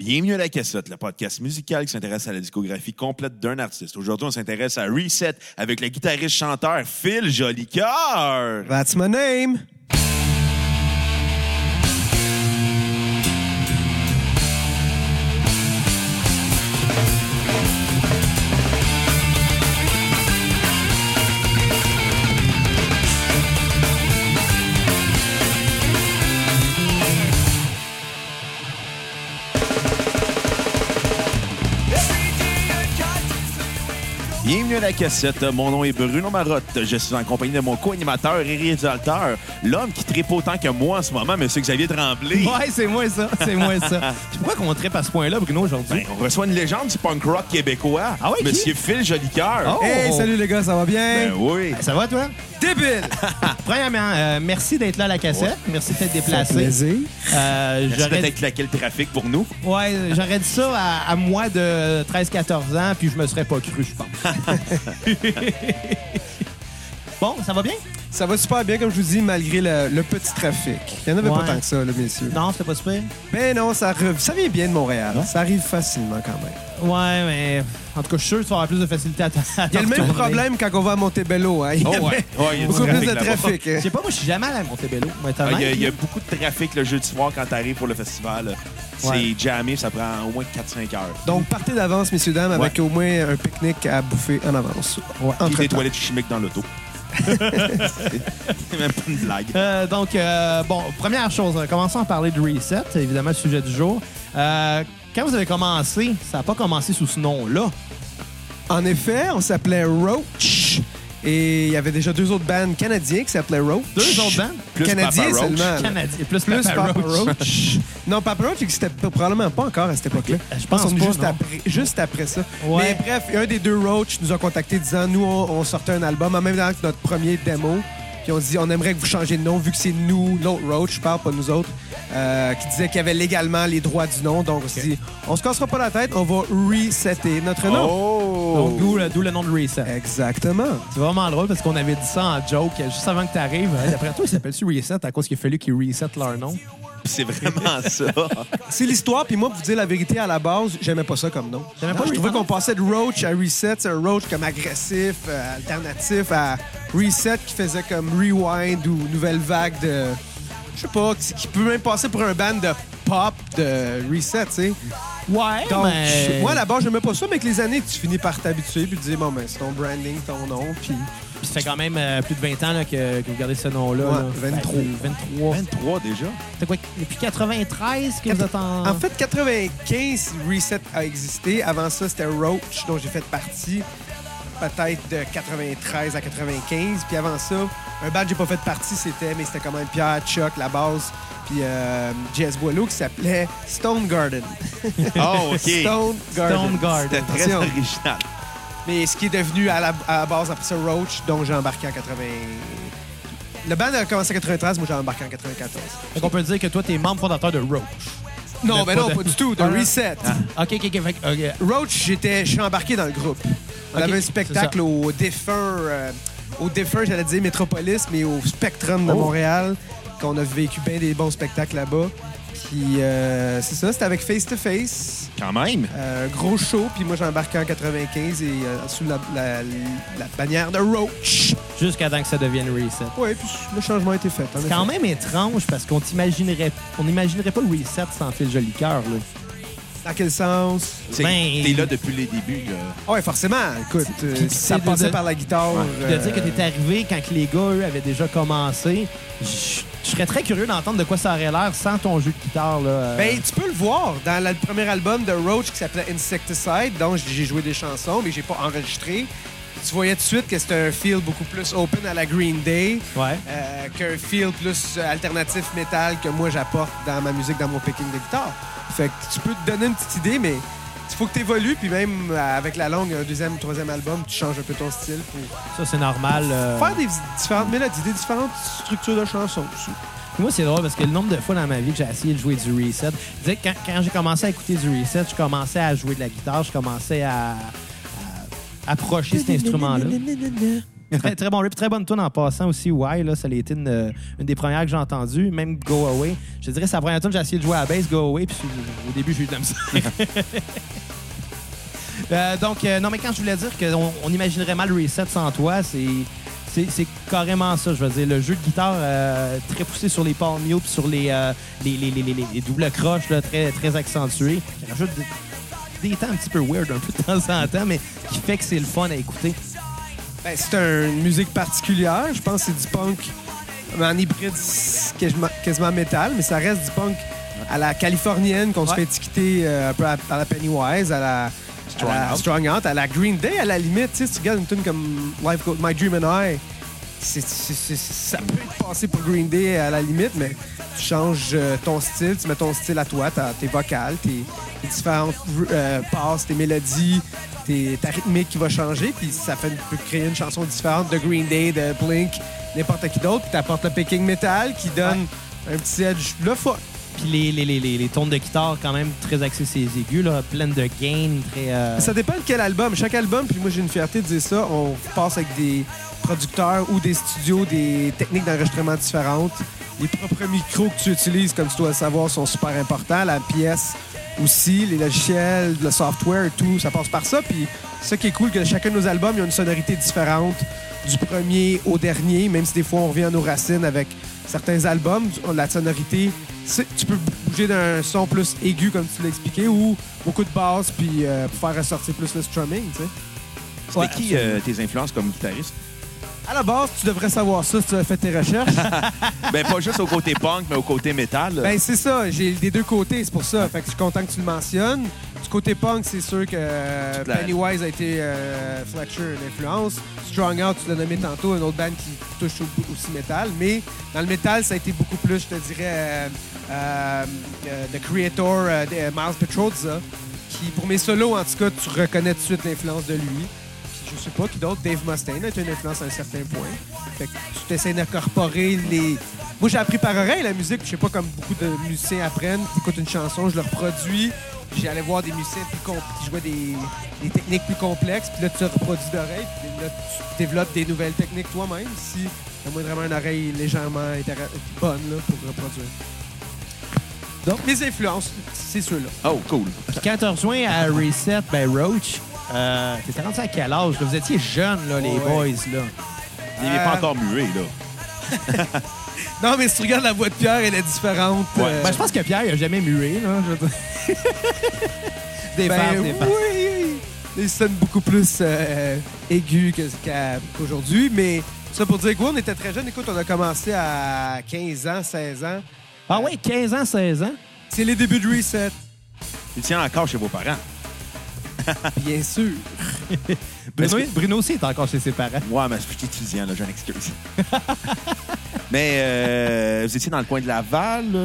Bienvenue à la cassette, le podcast musical qui s'intéresse à la discographie complète d'un artiste. Aujourd'hui, on s'intéresse à Reset avec le guitariste-chanteur Phil Jolicoeur. That's my name. Bienvenue à la cassette. Mon nom est Bruno Marotte. Je suis en compagnie de mon co-animateur et réalisateur, l'homme qui tripe autant que moi en ce moment, M. Xavier Tremblay. Ouais, c'est moi ça, c'est moi ça. Tu pourquoi qu'on tripe à ce point-là, Bruno, aujourd'hui? Ben, on reçoit une légende du punk rock québécois, Ah ouais, qui? Monsieur Phil Jolicoeur. Oh! Hey, salut les gars, ça va bien? Ben oui. Ça va, toi? Débile! Premièrement, euh, merci d'être là à la cassette. Merci de t'être déplacé. plaisir. Euh, j'aurais peut-être claqué le trafic pour nous. ouais, j'aurais dit ça à, à moi de 13-14 ans, puis je me serais pas cru, je pense. bon, ça va bien? Ça va super bien, comme je vous dis, malgré le, le petit trafic. Il n'y en avait Ouais. pas tant que ça, là, messieurs. Non, c'était pas super? Ben non, ça, re- ça vient bien de Montréal. Ça arrive facilement quand même. Ouais, mais en tout cas, je suis sûr que tu vas avoir plus de facilité à, t- à Il y a le même retourner. problème quand on va à Montebello. Hein. Il y Oh a ouais. Ouais, il y a du beaucoup plus de là-bas. trafic. hein. Je sais pas, moi, je suis jamais allé à Montebello. mais t'as Ah, Il y, a- l'air. il y a beaucoup de trafic le jeudi soir quand tu arrives pour le festival. C'est Ouais. jammé, ça prend au moins 4-5 heures. Donc, partez d'avance, messieurs, dames, avec au moins un pique-nique à bouffer en avance. Ouais. Des toilettes chimiques dans l'auto. C'est même pas une blague. Euh, donc, euh, bon, première chose, euh, commençons à parler de Reset, évidemment, le sujet du jour. Euh, quand vous avez commencé, ça n'a pas commencé sous ce nom-là. En effet, on s'appelait Roach. Et il y avait déjà deux autres bandes canadiens qui s'appelaient Roach. Deux autres bandes? Plus Canadiens Papa Roach. seulement. là. Canadien, plus, Plus Papa Papa Roach. Roach. non, Papa Roach n'existait probablement pas encore à cette époque-là. Je pense qu'on est pas, juste non. après, juste après ça. Ouais. Mais bref, un des deux Roach nous a contacté disant nous, on, on sortait un album en même temps que notre premier démo. Puis on dit on aimerait que vous changiez de nom vu que c'est nous, l'autre Roach, je parle pas nous autres, euh, qui disait qu'il y avait légalement les droits du nom. Donc on s'est dit on se cassera pas la tête, on va resetter notre nom. Oh! Donc, d'où le, nom de Reset. Exactement. C'est vraiment drôle parce qu'on avait dit ça en joke juste avant que tu arrives. D'après toi, il s'appelle-tu Reset à cause qu'il a fallu qu'ils reset leur nom? C'est vraiment ça. C'est l'histoire, puis moi, pour vous dire la vérité, à la base, j'aimais pas ça comme nom. Pas je trouvais qu'on passait de Roach à Reset, c'est un Roach comme agressif, euh, alternatif, à Reset qui faisait comme Rewind ou Nouvelle Vague de... Je sais pas, qui, qui peut même passer pour un band de pop de Reset, tu sais. Ouais, Donc, mais... moi, à la base, j'aimais pas ça, mais avec les années, tu finis par t'habituer puis te dire, bon, ben, c'est ton branding, ton nom, puis... Puis ça fait quand même euh, plus de 20 ans là, que, que vous gardez ce nom-là. Ouais, là. 23. Ben, 23. 23 déjà? C'était quoi, depuis 93 que vous êtes en... En fait, 95, Reset a existé. Avant ça, c'était Roach, dont j'ai fait partie. Peut-être de 93 à 95. Puis avant ça, un band que j'ai pas fait partie, c'était, mais c'était quand même Pierre, Chuck, la base, puis euh, Jazz Boileau qui s'appelait Stone Garden. Oh, OK. Stone Garden. Stone Garden. C'était très original. Mais ce qui est devenu à la, à la base après ça, Roach, dont j'ai embarqué en 80. Le band a commencé en 93, moi j'ai embarqué en 94. Donc, on peut dire que toi, t'es membre fondateur de Roach. Non, Mais pas non, de- pas du tout, de Ah. Reset. OK, OK, OK. ok. Roach, j'étais, je suis embarqué dans le groupe. On avait un spectacle au défunt, euh, au défunt, j'allais dire Métropolis, mais au Spectrum de Oh. Montréal, qu'on a vécu bien des bons spectacles là-bas. Puis euh, c'est ça, c'était avec Face to Face, Quand même. euh, gros show. Puis moi j'ai embarqué en 95 et euh, sous la, la- la bannière de Roach. Jusqu'à temps que ça devienne Reset. Ouais, puis le changement a été fait. C'est quand même étrange parce qu'on t'imaginerait... On n'imaginerait pas le Reset sans Phil Jolicoeur, là. Dans quel sens? Ben- T'es là depuis les débuts. Là. Ah Ouais, forcément. Écoute, euh, ça passait de- par la guitare. Puis de dire que euh, t'es arrivé quand que les gars, eux, avaient déjà commencé, je je serais très curieux d'entendre de quoi ça aurait l'air sans ton jeu de guitare, là. euh. Ben, tu peux le voir dans le premier album de Roach qui s'appelait Insecticide, dont j'ai joué des chansons, mais j'ai pas enregistré. Tu voyais tout de suite que c'était un feel beaucoup plus open à la Green Day, Ouais. euh, qu'un feel plus alternatif métal que moi j'apporte dans ma musique, dans mon picking de guitare. Fait que tu peux te donner une petite idée, mais faut que tu évolues, puis même euh, avec la longue, un deuxième ou troisième album, tu changes un peu ton style pour Ça, c'est normal. euh. faire des différentes mélodies, des différentes structures de chansons aussi. Moi, c'est drôle parce que le nombre de fois dans ma vie que j'ai essayé de jouer du reset, je que quand, quand j'ai commencé à écouter du reset, je commençais à jouer de la guitare, je commençais à, à approcher cet instrument-là. Très, très bon riff, très bonne tune en passant aussi. Why, là, ça a été une, une des premières que j'ai entendues. Même Go Away. Je dirais, c'est la première tune j'ai essayé de jouer à la bass, Go Away, puis au début, j'ai eu de la misère. Euh, donc, euh, non, mais quand je voulais dire qu'on on imaginerait mal Reset sans toi, c'est. C'est, c'est carrément ça, je veux dire. Le jeu de guitare euh, très poussé sur les palm mute, puis sur les, euh, les, les, les, les- les doubles croches là, très, très accentués. qui rajoute des, des temps un petit peu weird un peu de temps en temps, mais qui fait que c'est le fun à écouter. Ben, c'est un- une musique particulière. Je pense que c'est du punk en hybride quasiment, quasiment métal, mais ça reste du punk à la californienne qu'on se fait étiqueter euh, un peu à, à la Pennywise, à la Strong à la Out. Strong Out, à la Green Day, à la limite. Tu sais, si tu regardes une tune comme Life Goes My Dream and I, ça peut être passé pour Green Day à la limite, mais tu changes euh, ton style, tu mets ton style à toi, tes vocales, tes, tes différentes euh, passes, tes mélodies, tes- ta rythmique qui va changer, puis ça fait, peut créer une chanson différente de Green Day, de Blink, n'importe qui d'autre, puis t'apportes le picking metal qui donne un petit edge le fun. Les, les, les, les, tones de guitare, quand même, très axées sur les aigus, là, pleines de gain, très... euh, Ça dépend de quel album. Chaque album, puis moi j'ai une fierté de dire ça, on passe avec des producteurs ou des studios, des techniques d'enregistrement différentes. Les propres micros que tu utilises, comme tu dois le savoir, sont super importants. La pièce aussi, les logiciels, le software tout, ça passe par ça. Puis ça qui est cool, que chacun de nos albums, il y a une sonorité différente du premier au dernier, même si des fois on revient à nos racines avec certains albums, la sonorité, tu peux bouger d'un son plus aigu, comme tu l'as expliqué, ou beaucoup de basse, puis euh, pour faire ressortir plus le strumming, tu sais. C'était Ouais, qui euh, tes influences comme guitariste? À la base, tu devrais savoir ça si tu as fait tes recherches. ben, pas juste au côté punk, mais au côté métal. ben, c'est ça, j'ai des deux côtés, c'est pour ça. Fait que je suis content que tu le mentionnes. Du côté punk, c'est sûr que Pennywise a été euh, Fletcher, une influence. Strong Out, tu l'as nommé tantôt, une autre band qui touche au- aussi métal. Mais dans le métal, ça a été beaucoup plus, je te dirais, euh, euh, euh, The Creator, euh, de- Miles Petrozza, qui, pour mes solos, en tout cas, tu reconnais tout de suite l'influence de lui. Puis je sais pas qui d'autre, Dave Mustaine a été une influence à un certain point. Fait que tu t'essaies d'incorporer les. Moi, j'ai appris par oreille la musique. Je sais pas comme beaucoup de musiciens apprennent. Tu écoutes une chanson, je le reproduis. J'allais voir des musiciens plus qui jouaient des, des techniques plus complexes. Puis là, tu reproduis d'oreille. Puis là, tu développes des nouvelles techniques toi-même si tu as vraiment une oreille légèrement bonne là, pour reproduire. Donc, mes influences, c'est ceux-là. Oh, cool. Puis quand tu rejoins à Reset, ben Roach, euh, t'étais rendu à quel âge? là? Vous étiez jeunes, là, les Ouais. boys, là. Il n'est Euh, pas encore muet, là. Non, mais si tu regardes la voix de Pierre, elle est différente. Ouais. euh, Ben, je pense que Pierre, il a jamais mué, là. je des Ben farces, des farces. oui! Il sonne beaucoup plus euh, aigu qu'aujourd'hui, mais ça pour dire que oui, on était très jeunes. Écoute, on a commencé à 15 ans, 16 ans. Ah oui, 15 ans, 16 ans? C'est les débuts de Reset, Tu tiens encore chez vos parents. bien sûr. Bruno, Est-ce que- Bruno aussi est encore chez ses parents. Ouais, mais je suis étudiant, là, j'ai une excuse. mais euh, vous étiez dans le coin de Laval, là?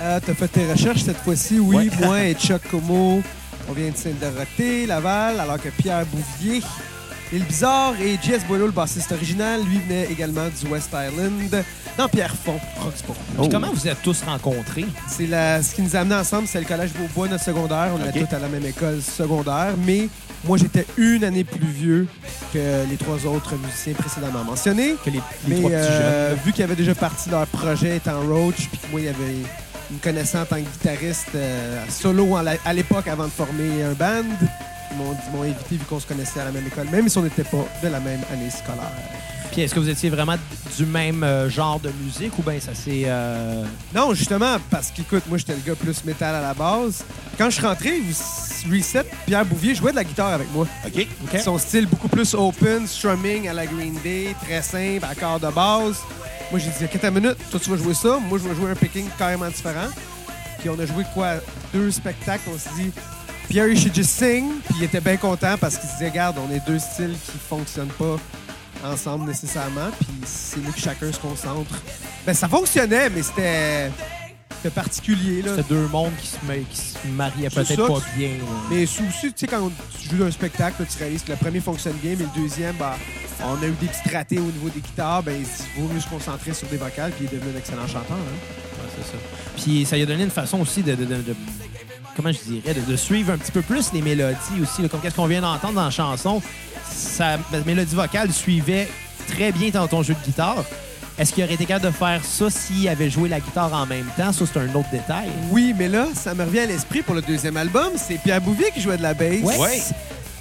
Euh, T'as fait tes recherches cette fois-ci, oui. Ouais. Moi et Chuck Como, on vient de Sainte-Dorothée, Laval, alors que Pierre Bouvier, L'île Bizarre et Jess Boileau, le bassiste original, lui venait également du West Island, dans Pierrefonds, Roxborough. Puis Oh. comment vous êtes tous rencontrés? C'est la- ce qui nous a amenés ensemble, c'est le collège Beaubois, notre secondaire. On Ok. est tous à la même école secondaire, mais moi, j'étais une année plus vieux que les trois autres musiciens précédemment mentionnés. Que les, les Mais trois petits euh, jeunes. vu qu'ils avaient déjà parti leur projet étant Roach, puis que moi, il y avait une connaissance en tant que guitariste euh, solo la- à l'époque avant de former un band, ils m'ont invité vu qu'on se connaissait à la même école, même si on n'était pas de la même année scolaire. Puis est-ce que vous étiez vraiment du même euh, genre de musique ou bien ça s'est. euh, Non, justement, parce qu'écoute, moi, j'étais le gars plus métal à la base. Quand je suis rentré, Reset, Pierre Bouvier jouait de la guitare avec moi. OK. Son style beaucoup plus open, strumming à la Green Day, très simple, accord de base. Moi, j'ai dit, OK, ta minute, toi, tu vas jouer ça. Moi, je vais jouer un picking carrément différent. Puis on a joué quoi? Deux spectacles. On s'est dit, Pierre, you should just sing. Puis il était bien content parce qu'il se disait, regarde, on est deux styles qui fonctionnent pas ensemble nécessairement. Puis c'est nous que chacun se concentre. Ben, ça fonctionnait, mais c'était particulier. Là. C'était deux mondes qui se, qui se mariaient peut-être pas bien. là. Mais aussi, tu sais, quand tu joues un spectacle, là, tu réalises que le premier fonctionne bien, mais le deuxième, bah, on a eu des petits ratés au niveau des guitares. Ben, il vaut mieux se concentrer sur des vocales, puis il est devenu un excellent chanteur. hein. Ouais, c'est ça. Puis ça lui a donné une façon aussi de, de- de- de- comment je dirais, de, de suivre un petit peu plus les mélodies aussi, là, comme qu'est-ce qu'on vient d'entendre dans la chanson. Sa la mélodie vocale suivait très bien dans ton jeu de guitare. Est-ce qu'il aurait été capable de faire ça s'il avait joué la guitare en même temps? Ça, c'est un autre détail. Oui, mais là, ça me revient à l'esprit pour le deuxième album. C'est Pierre Bouvier qui jouait de la bass. Ouais.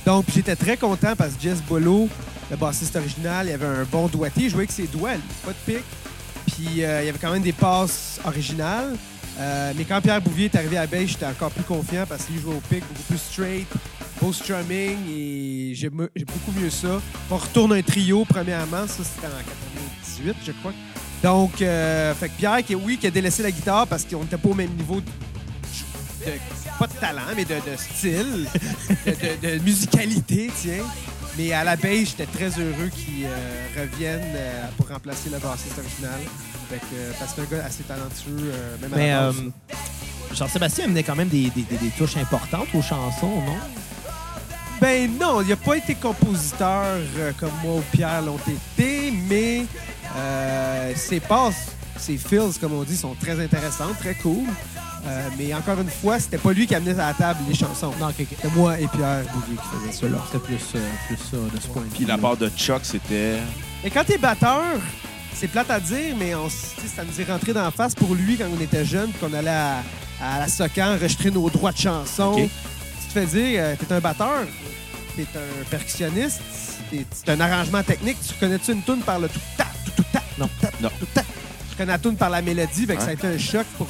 Donc, j'étais très content parce que Jess Bolo, le bassiste original, il avait un bon doigté. Il jouait avec ses doigts, pas de pic. Puis, euh, il y avait quand même des passes originales. Euh, mais quand Pierre Bouvier est arrivé à bass, j'étais encore plus confiant parce qu'il jouait au pic, beaucoup plus straight, beau strumming et j'ai beaucoup mieux ça. On retourne un trio, premièrement. Ça, c'était en 98, je crois. Donc, euh, fait que Pierre, qui, oui, qui a délaissé la guitare parce qu'on n'était pas au même niveau de, pas de talent, mais de, de style, de, de- de musicalité, tiens. Mais à la base, j'étais très heureux qu'il euh, revienne euh, pour remplacer le bassiste original. Fait que, euh, parce que c'est un gars assez talentueux, euh, même à Mais la euh, base. Jean-Sébastien amenait quand même des, des- des- des touches importantes aux chansons, non? Ben non, il n'a pas été compositeur euh, comme moi ou Pierre l'ont été, mais euh, ses passes, ses feels, comme on dit, sont très intéressantes, très cool. Euh, mais encore une fois, c'était pas lui qui amenait à la table les chansons. Non, ok, ok. C'était moi et Pierre Bouvier qui faisaient ça. C'était plus, euh, plus ça de ce point de Puis vue. la part de Chuck, c'était. Mais quand t'es batteur, c'est plate à dire, mais on, ça nous est rentré dans la face pour lui quand on était jeune, qu'on allait à, à la Socan enregistrer nos droits de chanson. Tu te fais dire, euh, t'es un batteur, t'es un percussionniste, c'est un arrangement technique. Tu connais-tu une tune par le tout ta tout tout ta? Non. ta, Non. tout ta. Je connais la tune par la mélodie, fait que Ouais. ça a été un choc pour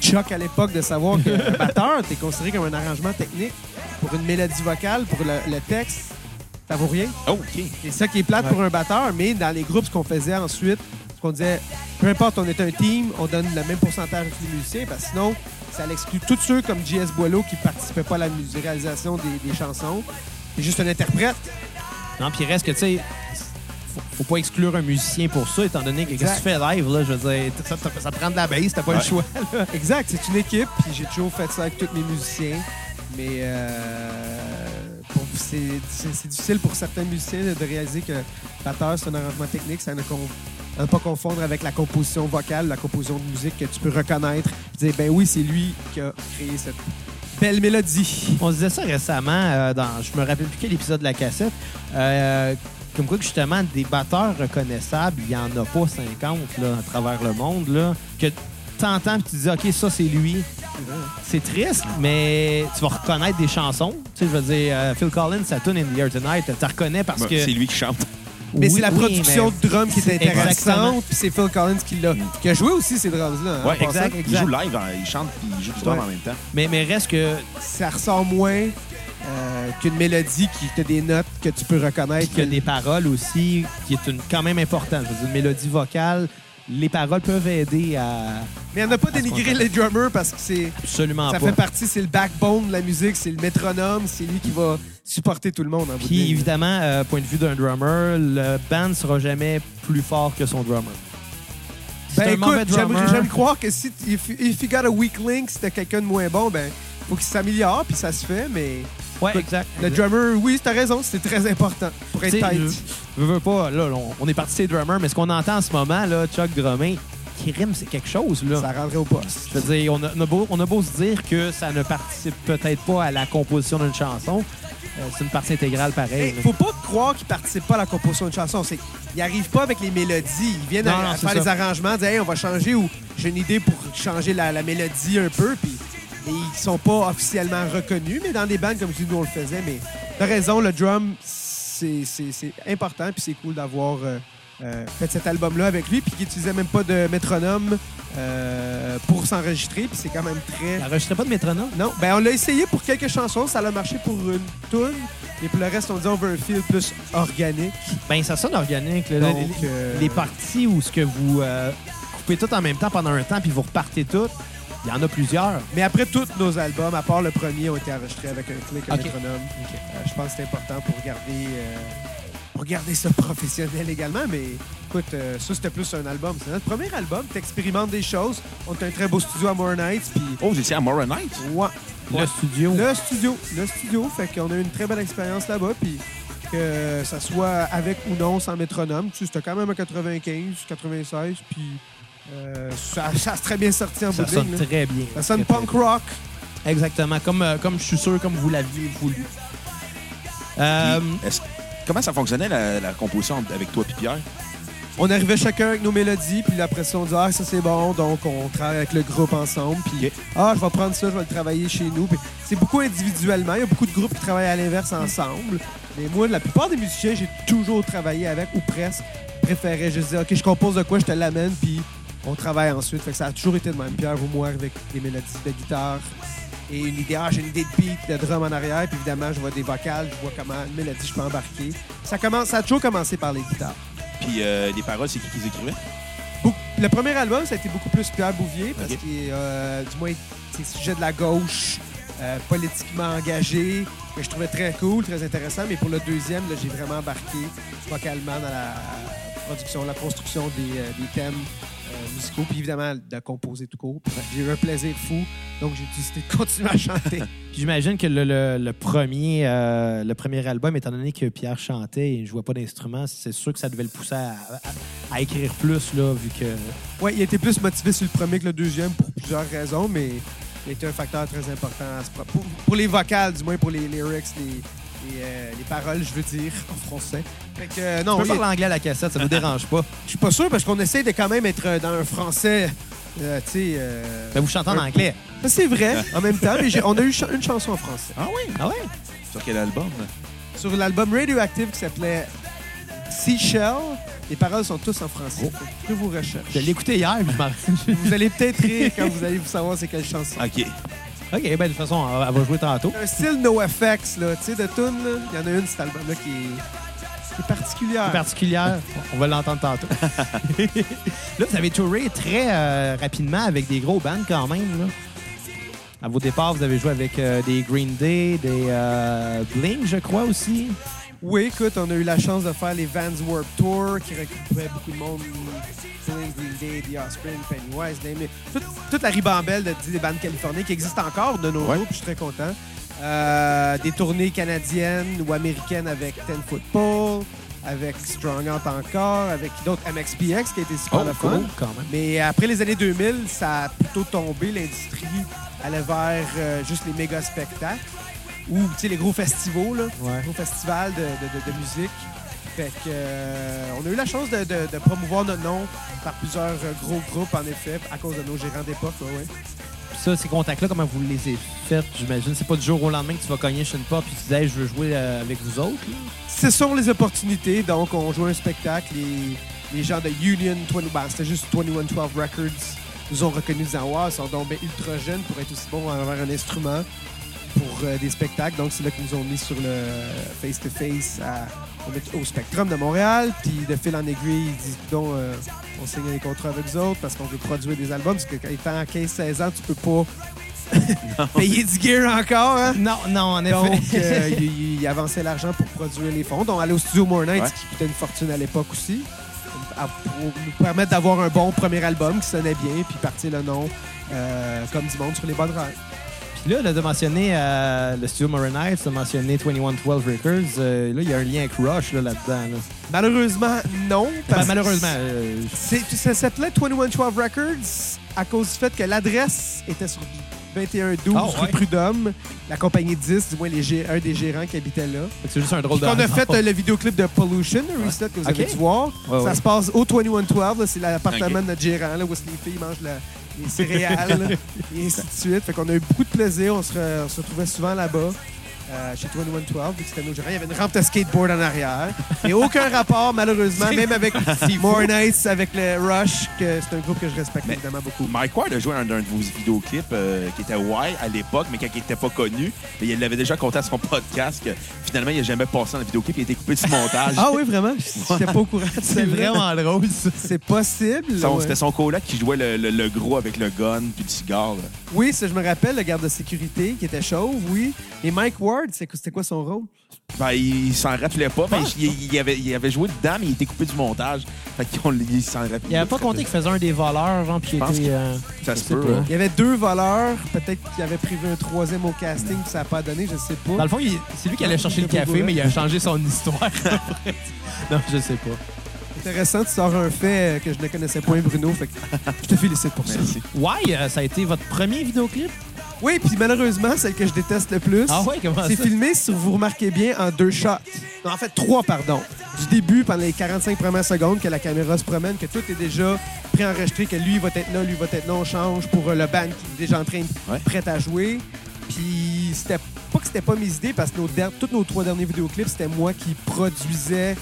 Chuck à l'époque de savoir qu'un batteur, t'es considéré comme un arrangement technique pour une mélodie vocale, pour le, le texte. Ça vaut rien. Oh, OK. C'est ça qui est plate Ouais. pour un batteur, mais dans les groupes, ce qu'on faisait ensuite, ce qu'on disait, peu importe, on est un team, on donne le même pourcentage à tous les musiciens, parce que sinon, ça l'exclut tous ceux comme JS Boileau qui participaient pas à la mus- réalisation des, des chansons. C'est juste un interprète. Non, puis reste que, tu sais, faut, faut pas exclure un musicien pour ça, étant donné que qu'est-ce que tu fais live, là, je veux dire, ça, ça, ça te prend de la base, t'as pas Ouais. le choix. là. Exact, c'est une équipe, puis j'ai toujours fait ça avec tous mes musiciens. Mais euh, c'est difficile pour certains musiciens de, réaliser que batteur, c'est un arrangement technique, ça ne à ne pas confondre avec la composition vocale, la composition de musique que tu peux reconnaître. Dire, ben oui, c'est lui qui a créé cette belle mélodie. On disait ça récemment, euh, dans, je me rappelle plus quel épisode de la cassette, euh, comme quoi justement, des batteurs reconnaissables, il y en a pas 50 là, à travers le monde, là, que t'entends et tu dis, OK, ça, c'est lui. C'est triste, mais tu vas reconnaître des chansons. Tu sais, je veux dire, euh, Phil Collins, sa tune In the Air Tonight, tu reconnais parce que... C'est lui qui chante. Mais Oui, c'est la oui, production mais- de drum qui est intéressante, puis c'est Phil Collins qui l'a qui a joué aussi ces drums-là. Ouais, passant. exact. Il joue live, hein, il chante puis il joue du drum Ouais. en même temps. Mais, mais reste que Ça ressort moins euh, qu'une mélodie qui te des notes que tu peux reconnaître. qu'il y a des paroles aussi, qui est une, quand même importante. Je veux dire, une mélodie vocale, les paroles peuvent aider à... Mais on n'a pas dénigré les drummers parce que c'est Absolument ça pas. fait partie, c'est le backbone de la musique, c'est le métronome, c'est lui qui va supporter tout le monde en Puis évidemment, euh, point de vue d'un drummer, le band sera jamais plus fort que son drummer. Ben écoute, j'aime croire que si if, if you got a weak link, t'as quelqu'un de moins bon, ben faut qu'il s'améliore, puis ça se fait, mais Ouais, exact. le drummer, oui, t'as raison, c'est très important pour être tight. je- je veux pas, là, on, on est parti ces drummers, mais ce qu'on entend en ce moment, là, Chuck Drumming, qui rime, c'est quelque chose, là. Ça rendrait au poste. Je veux dire, on a, on a beau, on a beau se dire que ça ne participe peut-être pas à la composition d'une chanson, euh, c'est une partie intégrale pareil. Il faut pas croire qu'il participe pas à la composition de chanson. C'est qu'il arrive pas avec les mélodies. Il vient Non, à- non, à c'est faire ça. les arrangements, dire hey, on va changer ou j'ai une idée pour changer la, la mélodie un peu. Puis et ils sont pas officiellement reconnus, mais dans des bandes comme tu nous on le faisait. Mais t'as raison, le drum c'est important puis c'est cool d'avoir euh, euh, fait cet album-là avec lui puis qu'il utilisait même pas de métronome euh, pour s'enregistrer. Puis c'est quand même très Il n'enregistrait pas de métronome? non, ben on l'a essayé pour quelques chansons, ça a marché pour une tune. Et pour le reste, on dit on veut un feel plus organique. Ben, ça sonne organique. là. Donc, les, les parties où ce que vous coupez tout en même temps pendant un temps puis vous repartez tout, il y en a plusieurs. Mais après, tous nos albums, à part le premier, ont été enregistrés avec un clic, un métronome. Euh, je pense que c'est important pour garder, euh, pour garder ça professionnel également. Mais écoute, euh, ça, c'était plus un album. C'est notre premier album. Tu expérimentes des choses. On a un très beau studio à More Nights. Puis, Oh, vous étiez à Night? ouais, Le Ouais. studio. Le studio, le studio. Fait qu'on a eu une très belle expérience là-bas. Puis que ça soit avec ou non sans métronome, tu sais, c'était quand même à 95, 96. Puis euh, ça, ça a très bien sorti en Ça sonne ligne, là. très bien. Ça sonne Très, punk rock. Exactement, comme, euh, comme je suis sûr, comme vous l'aviez voulu. Euh, comment ça fonctionnait la, la composition avec toi et Pierre? On arrivait chacun avec nos mélodies, puis après ça, on dit Ah, ça c'est bon, donc on travaille avec le groupe ensemble. Puis. Ah, je vais prendre ça, je vais le travailler chez nous. C'est beaucoup individuellement. Il y a beaucoup de groupes qui travaillent à l'inverse ensemble. Mais moi, la plupart des musiciens, j'ai toujours travaillé avec, ou presque. Préférais juste dire Ok, je compose de quoi, je te l'amène, puis on travaille ensuite. Fait que ça a toujours été de même. Pierre ou moi, avec des mélodies de guitare et une idée. Ah, j'ai une idée de beat, de drum en arrière, puis évidemment, je vois des vocales, je vois comment une mélodie je peux embarquer. Ça, commence, ça a toujours commencé par les guitares. Puis euh, les paroles, c'est qui qui les écrivait? Le premier album, ça a été beaucoup plus Pierre Bouvier, parce Ok. qu'il euh, du moins, c'est sujet de la gauche, euh, politiquement engagé, que je trouvais très cool, très intéressant. Mais pour le deuxième, là, j'ai vraiment embarqué vocalement dans la production, la construction des, euh, des thèmes musicaux, puis évidemment de composer tout court. J'ai eu un plaisir fou, donc j'ai décidé de continuer à chanter. J'imagine que le, le- le premier, euh, le premier album, étant donné que Pierre chantait et ne jouait pas d'instrument, c'est sûr que ça devait le pousser à, à- à écrire plus, là, vu que. ouais, il était plus motivé sur le premier que le deuxième pour plusieurs raisons, mais il était un facteur très important à ce pro- pour, pour les vocales, du moins pour les lyrics, les, euh, les paroles, je veux dire, en français. Fait que, euh, non, On peut oui, parler anglais à la cassette, ça ne nous dérange pas. je suis pas sûr parce qu'on essaie de quand même être euh, dans un français, euh, tu sais... euh, Ben, vous chantez en un- anglais. Ça, C'est vrai, en même temps, mais j'ai- on a eu une chanson en français. Ah oui? Ah ouais? Sur quel album? Sur l'album Radioactive qui s'appelait Seashell, les paroles sont tous en français. Fait que Je vous recherche. Je l'ai écouté hier, je m'en Vous allez peut-être rire quand vous allez vous savoir c'est quelle chanson. OK. OK, ben, de toute façon, elle va jouer tantôt. un style NoFX, là, tu sais, de tune. Il y en a une, cet album-là, qui est, qui est particulière. C'est particulière. On va l'entendre tantôt. là, vous avez touré très euh, rapidement avec des gros bands quand même. Là. À vos départs, vous avez joué avec euh, des Green Day, des euh, Blink, je crois aussi. Oui, écoute, on a eu la chance de faire les Vans Warped Tour, qui regroupait beaucoup de monde. Green Day, The Offspring, Pennywise. Toute, toute la ribambelle de, des bandes californiennes qui existent encore de nos Ouais. jours, puis je suis très content. Euh, des tournées canadiennes ou américaines avec Ten Football, avec Strong Out encore, avec d'autres MXPX qui a été super Oh, le fun. cool, quand même. Mais après les années 2000, ça a plutôt tombé. L'industrie allait vers euh, juste les méga spectacles ou les gros festivals, là, Ouais. gros festivals de, de- de- de musique. Fait que, euh, on a eu la chance de, de- de promouvoir notre nom par plusieurs euh, gros groupes, en effet, à cause de nos gérants d'époque. ouais. Ça, ces contacts-là, comment vous les avez faits, j'imagine? C'est pas du jour au lendemain que tu vas cogner chez une porte puis tu dis, Hey, je veux jouer euh, avec vous autres. Ce sont les opportunités. Donc, on jouait un spectacle. Les, les gens de Union 20, ben, c'était juste 2112 Records, nous ont reconnus disant Wow, ils sont donc bien ultra jeunes pour être aussi bons envers un instrument pour euh, des spectacles. Donc, c'est là qu'ils nous ont mis sur le face-to-face au- au Spectrum de Montréal. Puis, de fil en aiguille, ils disent donc, euh, on signe des contrats avec eux autres parce qu'on veut produire des albums. Parce que quand étant à 15-16 ans, tu peux pas payer du gear encore. Hein? Non, non, en effet. Donc, euh, il, il avançait l'argent pour produire les fonds. Donc, aller au studio More Nights, Ouais. qui coûtait une fortune à l'époque aussi, à- pour nous permettre d'avoir un bon premier album qui sonnait bien, puis partir le nom euh, comme du monde sur les bonnes rails. Là, de mentionner euh, le studio Moronite, de mentionner 2112 Records, euh, là, il y a un lien avec Rush là, là-dedans. Là. Malheureusement, non. Ben, parce malheureusement, euh, c'est- Ça s'appelait 2112 Records à cause du fait que l'adresse était sur 2112 Ah, rue ouais. Prud'homme. La compagnie 10, du moins les gé- un des gérants qui habitait là. c'est juste un drôle de on a fait euh, le vidéoclip de Pollution, le reset que vous avez dû voir. Ouais, ça se passe au 2112, là, c'est l'appartement de notre gérant, là, où les filles mangent la- les céréales, et ainsi de suite. Fait qu'on a eu beaucoup de plaisir, on se, re- on se retrouvait souvent là-bas. Euh, chez 2112, vu que c'était nos gérants. Il y avait une rampe de skateboard en arrière. Et aucun rapport, malheureusement, même avec More Nights, avec le Rush, que c'est un groupe que je respecte Mais- évidemment beaucoup. Mike Ward a joué dans un de vos vidéoclips euh, qui était Y à l'époque, mais il n'était pas connu. Mais il l'avait déjà compté à son podcast que finalement, il n'a jamais passé dans le vidéoclip. Il a été coupé du montage. Ah oui, vraiment? J'étais pas au courant de C'est vraiment drôle, ça. C'est possible. Ouais. C'était son coloc qui jouait le, le- le gros avec le gun puis le cigare. là. Oui, ça, je me rappelle, le garde de sécurité qui était chauve, oui. Et Mike Ward, c'est- c'était quoi son rôle? Ben, il s'en rappelait pas. Ben, Ah. il, il avait, il avait joué dedans, mais il était coupé du montage. Fait qu'on il s'en rappelait. Il avait pas compté qu'il faisait un des voleurs, genre, puis il était... euh, Ça se peut. pas. hein. Il y avait deux voleurs. Peut-être qu'il avait prévu un troisième au casting, puis ça n'a pas donné, je sais pas. Dans le fond, c'est lui qui allait chercher le café, mais il a changé son histoire. après. non, je sais pas. Intéressant, tu sors un fait euh, que je ne connaissais point, Bruno. Fait que je te félicite pour ça. Merci. Ouais, euh, ça a été votre premier vidéoclip? Oui, puis malheureusement, celle que je déteste le plus, Ah ouais, comment c'est ça? filmé, si vous remarquez bien, en deux shots. Non, en fait, trois, pardon. Du début, pendant les 45 premières secondes, que la caméra se promène, que tout est déjà préenregistré, que lui va être là, lui va être là, on change pour euh, le band qui est déjà en train, Ouais. prêt à jouer. Puis c'était pas que c'était pas mes idées, parce que nos der- tous nos trois derniers vidéoclips, c'était moi qui produisais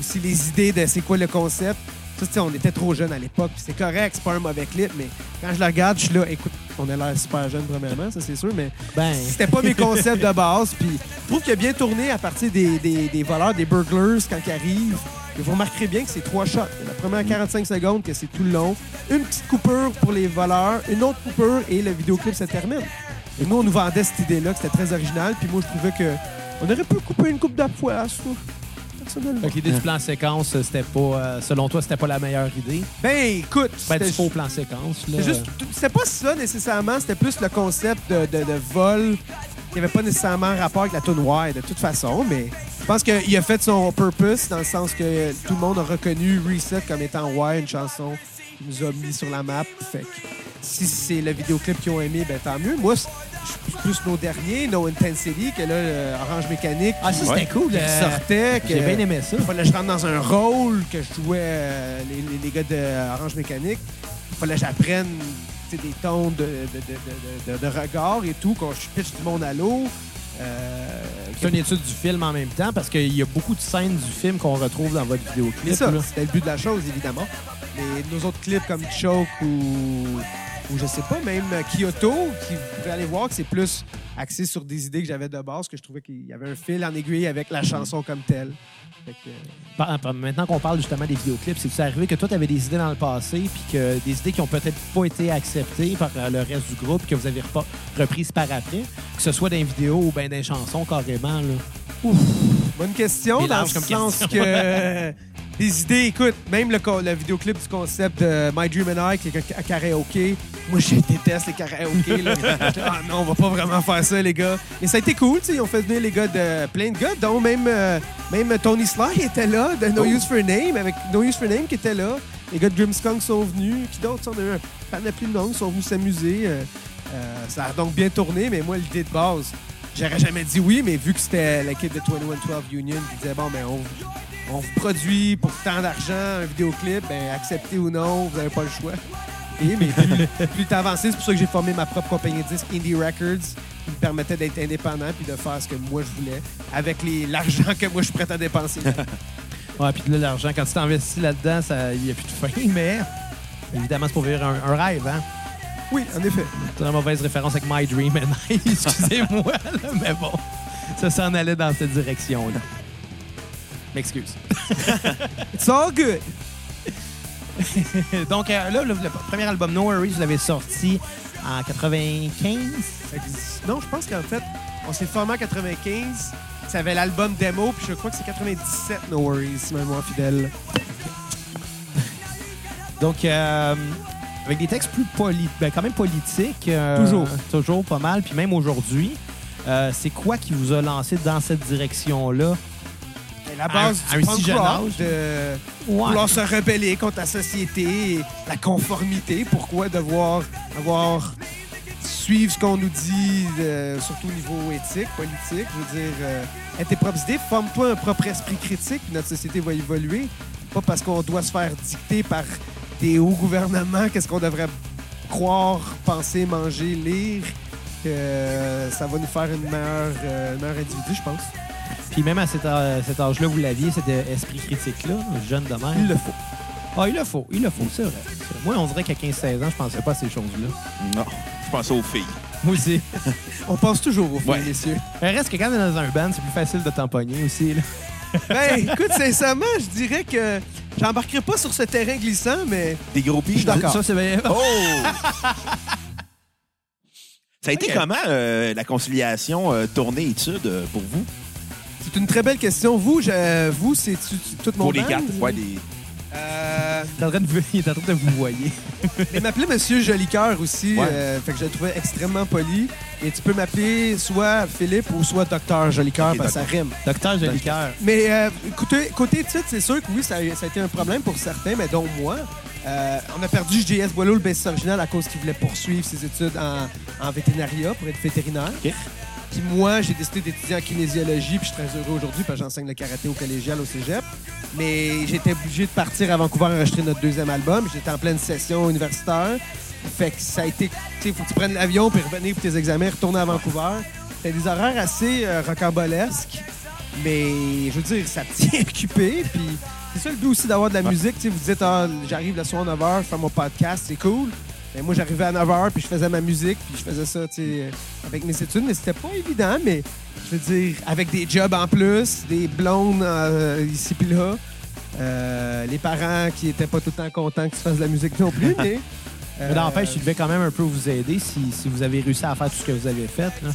aussi les idées de c'est quoi le concept. Ça, tu sais, on était trop jeunes à l'époque, c'est correct, c'est pas un mauvais clip, mais quand je le regarde, je suis là, écoute, on a l'air super jeune premièrement, ça c'est sûr, mais Ben, c'était pas mes concepts de base. Puis je trouve qu'il a bien tourné à partir des, des- des voleurs, des burglars quand ils arrivent. Et vous remarquerez bien que c'est trois shots. La première 45 secondes, que c'est tout le long. Une petite coupure pour les voleurs, une autre coupure et le vidéoclip se termine. Et nous, on nous vendait cette idée-là, que c'était très original. Puis moi, je trouvais que on aurait pu couper une coupe de ça, fait l'idée du plan séquence, c'était pas, euh, selon toi, c'était pas la meilleure idée? Ben, écoute, Ben, du c'était- faux plan séquence, là. C'est juste, c'était pas ça nécessairement, c'était plus le concept de, de- de vol qui avait pas nécessairement rapport avec la tune Wire de toute façon, mais je pense qu'il a fait son purpose dans le sens que tout le monde a reconnu Reset comme étant Wire, une chanson qui nous a mis sur la map. Fait que si c'est le vidéoclip qu'ils ont aimé, ben tant mieux. Moi, plus nos derniers, No Intensity, que là, euh, Orange Mécanique, Ah, ça, Ouais. c'était cool. qui euh, sortait, que J'ai bien aimé ça. fallait que je rentre dans un rôle, que je jouais euh, les, les- les gars de Orange Mécanique. fallait que j'apprenne des tons de, de, de, de- de- de regard et tout, quand je pitch du monde à l'eau. Euh, C'est une étude du film en même temps parce qu'il y a beaucoup de scènes du film qu'on retrouve dans votre vidéoclip. c'est ça, c'était le but de la chose, évidemment. Mais nos autres clips comme Choke ou, ou je sais pas, même Kyoto, qui vous pouvez aller voir que c'est plus axé sur des idées que j'avais de base, que je trouvais qu'il y avait un fil en aiguille avec la chanson comme telle. Fait que, euh, Maintenant qu'on parle justement des vidéoclips, c'est arrivé que toi, tu avais des idées dans le passé, puis que des idées qui ont peut-être pas été acceptées par euh, le reste du groupe, que vous avez reprises par après, que ce soit dans les vidéos ou bien dans les chansons carrément. Là? Bonne question, dans le comme sens question. que euh, des idées, écoute, même le, le vidéoclip du concept de My Dream and I, qui est un karaoké, moi je déteste les karaokés. là. ah non, on va pas vraiment faire ça, les gars. Mais ça a été cool, tu sais, ils ont fait venir les gars de plein de gars, dont même, euh, même Tony Sly était là, de No Oh. Use for Name, avec No Use for Name qui était là. Les gars de Grimskunk sont venus. Qui d'autres? On a eu un panoplie de qui sont venus s'amuser. Euh, euh, ça a donc bien tourné, mais moi, l'idée de base, J'aurais jamais dit oui, mais vu que c'était l'équipe de 2112 Union qui disait bon, ben on, on vous produit pour tant d'argent un vidéoclip, ben acceptez ou non, vous n'avez pas le choix. Et, mais plus, plus t'as avancé, c'est pour ça que j'ai formé ma propre compagnie de disques, Indie Records, qui me permettait d'être indépendant puis de faire ce que moi je voulais avec l'argent que moi je suis prêt à dépenser. Ouais, puis là, l'argent, quand tu t'investis là-dedans, il n'y a plus de fin, mais évidemment, c'est pour vivre un, un rêve, hein? oui, en effet. C'est une mauvaise référence avec My Dream and I, excusez-moi, mais bon, ça s'en allait dans cette direction-là. M'excuse. It's all good. Donc euh, là, le, le premier album No Worries, vous l'avez sorti en 95. Fait que- Non, je pense qu'en fait, on s'est formé en 95. Ça avait l'album démo, puis je crois que c'est 97, No Worries, si ma mémoire fidèle. Donc, euh, avec des textes plus poli ben, quand même politiques. euh, Toujours. Toujours pas mal. Puis même aujourd'hui, c'est quoi qui vous a lancé dans cette direction-là? Et la base À du à un si punk jeune rock, âge. de Ouais. vouloir se rebeller contre la société, la conformité. Pourquoi devoir avoir suivre ce qu'on nous dit, euh, surtout au niveau éthique, politique? Je veux dire, euh, aie tes propres idées, forme-toi un propre esprit critique, puis notre société va évoluer. Pas parce qu'on doit se faire dicter par des hauts gouvernements qu'est-ce qu'on devrait croire, penser, manger, lire, que euh, ça va nous faire une meilleure, euh, meilleur individu, je pense. Puis même à cet, âge- cet âge-là, vous l'aviez, cet esprit critique-là, jeune de même. Il le faut. Ah, il le faut, il le faut, c'est vrai. Moi, on dirait qu'à 15-16 ans, je pensais pas à ces choses-là. Non, je pensais aux filles. Moi aussi. On pense toujours au fond, Ouais. messieurs. Mais reste que quand t'es dans un band, c'est plus facile de t'empoigner aussi. Là. Ben, écoute, sincèrement, je dirais que j'embarquerai pas sur ce terrain glissant, mais Des groupies? Je suis d'accord. Ça, c'est bien. Oh! Ça a été comment euh, la conciliation euh, tournée-études euh, pour vous? C'est une très belle question. Vous, je- vous c'est tout mon Pour les quatre, ouais, les... Euh, Il est en train de vous, il est en train de vous voyer. il m'appelait Monsieur Jolicoeur aussi, Ouais. euh, fait que je le trouvais extrêmement poli. Et tu peux m'appeler soit Philippe ou soit Docteur Jolicoeur Ok, parce que ça rime. Docteur Jolicoeur. Mais euh, écoutez, côté titre, c'est sûr que oui, ça a, ça a été un problème pour certains, mais dont moi. Euh, on a perdu JS Boileau, le bassiste original, à cause qu'il voulait poursuivre ses études en, en vétérinaria pour être vétérinaire. OK. Puis moi, j'ai décidé d'étudier en kinésiologie, puis je suis très heureux aujourd'hui parce que j'enseigne le karaté au collégial au cégep. Mais j'étais obligé de partir à Vancouver enregistrer notre deuxième album. J'étais en pleine session universitaire. Fait que ça a été. Tu sais, faut que tu prennes l'avion puis revenir pour tes examens, retourner à Vancouver. C'était des horaires assez euh, rocambolesques. Mais je veux dire, ça tient occupé. Puis c'est ça le but aussi d'avoir de la musique. Tu sais, vous dites, ah, j'arrive le soir à 9h, je fais mon podcast, c'est cool. Mais moi, j'arrivais à 9h, puis je faisais ma musique, puis je faisais ça, tu sais, avec mes études. Mais c'était pas évident, mais je veux dire, avec des jobs en plus, des blondes euh, ici puis là, euh, les parents qui étaient pas tout le temps contents que tu fasses de la musique non plus, mais... Mais n'empêche, il devait quand même un peu vous aider si, si vous avez réussi à faire tout ce que vous avez fait. là.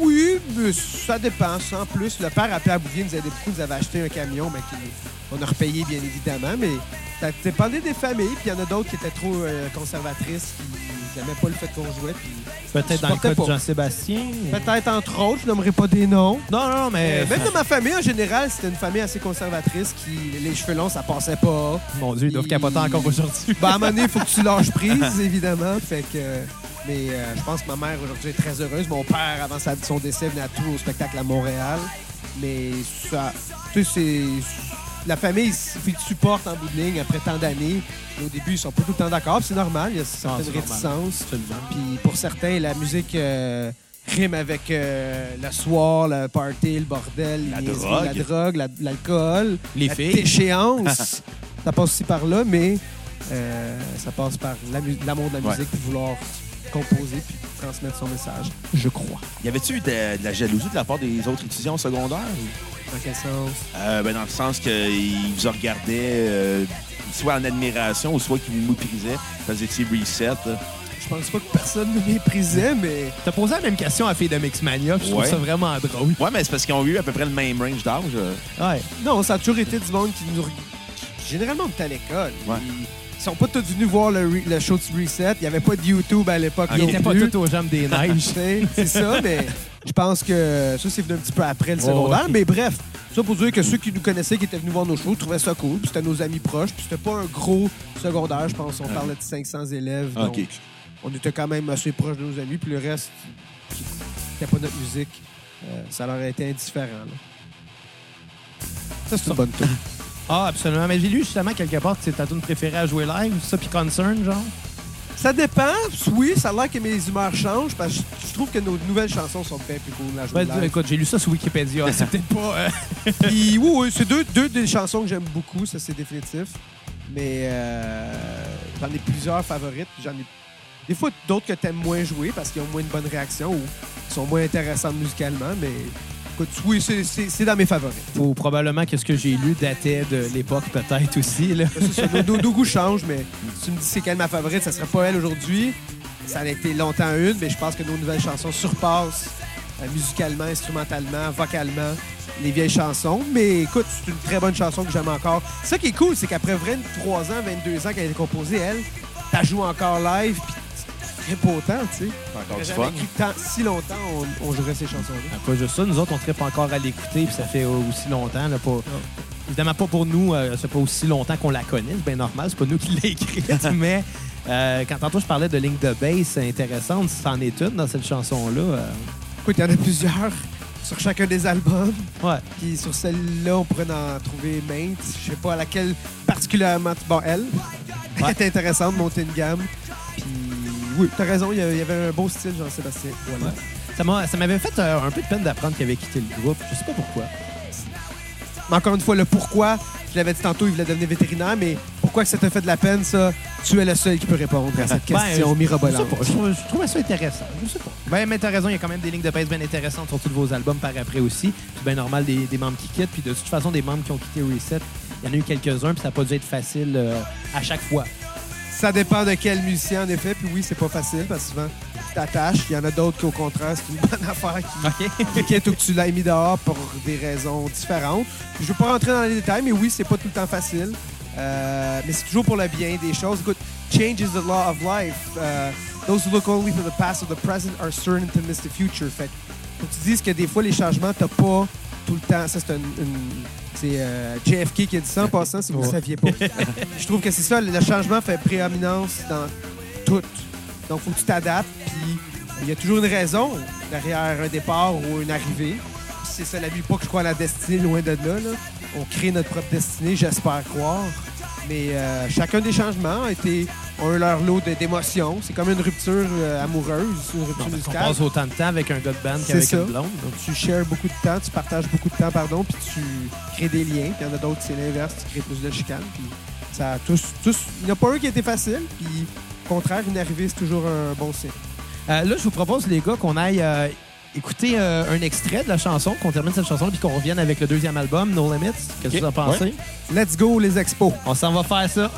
Oui, mais ça dépend. En plus, le père à Bouvier nous aidait beaucoup. Nous avait acheté un camion, mais qui- on a repayé, bien évidemment. Mais ça dépendait des familles. Puis il y en a d'autres qui étaient trop euh, conservatrices, qui n'aimaient pas le fait qu'on jouait. Puis Peut-être dans le cas de. Jean-Sébastien. peut-être, entre autres, je nommerai pas des noms. Non, non, non, mais. Euh, même dans ma famille, en général, c'était une famille assez conservatrice qui, les cheveux longs, ça passait pas. Mon Dieu, ils doivent capoter encore aujourd'hui. Ben, à un moment donné, il faut que tu lâches prise, évidemment. Fait que, mais euh, je pense que ma mère, aujourd'hui, est très heureuse. Mon père, avant son décès, venait à tout au spectacle à Montréal. Mais ça, tu sais, c'est... La famille, ils te supportent en bout de ligne après tant d'années. Au début, ils sont pas tout le temps d'accord. C'est normal, il y a certaines réticences. Absolument. Puis pour certains, la musique euh, rime avec euh, le soir, le party, le bordel, La les drogue. la drogue, la- l'alcool, Les la filles. déchéance. ça passe aussi par là, mais euh, ça passe par l'amour de la Ouais. musique, puis vouloir composer, puis transmettre son message. Je crois. Y avait-tu de, de la jalousie de la part des autres étudiants au secondaire? Dans quel sens? Euh, ben, dans le sens qu'ils vous regardaient euh, soit en admiration ou soit qu'ils vous méprisaient vous étiez reset. là. Je pense pas que personne me méprisait, mais T'as posé la même question à Fille de Mixmania, puis je trouve Ouais. ça vraiment drôle. Ouais, mais c'est parce qu'ils ont eu à peu près le même range d'âge. euh. Ouais. non, ça a toujours été du monde qui nous... Généralement, on était à l'école. Ouais. Ils sont pas tous venus voir le, re- le show de Reset. Il y avait pas de YouTube à l'époque. Ah, Ils non étaient pas plus. tous aux jambes des neiges. Tu sais, c'est ça, mais je pense que ça, c'est venu un petit peu après le Oh, secondaire. ouais. Mais bref, ça pour dire que ceux qui nous connaissaient, qui étaient venus voir nos shows, trouvaient ça cool. Puis c'était nos amis proches. Puis c'était pas un gros secondaire, je pense. On Ouais. parlait de 500 élèves. Ah, donc OK. on était quand même assez proches de nos amis. Puis le reste, qui n'était pas notre musique, euh, ça leur a été indifférent. là. Ça, c'est une bonne tour. Ah, absolument. Mais j'ai lu justement quelque part que c'est ta tune préférée à jouer live, ça, puis Concern, genre. Ça dépend. Oui, ça a l'air que mes humeurs changent parce que je- trouve que nos nouvelles chansons sont bien plus cool à jouer Ben, live. écoute, j'ai lu ça sur Wikipédia. C'est peut-être pas. euh, Puis oui, oui, c'est deux, deux des chansons que j'aime beaucoup, ça c'est définitif. Mais euh, j'en ai plusieurs favorites. J'en ai des fois d'autres que t'aimes moins jouer parce qu'ils ont moins de bonnes réactions ou sont moins intéressantes musicalement. Mais écoute, oui, c'est- dans mes favoris. Faut probablement que ce que j'ai lu datait de l'époque, peut-être aussi. Là. Ça, nos, nos- nos goûts changent, mais si tu me dis c'est quelle ma favorite, ça serait pas elle aujourd'hui. Ça a été longtemps une, mais je pense que nos nouvelles chansons surpassent euh, musicalement, instrumentalement, vocalement les vieilles chansons. Mais écoute, c'est une très bonne chanson que j'aime encore. Ça qui est cool, c'est qu'après 23 ans, 22 ans qu'elle a été composée, elle, t'as joué encore live, puis très pas autant, tu sais. Encore du jamais fun. tant- si longtemps on, on jouerait ces chansons-là. Pas juste ça, nous autres, on tripe encore à l'écouter, puis ça fait aussi longtemps. Là, pas... Évidemment, pas pour nous, euh, c'est pas aussi longtemps qu'on la connaît, c'est bien normal, c'est pas nous qui l'avons écrite, mais euh, quand tantôt je parlais de ligne de bass intéressante, c'en est une dans cette chanson-là. euh, Écoute, il y en a plusieurs sur chacun des albums. ouais. Puis sur celle-là, on pourrait en trouver maintes. Je sais pas à laquelle particulièrement. Bon, elle. Elle était intéressante, monter une gamme. Puis oui, t'as raison, il y avait- il y avait un beau style, Jean-Sébastien. Voilà. Ça m'a- ça m'avait fait euh, un peu de peine d'apprendre qu'il avait quitté le groupe. Je sais pas pourquoi. Mais encore une fois, le pourquoi, je l'avais dit tantôt, il voulait devenir vétérinaire, mais pourquoi que ça t'a fait de la peine, ça, tu es le seul qui peut répondre à cette Ben, question je- Je, mirobolante. sais pas, je, trouve- je trouvais ça intéressant. Je sais pas. Ben, mais t'as raison, il y a quand même des lignes de bass bien intéressantes sur tous vos albums par après aussi. C'est bien normal des, des membres qui quittent. Puis de toute façon, des membres qui ont quitté Reset, il y en a eu quelques-uns, puis ça n'a pas dû être facile euh, à chaque fois. Ça dépend de quel musicien, en effet. Puis oui, c'est pas facile, parce que souvent, tu t'attaches. Il y en a d'autres qui, au contraire, c'est une bonne affaire qui, est ou que tu l'as mis dehors pour des raisons différentes. Puis je veux pas rentrer dans les détails, mais oui, c'est pas tout le temps facile. Euh, mais c'est toujours pour le bien des choses. Écoute, change is the law of life. Euh, those who look only for the past or the present are certain to miss the future. Fait que tu dises que des fois, les changements, t'as pas tout le temps. Ça, c'est une. une- c'est euh, JFK qui a dit ça en passant, si vous ne Ouais. saviez pas. je trouve que c'est ça, le changement fait prééminence dans tout. Donc, faut que tu t'adaptes, puis Il y a toujours une raison derrière un départ ou une arrivée. C'est ça la vie, pas que je crois à la destinée, loin de là. là. On crée notre propre destinée, j'espère croire. Mais euh, chacun des changements a été ont eu leur lot d'émotions. C'est comme une rupture euh, amoureuse, une rupture Non, qu'on musicale. passe autant de temps avec un gars de band qu'avec une blonde. donc. Tu shares beaucoup de temps, tu partages beaucoup de temps, pardon, puis tu crées des liens. Puis il y en a d'autres, c'est l'inverse, tu crées plus de chicanes. Puis ça a tous, tous... Il n'y en a pas un qui a été facile, puis au contraire, une arrivée, c'est toujours un bon signe. Euh, là, je vous propose, les gars, qu'on aille écouter euh, un extrait de la chanson, qu'on termine cette chanson, puis qu'on revienne avec le deuxième album, No Limits. Qu'est-ce que vous en pensez? Let's go, les expos! On s'en va faire ça.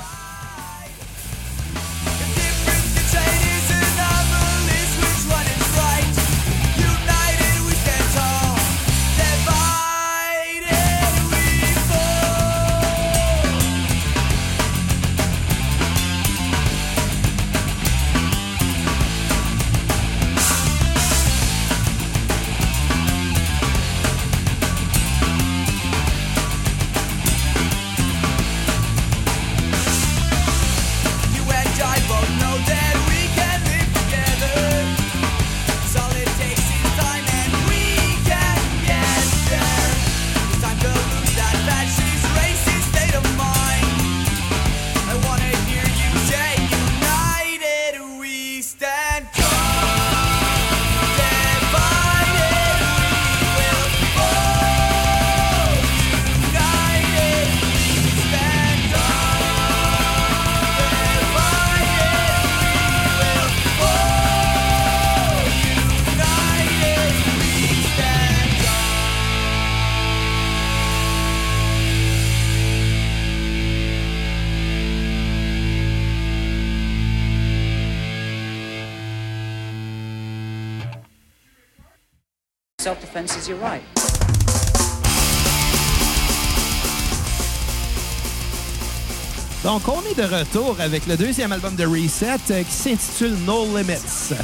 Right. Donc, on est de retour avec le deuxième album de Reset euh, qui s'intitule No Limits.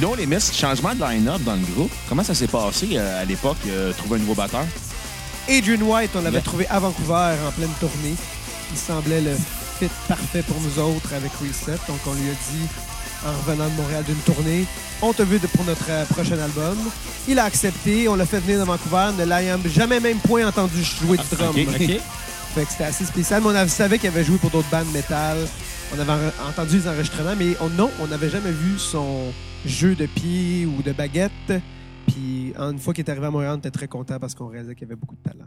Non, les Miss, changement de line-up dans le groupe. Comment ça s'est passé euh, à l'époque, euh, trouver un nouveau batteur? Adrian White, on l'avait Yeah. trouvé à Vancouver en pleine tournée. Il semblait le fit parfait pour nous autres avec Reset. Donc, on lui a dit, en revenant de Montréal d'une tournée, on te veut de- pour notre euh, prochain album. Il a accepté, on l'a fait venir de Vancouver, ne l'a jamais même point entendu jouer du drum. ok, OK? Fait que c'était assez spécial. Mais on avait- savait qu'il avait joué pour d'autres bandes métal. On avait en- entendu les enregistrements, mais on, non, on n'avait jamais vu son jeu de pied ou de baguette. Puis une fois qu'il est arrivé à Montréal, on était très content parce qu'on réalisait qu'il avait beaucoup de talent.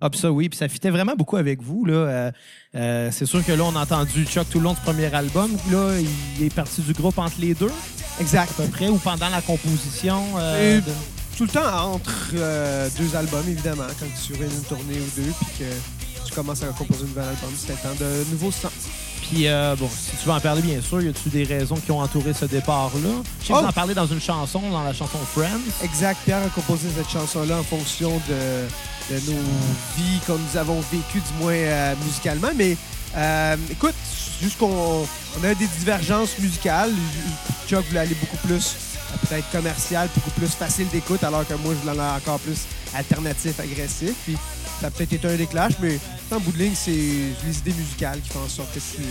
Ah, puis ça, oui. Puis ça fitait vraiment beaucoup avec vous. Là. Euh, euh, c'est sûr que là, on a entendu Chuck tout le long du premier album. Là, il est parti du groupe entre les deux, Exact. à peu près, ou pendant la composition. euh, Et- de- Tout le temps entre euh, deux albums, évidemment, quand tu sur une tournée ou deux, puis que tu commences à composer un nouvel album, c'était temps de nouveaux sons. Puis, euh, bon, si tu veux en parler, bien sûr, y a-tu des raisons qui ont entouré ce départ-là? Je sais Oh! en parlez dans une chanson, dans la chanson Friends. Exact. Pierre a composé cette chanson-là en fonction de, de nos vies comme nous avons vécues, du moins euh, musicalement. Mais euh, écoute, juste qu'on on a des divergences musicales. Chuck voulait aller beaucoup plus peut-être commercial, beaucoup plus facile d'écoute, alors que moi, je voulais aller encore plus alternatif, agressif. Puis ça a peut-être été un déclash, mais en bout de ligne, c'est les idées musicales qui font en sorte que tu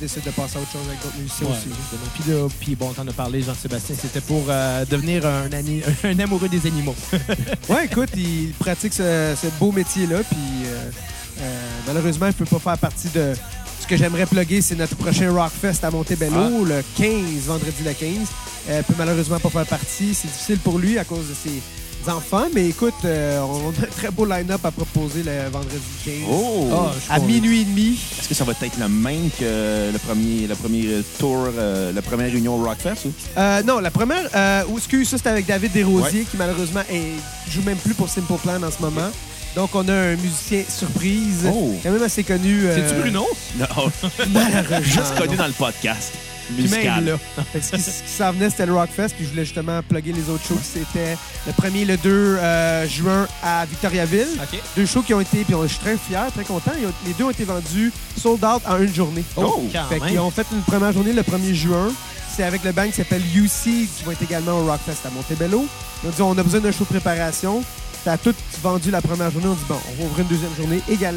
décides de passer à autre chose avec d'autres musiciens Ouais, aussi. justement. Puis là, puis bon, t'en as parlé, Jean-Sébastien, c'était pour euh, devenir un, amoureux des animaux. Ouais, écoute, il pratique ce, ce beau métier-là, puis euh, euh, malheureusement, il peut pas faire partie de. Ce que j'aimerais plugger, c'est notre prochain Rockfest à Montebello, le 15, vendredi le 15. Euh, il peut malheureusement pas faire partie. C'est difficile pour lui à cause de ses enfants, mais écoute, euh, on a un très beau line-up à proposer le vendredi 15. Oh! Ah, je suis À convaincu. minuit et demi. Est-ce que ça va être le même que le premier, le premier tour, euh, la première réunion au Rockfest? Ou? Euh, non, la première, euh, ou excuse, ça c'était avec David Desrosiers qui malheureusement est, joue même plus pour Simple Plan en ce moment. Donc on a un musicien surprise, Oh. quand même assez connu. euh, C'est-tu Bruno? Non, Malheureusement. juste connu non. dans le podcast Puis même musical. là. Ce qui, s'en venait, c'était le Rockfest, puis je voulais justement plugger les autres shows. C'était le premier, le 2 euh, juin à Victoriaville. Deux shows qui ont été, puis on- je suis très fier, très content. Ils ont- les deux ont été vendus sold out en une journée. Oh, Fait même. qu'ils ont fait une première journée le 1er juin. C'est avec le band qui s'appelle UC qui va être également au Rockfest à Montebello. Ils ont dit on a besoin d'un show de préparation. Ça a tout vendu la première journée. On dit bon, on va ouvrir une deuxième journée égale,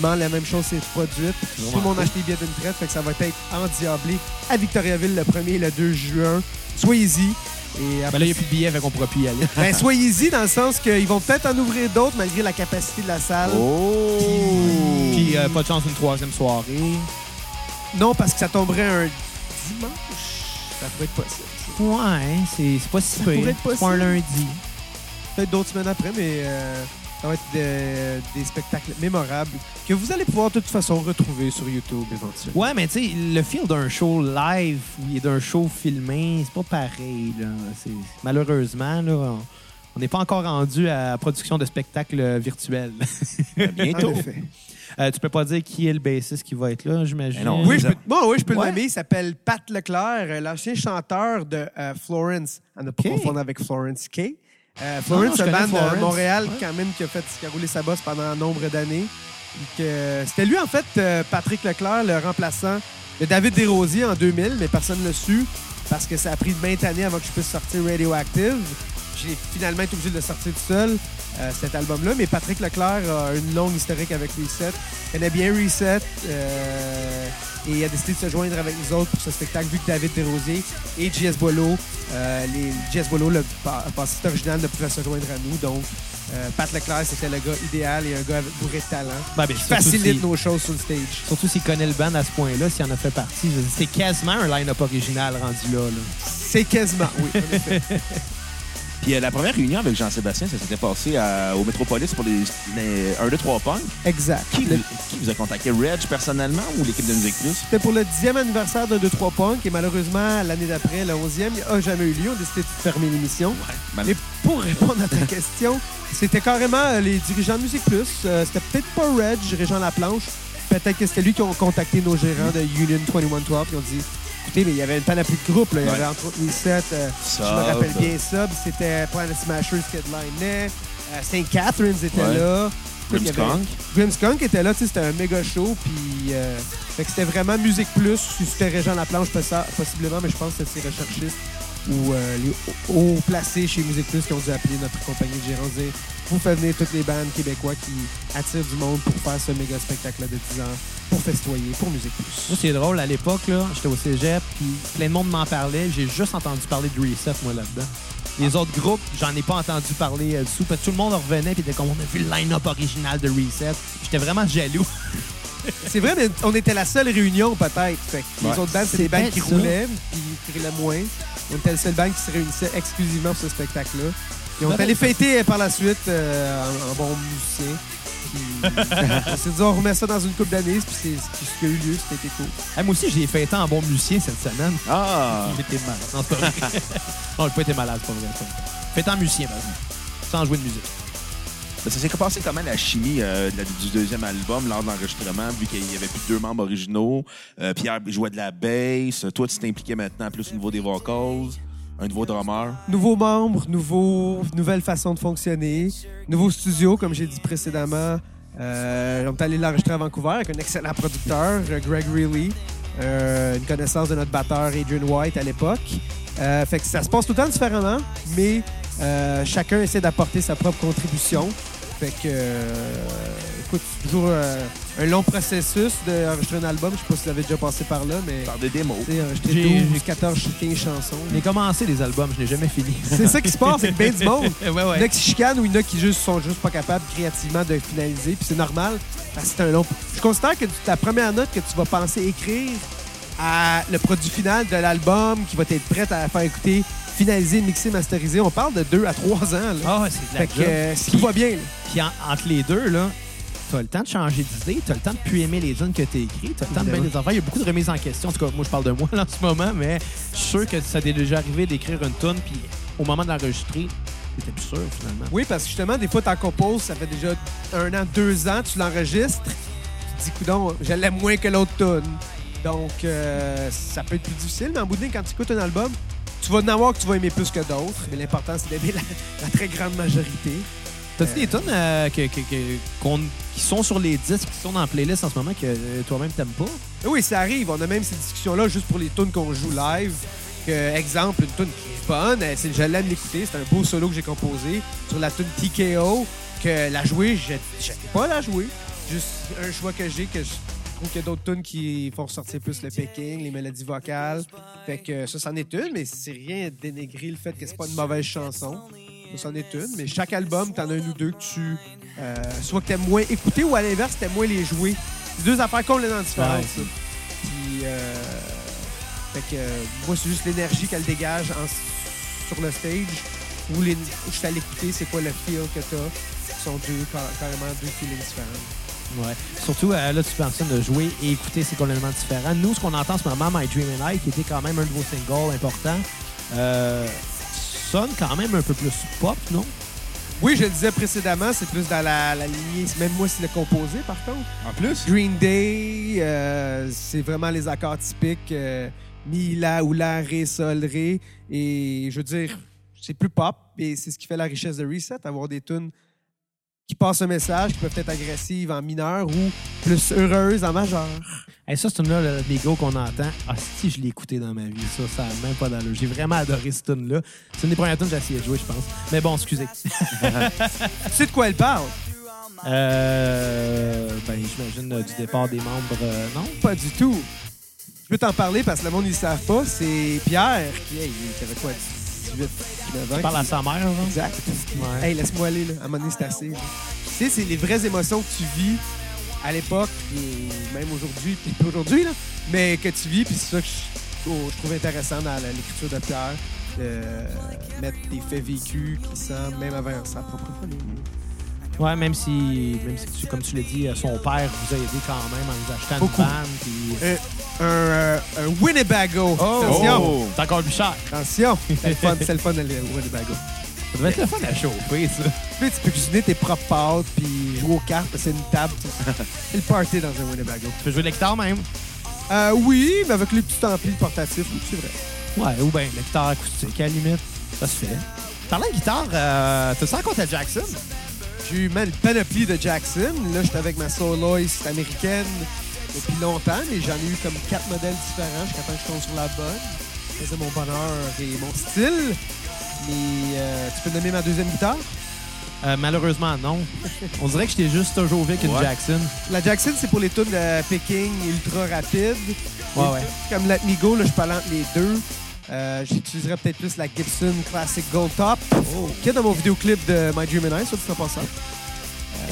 ch- la même chose s'est produite. Tout le monde a acheté des billets d'une traite, fait que ça va être endiablé à Victoriaville le 1er et le 2 juin. Soyez-y. Et Ben là, il n'y a plus de billets, fait qu'on pourra plus y aller. ben, soyez-y dans le sens qu'ils vont peut-être en ouvrir d'autres malgré la capacité de la salle. Oh! Puis euh, pas de chance d'une troisième soirée. Non, parce que ça tomberait un dimanche. Ça pourrait être possible. Ouais, c'est c'est pas si Ça pire. pourrait être pas un possible. lundi. Peut-être d'autres semaines après, mais euh, ça va être de- des spectacles mémorables que vous allez pouvoir de toute façon retrouver sur YouTube éventuellement. Ouais, mais tu sais, le feel d'un show live ou d'un show filmé, c'est pas pareil. Là. C'est- Malheureusement, là, on- on n'est pas encore rendu à la production de spectacles virtuels. Bientôt. En effet. Euh, tu peux pas dire qui est le bassiste qui va être là, j'imagine. Non, Oui, je peux, bon, oui, je peux Ouais. le nommer. Il s'appelle Pat Leclerc, euh, l'ancien chanteur de euh, Florence. À ne pas confondre avec Florence K. Euh, je c'est connais bande de. Montréal Ouais. quand même qui a, fait, qui a roulé sa bosse pendant un nombre d'années. Que- C'était lui, en fait, euh, Patrick Leclerc, le remplaçant de David Desrosiers en 2000, mais personne ne l'a su parce que ça a pris 20 années avant que je puisse sortir Radioactive. J'ai finalement été obligé de le sortir tout seul, euh, cet album-là. Mais Patrick Leclerc a une longue historique avec Reset. Il connaît bien Reset euh, et il a décidé de se joindre avec nous autres pour ce spectacle vu que David Desrosiers et JS euh, les, JS Bolo, le ba- bassiste original, ne pouvait se joindre à nous. Donc, euh, Pat Leclerc, c'était le gars idéal et un gars avec- bourré de talent. Ben, ben, Qui facilite si- nos choses sur le stage. Surtout s'il connaît le band à ce point-là, s'il en a fait partie. C'est quasiment un line-up original rendu là. là. C'est quasiment, oui, en effet. Puis euh, la première réunion avec Jean-Sébastien, ça s'était passé à- au Métropolis pour les, les 1, 2, 3 punk. exact. Qui, Le- vous- qui vous a contacté? Reg personnellement ou l'équipe de Musique Plus? C'était pour le 10e anniversaire de 2-3 Punk et malheureusement, l'année d'après, le 11e, il n'a jamais eu lieu. On a décidé de fermer l'émission. Mais pour répondre à ta question, c'était carrément euh, les dirigeants de Musique Plus. Euh, c'était peut-être pas Reg, Régent Laplanche. Peut-être que c'était lui qui ont contacté nos gérants de Union 2112 qui ont dit mais il y avait une panoplie de groupes. là. Il y Ouais. avait entre autres Reset, euh, je me rappelle bien Sub, c'était Planet Smashers qui headlinait. Euh, St. Catherine's était Ouais. là. Grimmskunk. Grimmskunk était là, c'était un méga show, puis euh, fait que c'était vraiment Musique Plus, si c'était Régent Laplanche possi- possiblement, mais je pense que c'est ces recherchistes ou euh, les hauts placés chez Musique Plus qui ont dû appeler notre compagnie de gérants vous faites venir toutes les bandes québécois qui attirent du monde pour faire ce méga spectacle-là de 10 ans, pour festoyer, pour Musique Plus. Moi, c'est drôle, à l'époque, là, j'étais au cégep, puis plein de monde m'en parlait. J'ai juste entendu parler de Reset, moi, là-dedans. Les autres groupes, j'en ai pas entendu parler euh, dessous, parce que tout le monde en revenait, puis était comme, on a vu le line-up original de Reset. J'étais vraiment jaloux. C'est vrai, mais on était la seule réunion peut-être. Fait que Ouais. Les autres bandes, c'est des bandes qui ça. roulaient, puis qui roulaient moins. On était la seule bande qui se réunissait exclusivement pour ce spectacle-là. Puis on est allé fêter euh, par la suite euh, en, en bon musicien. Puis on s'est dit, on remet ça dans une coupe d'années, puis c'est ce qui a eu lieu, c'était cool. Hey, moi aussi, j'ai fêté en bon musicien cette semaine. Ah! J'étais malade. Non, c'est pas vrai. non, j'ai pas été malade, c'est pas vrai. Fêté en musicien, exemple. Sans jouer de musique. Ben, Ça s'est passé comment la chimie euh, de la- du deuxième album lors de l'enregistrement, vu qu'il y avait plus deux membres originaux. Euh, Pierre jouait de la bass. Toi, tu t'impliquais maintenant plus au niveau des vocals. Un nouveau drummer. Nouveaux membres, nouveau, nouvelle façon de fonctionner, nouveau studio, comme j'ai dit précédemment. Euh, on est allé l'enregistrer à Vancouver avec un excellent producteur, euh, Greg Reilly, euh, une connaissance de notre batteur Adrian White à l'époque. Fait que ça se passe tout le temps différemment, mais chacun essaie d'apporter sa propre contribution. Fait que, écoute, c'est toujours euh, un long processus d'enregistrer un album. Je sais pas si vous avez déjà passé par là, mais Par des démos. tu sais, enregistrer J'ai- 12, 14, 15 chansons. J'ai commencé les albums, je n'ai jamais fini. C'est ça qui se passe avec bien du monde. ouais, Il y en a qui chicanent ou il y en a qui juste sont juste pas capables créativement de finaliser. Puis c'est normal parce que c'est un long. Je considère que ta première note que tu vas penser écrire à le produit final de l'album qui va être prêt à faire écouter, finaliser, mixer, masteriser, on parle de deux à trois ans. Là. Ah, ouais, c'est de la fait que euh, tout va bien. Puis en- entre les deux, là, t'as le temps de changer d'idée, t'as le temps de plus aimer les zones que t'as écrites, t'as le temps de bien les enfants. Il y a beaucoup de remises en question. En tout cas, moi, je parle de moi là, en ce moment, mais je suis sûr que ça t'est déjà arrivé d'écrire une tune, puis au moment de l'enregistrer, t'étais plus sûr, finalement. Oui, parce que justement, des fois, t'en composes, ça fait déjà un an, deux ans, tu l'enregistres. Tu te dis, coudon, je l'aime moins que l'autre tune. Donc, euh, ça peut être plus difficile, mais en bout de ligne, quand tu écoutes un album, tu vas en avoir que tu vas aimer plus que d'autres, mais l'important, c'est d'aimer la, la très grande majorité. T'as-tu des tunes euh, que- que- que- qu'on- qui sont sur les disques, qui sont dans la playlist en ce moment, que euh, toi-même t'aimes pas? Oui, ça arrive. On a même ces discussions-là juste pour les tunes qu'on joue live. Que, exemple, une tune qui est bonne, euh, c'est je l'aime l'écouter. C'est un beau solo que j'ai composé sur la tune TKO. Que la jouer, je n'étais pas à la jouer. juste un choix que j'ai que je trouve qu'il y a d'autres tunes qui font ressortir plus le picking, les mélodies vocales. Fait que ça, c'en est une, mais c'est rien dénégrer le fait que c'est pas une mauvaise chanson. Ça, c'en est une. Mais chaque album, t'en as un ou deux que tu. euh, soit que t'aimes moins écouter ou à l'inverse, t'aimes moins les jouer. C'est deux affaires complètement différentes. Ouais. Puis. euh, fait que euh, moi, c'est juste l'énergie qu'elle dégage en- sur le stage. Ou les, juste à l'écouter, c'est quoi le feel que t'as. Ce sont deux, car- carrément deux feelings différents. Ouais. Surtout, euh, là, tu mentionnes de jouer et écouter, c'est complètement différent. Nous, ce qu'on entend en ce moment, My Dream and I, qui était quand même un de vos singles importants, euh, sonne quand même un peu plus pop, non? Oui, je le disais précédemment, c'est plus dans la, la lignée. Même moi, c'est le composé, par contre. En plus? Green Day, euh, c'est vraiment les accords typiques. Euh, mi, la, ou, la, ré, sol, ré. Et je veux dire, c'est plus pop. Et c'est ce qui fait la richesse de Reset, avoir des tunes qui passent un message, qui peuvent être agressives en mineur ou plus heureuses en majeur. Et ça, c'est une là, le Lego qu'on entend. Ah, si, je l'ai écouté dans ma vie. Ça, ça n'a même pas d'allure. J'ai vraiment adoré cette tune-là. C'est une des premières tunes que j'ai essayé de jouer, je pense. Mais bon, excusez. Tu sais de quoi elle parle? Euh, ben, j'imagine euh, du départ des membres, euh, non? Pas du tout. Je peux t'en parler parce que le monde, ils ne savent pas. C'est Pierre qui, hey, avait quoi, 18, 19 ans? Tu parles à sa mère, genre? Exact. Ouais. Hey, laisse-moi aller, là. À un moment donné, c'est assez. là. Tu sais, c'est les vraies émotions que tu vis à l'époque, et même aujourd'hui, puis aujourd'hui, là, mais que tu vis, puis c'est ça que je, oh, je trouve intéressant dans l'écriture de Pierre, de mettre des faits vécus qui sentent, même avant sa propre famille. Ouais, même si, même si tu- comme tu l'as dit, euh, son père vous a aidé quand même en nous achetant Beaucoup. une vanne. Euh, un, euh, un Winnebago. Attention. Oh! C'est encore plus cher. Attention. C'est le fun, c'est le fun, le Winnebago. Ça devait être le fun à chauffer, ça. Puis tu peux cuisiner tes propres pâtes, puis jouer aux cartes, c'est une table. tu. C'est le party dans un Winnebago. Tu peux jouer de guitare même. Euh, oui, mais avec les petits amplis portatifs, c'est vrai. Ouais, ou bien la guitare acoustique, à la limite. Ça se fait. Parlant de guitare, euh, t'as ça compte à Jackson? J'ai eu man, une panoplie de Jackson. Là, j'étais avec ma soloist américaine depuis longtemps, mais j'en ai eu comme quatre modèles différents jusqu'à temps que je tombe sur la bonne. C'est mon bonheur et mon style. Mais euh, tu peux nommer ma deuxième guitare? Euh, malheureusement, non. On dirait que j'étais juste toujours avec une Ouais. Jackson. La Jackson, c'est pour les tunes de picking ultra rapide. Ouais, Les ouais. tunes Comme l'Atmigo, là, je parle entre les deux. Euh, J'utiliserais peut-être plus la Gibson Classic Gold Top, qui est dans mon vidéoclip de My Dream and I, soit dit en passant.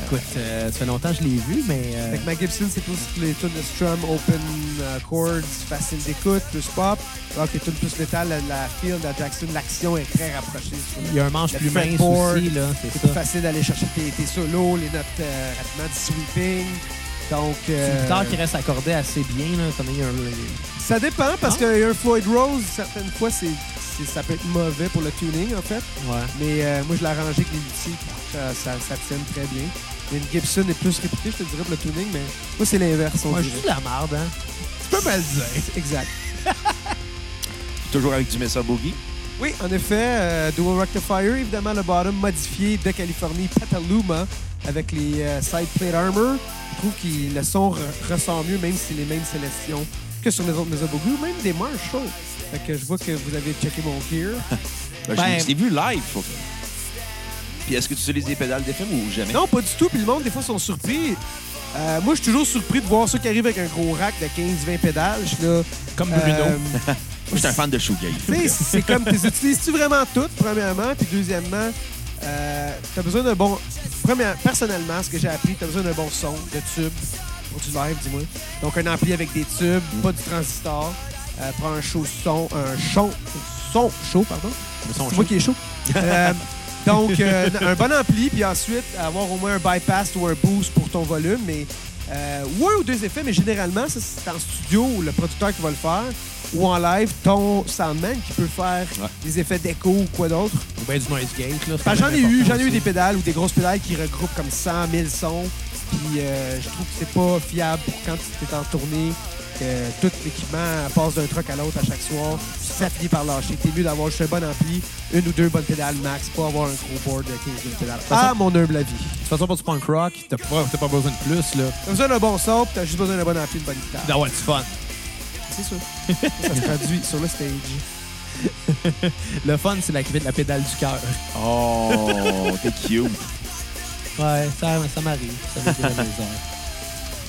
Écoute, euh, ça fait longtemps que je l'ai vu, mais... euh, Fait que ma Gibson, c'est plus les tunes de strum, open euh, chords, facile d'écoute, plus pop. Alors que les tunes plus métal, la, la feel de la Jackson, l'action est très rapprochée. il y a un manche plus mince aussi, là, c'est plus facile d'aller chercher tes, tes solos, les notes euh, rapidement du sweeping. Donc, C'est euh, une guitare qui reste accordée assez bien, là. T'en as eu un... ça dépend parce Ah. qu'il y a un Floyd Rose, certaines fois, c'est c'est- ça peut être mauvais pour le tuning, en fait. Ouais. Mais euh, moi, je l'ai arrangé avec les outils pour que ça, ça, ça tienne très bien. Mais une Gibson est plus réputée, je te dirais, pour le tuning, mais moi, c'est l'inverse, Moi, je suis de la merde, hein. Tu peux me le dire. Exact. Toujours avec du Mesa Boogie. Oui, en effet, euh, Dual Rectifier, évidemment, le bottom modifié de Californie, Petaluma, avec les euh, side plate armor. Je trouve que le son re- ressort mieux, même si c'est les mêmes sélections que sur les autres Mesa Boogie, ou même des Marshall. Fait que je vois que vous avez checké mon gear. Ben, Ben- je l'ai- vu live. Puis est-ce que tu utilises des pédales d'effet ou jamais? Non, pas du tout. Puis le monde, des fois, sont surpris. Euh, moi, je suis toujours surpris de voir ceux qui arrivent avec un gros rack de 15-20 pédales. Je suis là. Comme Bruno. euh, Moi, je suis un fan de shoegaze. C'est comme, tu utilises-tu vraiment toutes, premièrement, puis deuxièmement, euh, t'as besoin d'un bon... Première, personnellement, ce que j'ai appris, t'as besoin d'un bon son, de tube, du live, dis-moi. Donc, un ampli avec des tubes, pas du transistor. Euh, prends un chaud son, un son, son chaud, pardon. C'est moi chaud. qui est chaud. Euh, donc, euh, un bon ampli, puis ensuite, avoir au moins un bypass ou un boost pour ton volume, mais... Euh, ou un ou deux effets, mais généralement, ça, c'est en studio le producteur qui va le faire, ou en live, ton soundman qui peut faire Ouais. des effets d'écho ou quoi d'autre. Ou bien du noise gate, là. quand J'en ai eu, j'en ai eu des pédales ou des grosses pédales qui regroupent comme 100 000 sons, puis euh, je trouve que c'est pas fiable pour quand tu es en tournée, que tout l'équipement passe d'un truck à l'autre à chaque soir, puis ça finit par lâcher. T'es mieux d'avoir juste un bon ampli, une ou deux bonnes pédales max, pas avoir un gros board de 15 000 pédales. façon- Ah, mon humble avis. De toute façon, pour du punk rock, t'as pas, t'as pas besoin de plus, là. T'as besoin d'un bon son, puis t'as juste besoin d'un bon ampli, une bonne guitare. D'avoir du fun. C'est ça. ça se traduit sur le stage. Le fun, c'est de la pédale du cœur. Oh, t'es cute. Ouais, ça, ça m'arrive. Ça les heures.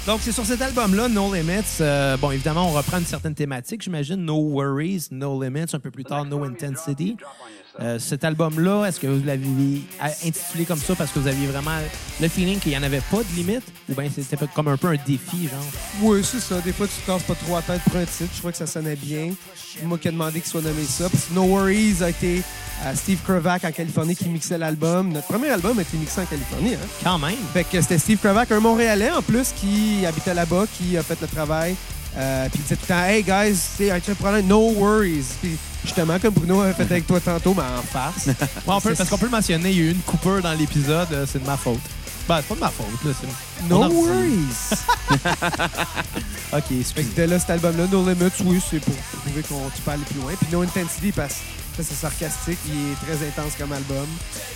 Donc, c'est sur cet album-là, No Limits. euh, bon, évidemment, on reprend une certaine thématique, j'imagine. No Worries, No Limits. Un peu plus tard, No Intensity. Euh, cet album-là, est-ce que vous l'aviez intitulé comme ça parce que vous aviez vraiment le feeling qu'il n'y en avait pas de limite? Ou bien c'était comme un peu un défi, genre? Oui, c'est ça. Des fois, tu te casses pas trop la tête pour un titre. Je crois que ça sonnait bien. C'est moi qui ai demandé qu'il soit nommé ça. Parce que No Worries a été à Steve Kravac en Californie qui mixait l'album. Notre premier album a été mixé en Californie. Hein? Quand même. Fait que c'était Steve Kravac, un Montréalais en plus, qui habitait là-bas, qui a fait le travail. Euh, puis il disait tout le temps, Hey guys, as un problème, no worries. Puis justement, comme Bruno a fait avec toi tantôt, mais en farce. Ouais, on peut- parce qu'on peut le mentionner, il y a eu une coupure dans l'épisode, euh, c'est de ma faute. Ben, c'est pas de ma faute, là. c'est- No worries. OK, Fait que de là, cet album-là, No Limits, oui, c'est pour prouver qu'on tu peux aller plus loin. Puis No Intensity, parce c'est sarcastique, il est très intense comme album.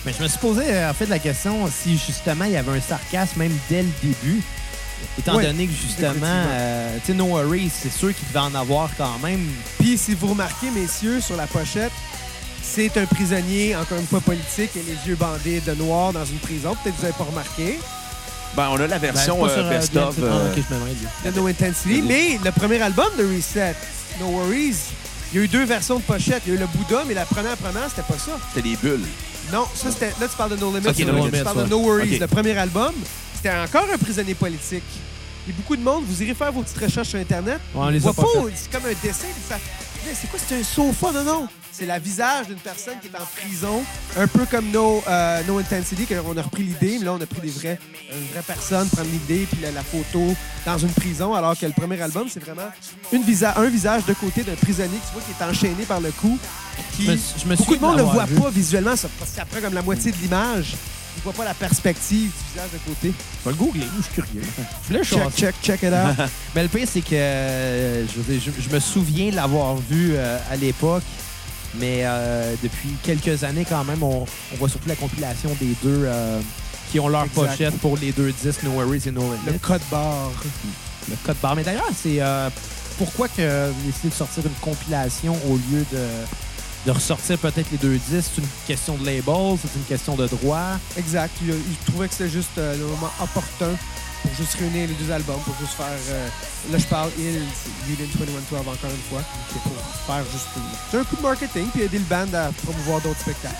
Mais je me suis posé, euh, en fait, la question si justement il y avait un sarcasme même dès le début. Étant Ouais, donné que justement, euh, tu sais, No Worries, c'est sûr qu'il devait en avoir quand même. Puis si vous remarquez, messieurs, sur la pochette, c'est un prisonnier, encore une fois politique, et les yeux bandés de noir dans une prison. Peut-être que vous n'avez pas remarqué. Ben, on a la Ben, version pas euh, euh, best-of. euh, Ah, de No Intensity. Mais le premier album de Reset, No Worries, il y a eu deux versions de pochette. Il y a eu le Bouddha, mais la première première, c'était pas ça. C'était des bulles. Non, ça c'était. Là, tu parles de No Limits. Ok, là, No tu Limits, parles de. No Worries. Le premier album, c'était encore un prisonnier politique. Et beaucoup de monde, vous irez faire vos petites recherches sur Internet. Ouais, on les a voit pas c'est comme un dessin. puis ça- Mais C'est quoi, c'est un sofa? Non, non. C'est la visage d'une personne qui est en prison, un peu comme No, euh, no Intensity, qu'on a repris l'idée, mais là, on a pris des vrais, une vraie personne prendre l'idée, puis la, la photo dans une prison, alors que le premier album, c'est vraiment une visa un visage de côté d'un prisonnier que tu vois qui est enchaîné par le cou. Qui, Je me- je me beaucoup de monde ne le voit vu. pas visuellement, ça, parce que ça prend comme la moitié de l'image. Il voit pas la perspective du visage de côté. Je vais le googler, je suis curieux. Je voulais Check, check, check it out. Mais le pire, c'est que euh, je me souviens l'avoir vu euh, à l'époque, mais euh, depuis quelques années quand même, on, on voit surtout la compilation des deux euh, qui ont leur Exact. pochette pour les deux disques, No Worries et No le Limits. code barre. Le code barre. Mais d'ailleurs, c'est euh, pourquoi que vous décidez de sortir une compilation au lieu de, de ressortir peut-être les deux disques? C'est une question de label, c'est une question de droit. Exact. Il, il trouvait que c'était juste le moment opportun pour juste réunir les deux albums, pour juste faire. euh, là, je parle Il, Union 2112 encore une fois. C'est pour faire juste. un coup de marketing, puis aider le band à promouvoir d'autres spectacles.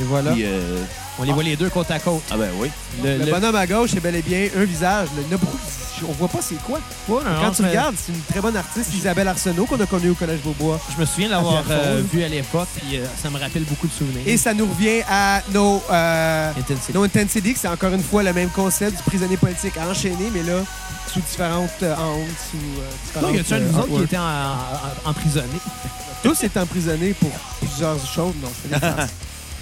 Et voilà. Puis, euh, On les voit les deux côte à côte. ah ben oui. Le, Le, le- bonhomme à gauche est bel et bien un visage. Le, il y en a beaucoup qui- on voit pas c'est quoi. Ouais, non, Quand tu c'est- regardes, c'est une très bonne artiste, Isabelle Arsenault, qu'on a connue au Collège Beaubois. Je me souviens l'avoir À Pierrefonds, euh, là. vu à l'époque, puis euh, ça me rappelle beaucoup de souvenirs. Et ça nous revient à nos. euh, Intensity. No Intensity, que c'est encore une fois le même concept du prisonnier politique enchaîné, mais là, sous différentes euh, hontes, sous euh, différentes... Non, y a-tu un de euh, autres qui était en- en- emprisonné? Tous étaient emprisonnés pour plusieurs choses. Non, des farces.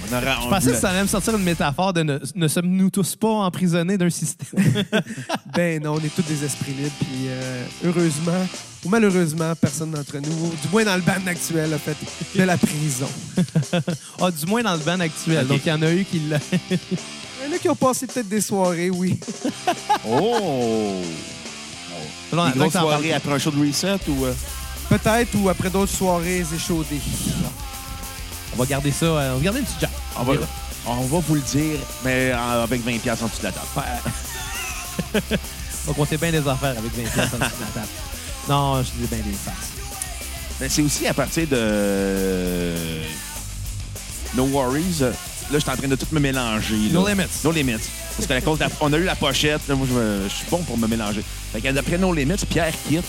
On aura, Je pensais que ça allait me sortir une métaphore de ne, ne sommes-nous tous pas emprisonnés d'un système? Ben non, on est tous des esprits libres, puis euh, heureusement, ou malheureusement, personne d'entre nous, du moins dans le band actuel, a fait de la prison. ah, du moins dans le band actuel. Donc, il y en a eu qui l'a. Il y en a qui ont passé peut-être des soirées, oui. Oh! Non, parles. soirées après un show de reset ou. euh, Peut-être, ou après d'autres soirées échaudées. On va garder ça. euh, on va garder une petite on, va, on va vous le dire, mais avec 20$ piastres en dessous de la table. Donc, on sait bien des affaires avec 20 pièces en dessous de la table. Non, je dis bien des farces. Mais c'est aussi à partir de. No Worries. euh, Là, je suis en train de tout me mélanger. là. No Limits. No Limits. Parce que la cause on a eu la pochette. là, moi, je, me- je suis bon pour me mélanger. Fait que d'après No Limits, Pierre quitte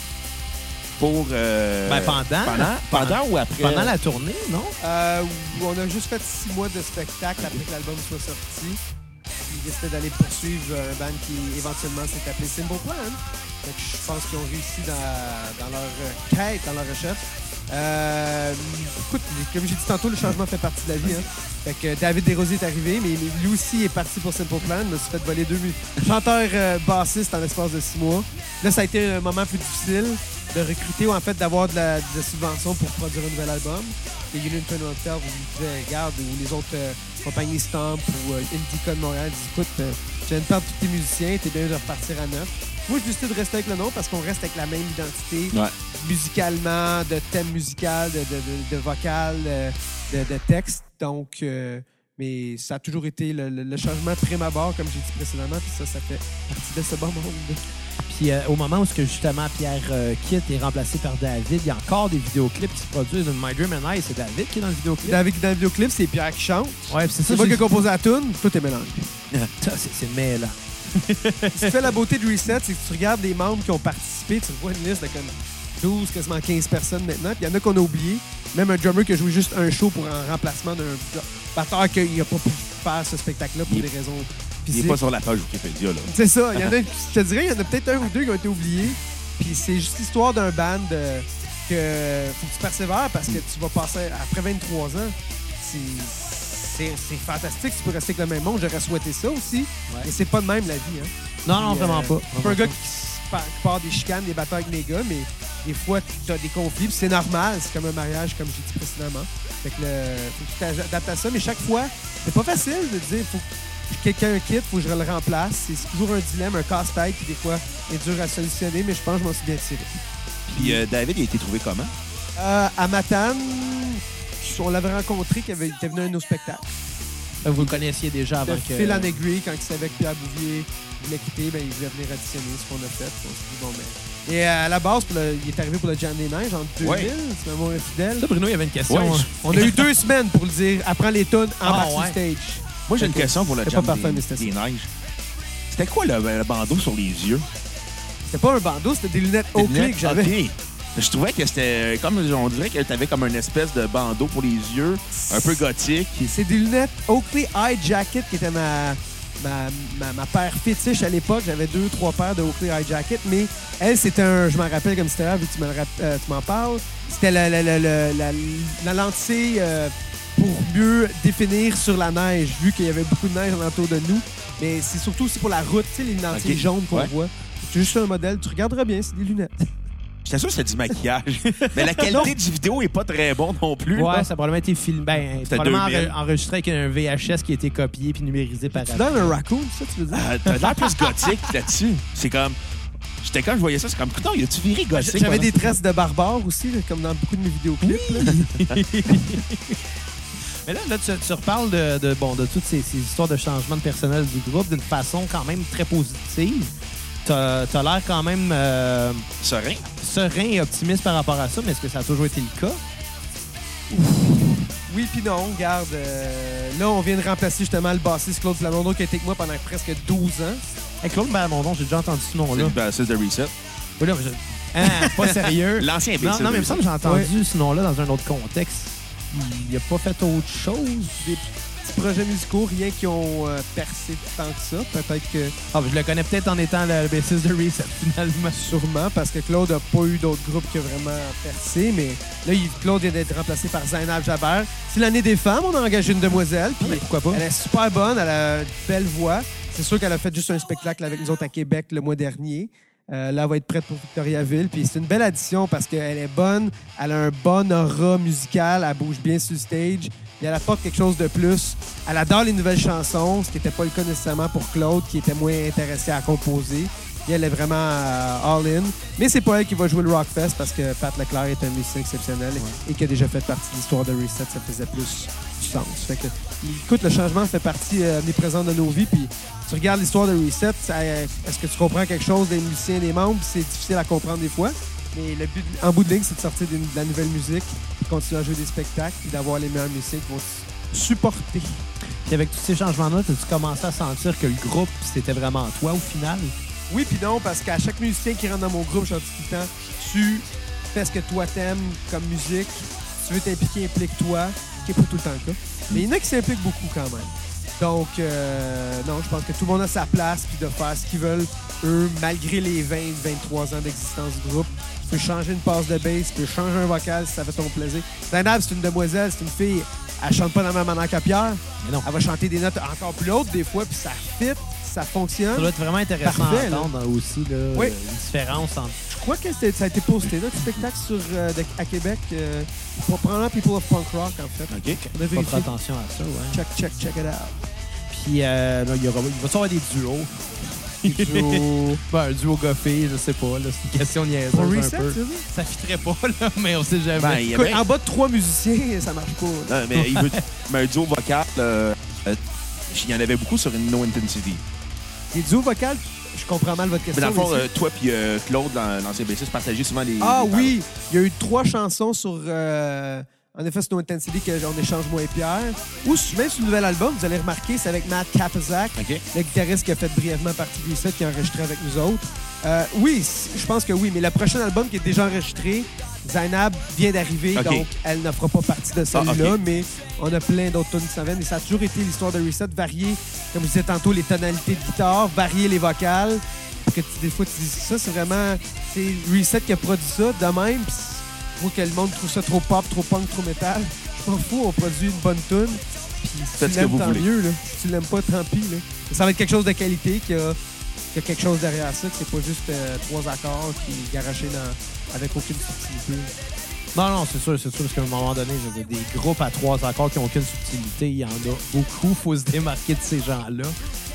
pour. euh, Ben, pendant. Pendant, pendant ou après? Pendant la tournée, non? Euh, où on a juste fait six mois de spectacle après que l'album soit sorti. Puis Ils décidaient d'aller poursuivre un band qui éventuellement s'est appelé Simple Plan. Fait que je pense qu'ils ont réussi dans, dans leur euh, quête, dans leur recherche. Euh, écoute, comme j'ai dit tantôt, le changement fait partie de la vie. Hein. Fait que David Desrosiers est arrivé, mais lui aussi est parti pour Simple Plan. Il me suis fait voler deux chanteurs euh, bassistes en l'espace de six mois. Là, ça a été un moment plus difficile de recruter ou en fait d'avoir de la, de subvention pour produire un nouvel album. Les Union 21 Hotel vous disaient, regarde, ou les autres euh, compagnies Stomp ou euh, Indica de Montréal disent, écoute, euh, tu viens de perdre tous tes musiciens, t'es bien de repartir à neuf. Moi, j'ai décidé de rester avec le nom parce qu'on reste avec la même identité Ouais. musicalement, de thème musical, de, de, de, de vocal, euh, de, de texte. Donc, euh, mais ça a toujours été le, le- le changement prime abord, comme j'ai dit précédemment, puis ça, ça fait partie de ce bon monde. Puis euh, au moment où ce que justement Pierre euh, quitte est remplacé par David, il y a encore des vidéoclips qui se produisent. My Dream and I, c'est David qui est dans le vidéoclip. David, dans le vidéoclip, c'est Pierre qui chante. Ouais, c'est ça. C'est moi qui ai composé la tune, tout est mélangé. C'est mêlant. Ce qui fait la beauté de Reset, c'est que tu regardes les membres qui ont participé, tu vois une liste de comme 12, quasiment 15 personnes maintenant. Puis il y en a qu'on a oublié. Même un drummer qui a joué juste un show pour un remplacement d'un batteur qui n'a pas pu faire ce spectacle-là pour Il- des raisons Il n'est pas sur la page Wikipédia, là. C'est ça. Il y en a, je te dirais, il y en a peut-être un ou deux qui ont été oubliés. Puis c'est juste l'histoire d'un band euh, que faut que tu persévères parce que tu vas passer, après 23 ans, c'est- c'est fantastique. Tu peux rester avec le même monde. J'aurais souhaité ça aussi. Ouais. Mais c'est pas de même la vie. Hein. Non, non, Puis, vraiment euh, pas. C'est pas un gars qui, part des chicanes, des batailles avec les gars, mais des fois, tu as des conflits. c'est normal. C'est comme un mariage, comme j'ai dit précédemment. Fait que le, faut que tu t'adaptes à ça. Mais chaque fois, c'est pas facile de dire faut quelqu'un quitte, faut que je le remplace. C'est toujours un dilemme, un casse-tête qui, des fois, est dur à solutionner, mais je pense que je m'en suis bien tiré. Puis euh, David, il a été trouvé comment? Euh, à Matane, on l'avait rencontré, il était venu à un de nos spectacles. Vous le connaissiez déjà avant De que. Phil Negri, quand il savait que Pierre Bouvier voulait quitter, ben, il voulait venir additionner ce qu'on a fait. On s'est dit, bon, ben. Et à la base, pour le- il est arrivé pour le Jam des Neiges en 2000, Ouais. c'est ma mémoire est fidèle. Ça, Bruno, il y avait une question. Ouais, hein. On a eu deux semaines pour le dire. Apprends les Ah, sur ouais. le stage. Moi, j'ai une question pour le jam pas parfait, des, mais c'était des neiges. C'était quoi le, le bandeau sur les yeux? C'était pas un bandeau, c'était des lunettes Des Oakley lunettes? que j'avais. OK. Je trouvais que c'était comme on dirait que t'avais comme une espèce de bandeau pour les yeux, un peu gothique. C'est des lunettes Oakley Eye Jacket qui était ma, ma, ma, ma paire fétiche à l'époque. J'avais deux, trois paires de Oakley Eye Jacket, mais elle, c'était un. Je m'en rappelle comme c'était là, vu que tu euh, m'en parles. C'était la, la, la, la, la- la lentille euh, pour mieux définir sur la neige, vu qu'il y avait beaucoup de neige autour de nous. Mais c'est surtout aussi pour la route, tu sais, les lentilles Ok. jaunes qu'on Ouais. voit. C'est juste un modèle. Tu regarderas bien, c'est des lunettes. J'étais sûr que c'était du maquillage. Mais la qualité du vidéo est pas très bonne non plus. Ouais, là. ça a probablement été filmé. Ben, probablement 2000. enre- enregistré avec un VHS qui a été copié puis numérisé par Tu donnes un raccoon, ça, tu veux dire? Euh, T'as l'air plus gothique là-dessus. C'est comme. J'étais quand je voyais ça, c'est comme, putain, y a-tu viré gothique? J'avais des tresses de barbare aussi, là, comme dans beaucoup de mes vidéoclips. là. Mais là, là tu, tu reparles de, de, bon, de toutes ces, ces histoires de changement de personnel du groupe d'une façon quand même très positive. T'as as, l'air quand même euh, Serein. serein et optimiste par rapport à ça, mais est-ce que ça a toujours été le cas? Oui puis non, regarde. euh, là, on vient de remplacer justement le bassiste Claude Flamondon qui a été avec moi pendant presque 12 ans. Hey, Claude Balamondon, j'ai déjà entendu ce C'est nom-là. le bassiste de Reset. Oui, là, je- Hein, pas sérieux. L'ancien non, bassiste non, mais il me semble que j'ai entendu ce nom-là dans un autre contexte. Il a pas fait autre chose? Des petits projets musicaux, rien qui ont euh, percé tant que ça. Peut-être que Ah, je le connais peut-être en étant le bassiste de Reset, finalement. sûrement, parce que Claude n'a pas eu d'autres groupes qui ont vraiment percé. Mais là, il- Claude vient d'être remplacé par Zainab Jabber. C'est l'année des femmes, on a engagé une demoiselle. Puis Mais pourquoi pas? Elle est super bonne, elle a une belle voix. C'est sûr qu'elle a fait juste un spectacle avec nous autres à Québec le mois dernier. Euh, là, va être prête pour Victoriaville. Puis c'est une belle addition parce qu'elle est bonne, elle a un bon aura musical, elle bouge bien sur le stage. Et elle apporte quelque chose de plus. Elle adore les nouvelles chansons, ce qui n'était pas le cas nécessairement pour Claude, qui était moins intéressé à composer. Et elle est vraiment euh, all-in. Mais c'est pas elle qui va jouer le Rockfest parce que Pat Leclerc est un musicien exceptionnel et qui a déjà fait partie de l'histoire de Reset. Ça faisait plus du sens. Fait que, écoute, le changement fait partie euh, omniprésente de nos vies. Puis tu regardes l'histoire de Reset, est-ce que tu comprends quelque chose des musiciens et des membres? C'est difficile à comprendre des fois. Mais le but, en bout de ligne, c'est de sortir de la nouvelle musique, de continuer à jouer des spectacles, puis d'avoir les meilleurs musiciens qui vont supporter. Puis avec tous ces changements-là, as-tu commencé à sentir que le groupe, c'était vraiment toi au final? Oui, puis non, parce qu'à chaque musicien qui rentre dans mon groupe, je leur dis tout le temps, tu fais ce que toi t'aimes comme musique. Si tu veux t'impliquer, implique-toi. Ce qui n'est pas tout le temps le cas. Mais il y en a qui s'impliquent beaucoup quand même. Donc, euh, non, je pense que tout le monde a sa place puis de faire ce qu'ils veulent, eux, malgré les 20, 23 ans d'existence du groupe. Tu peux changer une passe de bass, tu peux changer un vocal si ça fait ton plaisir. Zainab, c'est une demoiselle, c'est une fille. Elle chante pas dans la même manière qu'à Pierre. Mais non. Elle va chanter des notes encore plus hautes des fois, puis ça fit, ça fonctionne. Ça doit être vraiment intéressant Parfait, à là. entendre aussi, là, Oui. une différence entre... Je crois que ça a été posté, notre spectacle sur, euh, de- à Québec, euh, pour probablement People of Punk Rock, en fait. OK. On a vérifié. attention à ça, ouais. Check, check, check it out. Puis, euh, là, il, y aura, il va y avoir des duos. Des duos. Ben, un duo goffé, je sais pas, là, c'est une question niaiseuse Pour un Reset, peu. Ça fitterait pas, là, mais on sait jamais. Ben, Écoute, en bas de trois musiciens, ça marche pas. là. Non, mais il veut. mais un duo vocal, euh, euh, il y en avait beaucoup sur une No Intensity. Les duos vocales, je comprends mal votre Mais question. dans le fond, mais euh, toi puis euh, Claude, l'an- l'ancien bassiste, partagez souvent les. Ah les oui, il y a eu trois chansons sur. euh, en effet, Snow Intensity qu'on échange moi et Pierre. Ou même sur le nouvel album, vous allez remarquer, c'est avec Matt Kapazak, OK. le guitariste qui a fait brièvement partie du set, qui a enregistré avec nous autres. Euh, oui, je pense que oui, mais le prochain album qui est déjà enregistré, Zainab vient d'arriver, donc elle ne fera pas partie de celui-là, Ah, OK. mais on a plein d'autres tunes qui s'en viennent. Et ça a toujours été l'histoire de Reset, varier, comme je disais tantôt, les tonalités de guitare, varier les vocales. Pour que tu- des fois, tu dis ça, c'est vraiment. C'est Reset qui a produit ça de même. Puis je vois que le monde trouve ça trop pop, trop punk, trop métal. Je m'en fous, on produit une bonne tune. Puis si tu l'aimes, tant voulez. mieux. Là. Si tu l'aimes pas, tant pis. Là. Ça va être quelque chose de qualité qui a, qui a quelque chose derrière ça, que c'est pas juste euh, trois accords qui est garoché dans, avec aucune subtilité. Non, non, c'est sûr, c'est sûr, parce qu'à un moment donné, je dire, des groupes à trois accords qui n'ont aucune subtilité, il y en a beaucoup. faut se démarquer de ces gens-là.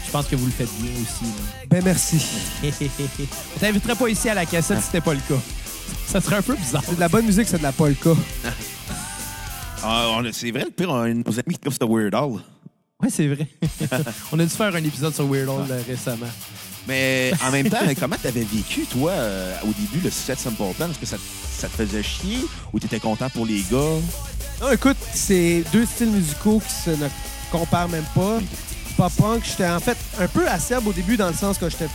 Je pense que vous le faites bien aussi. là. Ben merci. On t'inviterait pas ici à la cassette si c'était pas le cas. Ça serait un peu bizarre. C'est de la bonne musique, c'est de la polka. Ah, on a- c'est vrai, le pire, on a une- nos amis comme c'était Weird Al. Ouais, c'est vrai. On a dû faire un épisode sur Weird Al euh, récemment. Mais en même temps, comment t'avais vécu, toi, euh, au début, le set Simple Plan? Est-ce que ça, ça te faisait chier ou t'étais content pour les gars? Non, écoute, c'est deux styles musicaux qui se ne comparent même pas. Pop punk, j'étais en fait un peu acerbe au début dans le sens que j'étais.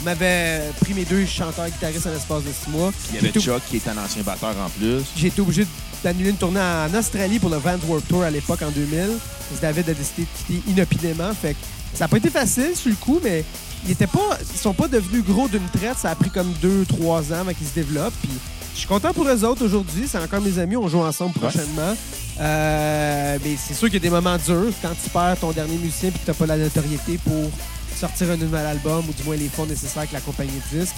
On m'avait pris mes deux chanteurs guitaristes en l'espace de six mois. Il y avait Chuck qui est un ancien batteur en plus. J'ai été obligé d'annuler une tournée en Australie pour le Vans Warped Tour à l'époque en 2000. David a décidé de quitter inopinément. Fait que ça n'a pas été facile sur le coup, mais ils étaient pas, ils sont pas devenus gros d'une traite. Ça a pris comme deux, trois ans avant qu'ils se développent. Puis je suis content pour eux autres aujourd'hui. C'est encore mes amis. On joue ensemble prochainement. Euh, mais c'est sûr qu'il y a des moments durs quand tu perds ton dernier musicien et que tu n'as pas la notoriété pour sortir un nouvel album ou du moins les fonds nécessaires avec la compagnie de disques.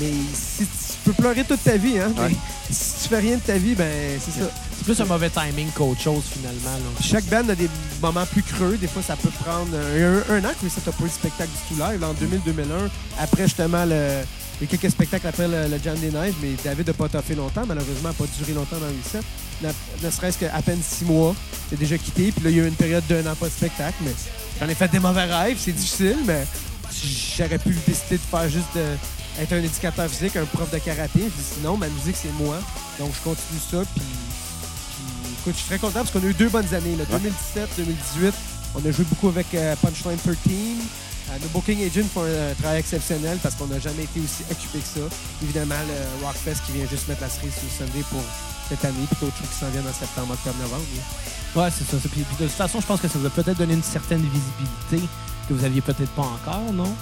Mais si tu peux pleurer toute ta vie, hein? Ouais. mais si tu fais rien de ta vie, ben c'est ça. C'est plus un mauvais timing qu'autre chose, finalement. Chaque band a des moments plus creux. Des fois, ça peut prendre un, an que ça n'a pas eu spectacle du tout live. En 2000-2001, après justement le. Il y a quelques spectacles après le, le Jam des Neiges, mais David n'a pas toffé longtemps. Malheureusement, n'a pas duré longtemps dans le set. Ne, serait-ce qu'à peine six mois. Il déjà quitté. Puis là, il y a eu une période d'un an pas de spectacle. Mais j'en ai fait des mauvais rêves. C'est difficile, mais j'aurais pu décider de faire juste être un éducateur physique, un prof de karaté. Je dis sinon, ma musique, c'est moi. Donc, je continue ça. Puis, écoute, je suis très content parce qu'on a eu deux bonnes années. Là. 2017, 2018, on a joué beaucoup avec euh, Punchline 13. Euh, nos booking agents font un, un travail exceptionnel parce qu'on n'a jamais été aussi occupé que ça. Évidemment, le Rockfest qui vient juste mettre la cerise sur le Sunday pour cette année, puis d'autres choses qui s'en viennent en septembre, octobre, novembre. là. Ouais, c'est ça. puis de toute façon, je pense que ça vous a peut-être donné une certaine visibilité que vous aviez peut-être pas encore, non?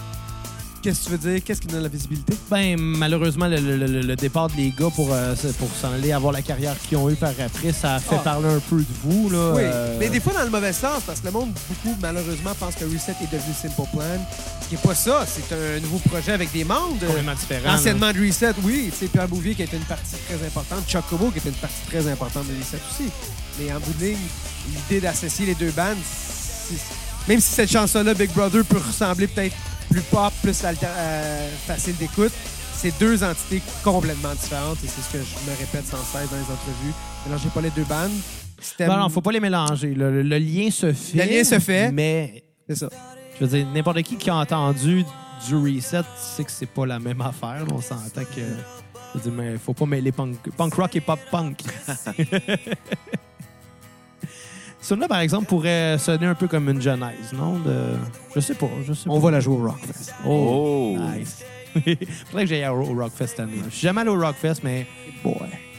Qu'est-ce que tu veux dire? Qu'est-ce qui donne la visibilité? Ben, malheureusement, le, le- le- le départ des gars pour, euh, pour s'en aller avoir la carrière qu'ils ont eue par après, ça a fait Ah. parler un peu de vous. Là, Oui, euh, mais des fois dans le mauvais sens, parce que le monde, beaucoup, malheureusement, pense que Reset est devenu Simple Plan. Ce qui n'est pas ça. C'est un nouveau projet avec des membres. de- complètement différent. Anciennement de Reset, oui. Tu sais, Pierre Bouvier qui était une partie très importante. Chuck Cobo qui était une partie très importante de Reset aussi. Mais en bout de ligne, l'idée d'associer les deux bandes, c'est- même si cette chanson-là, Big Brother, peut ressembler peut-être plus pop, plus euh, facile d'écoute, c'est deux entités complètement différentes. Et c'est ce que je me répète sans cesse dans les entrevues. Mélangez pas les deux bandes. C'était- Ben non, faut pas les mélanger. Le, le- le lien se fait. Le lien se fait. Mais, C'est ça. je veux dire, n'importe qui qui a entendu du reset sait que c'est pas la même affaire. On s'entend que. Je veux dire, mais faut pas mêler punk, punk rock et pop punk. Celui-là, par exemple, pourrait sonner un peu comme une genèse, non? De... Je sais pas, je sais On pas. va la jouer au Rockfest. Oh, Oh. nice. Faudrait que j'aille au au Rockfest cette année. Je suis jamais allé au Rockfest, mais bon,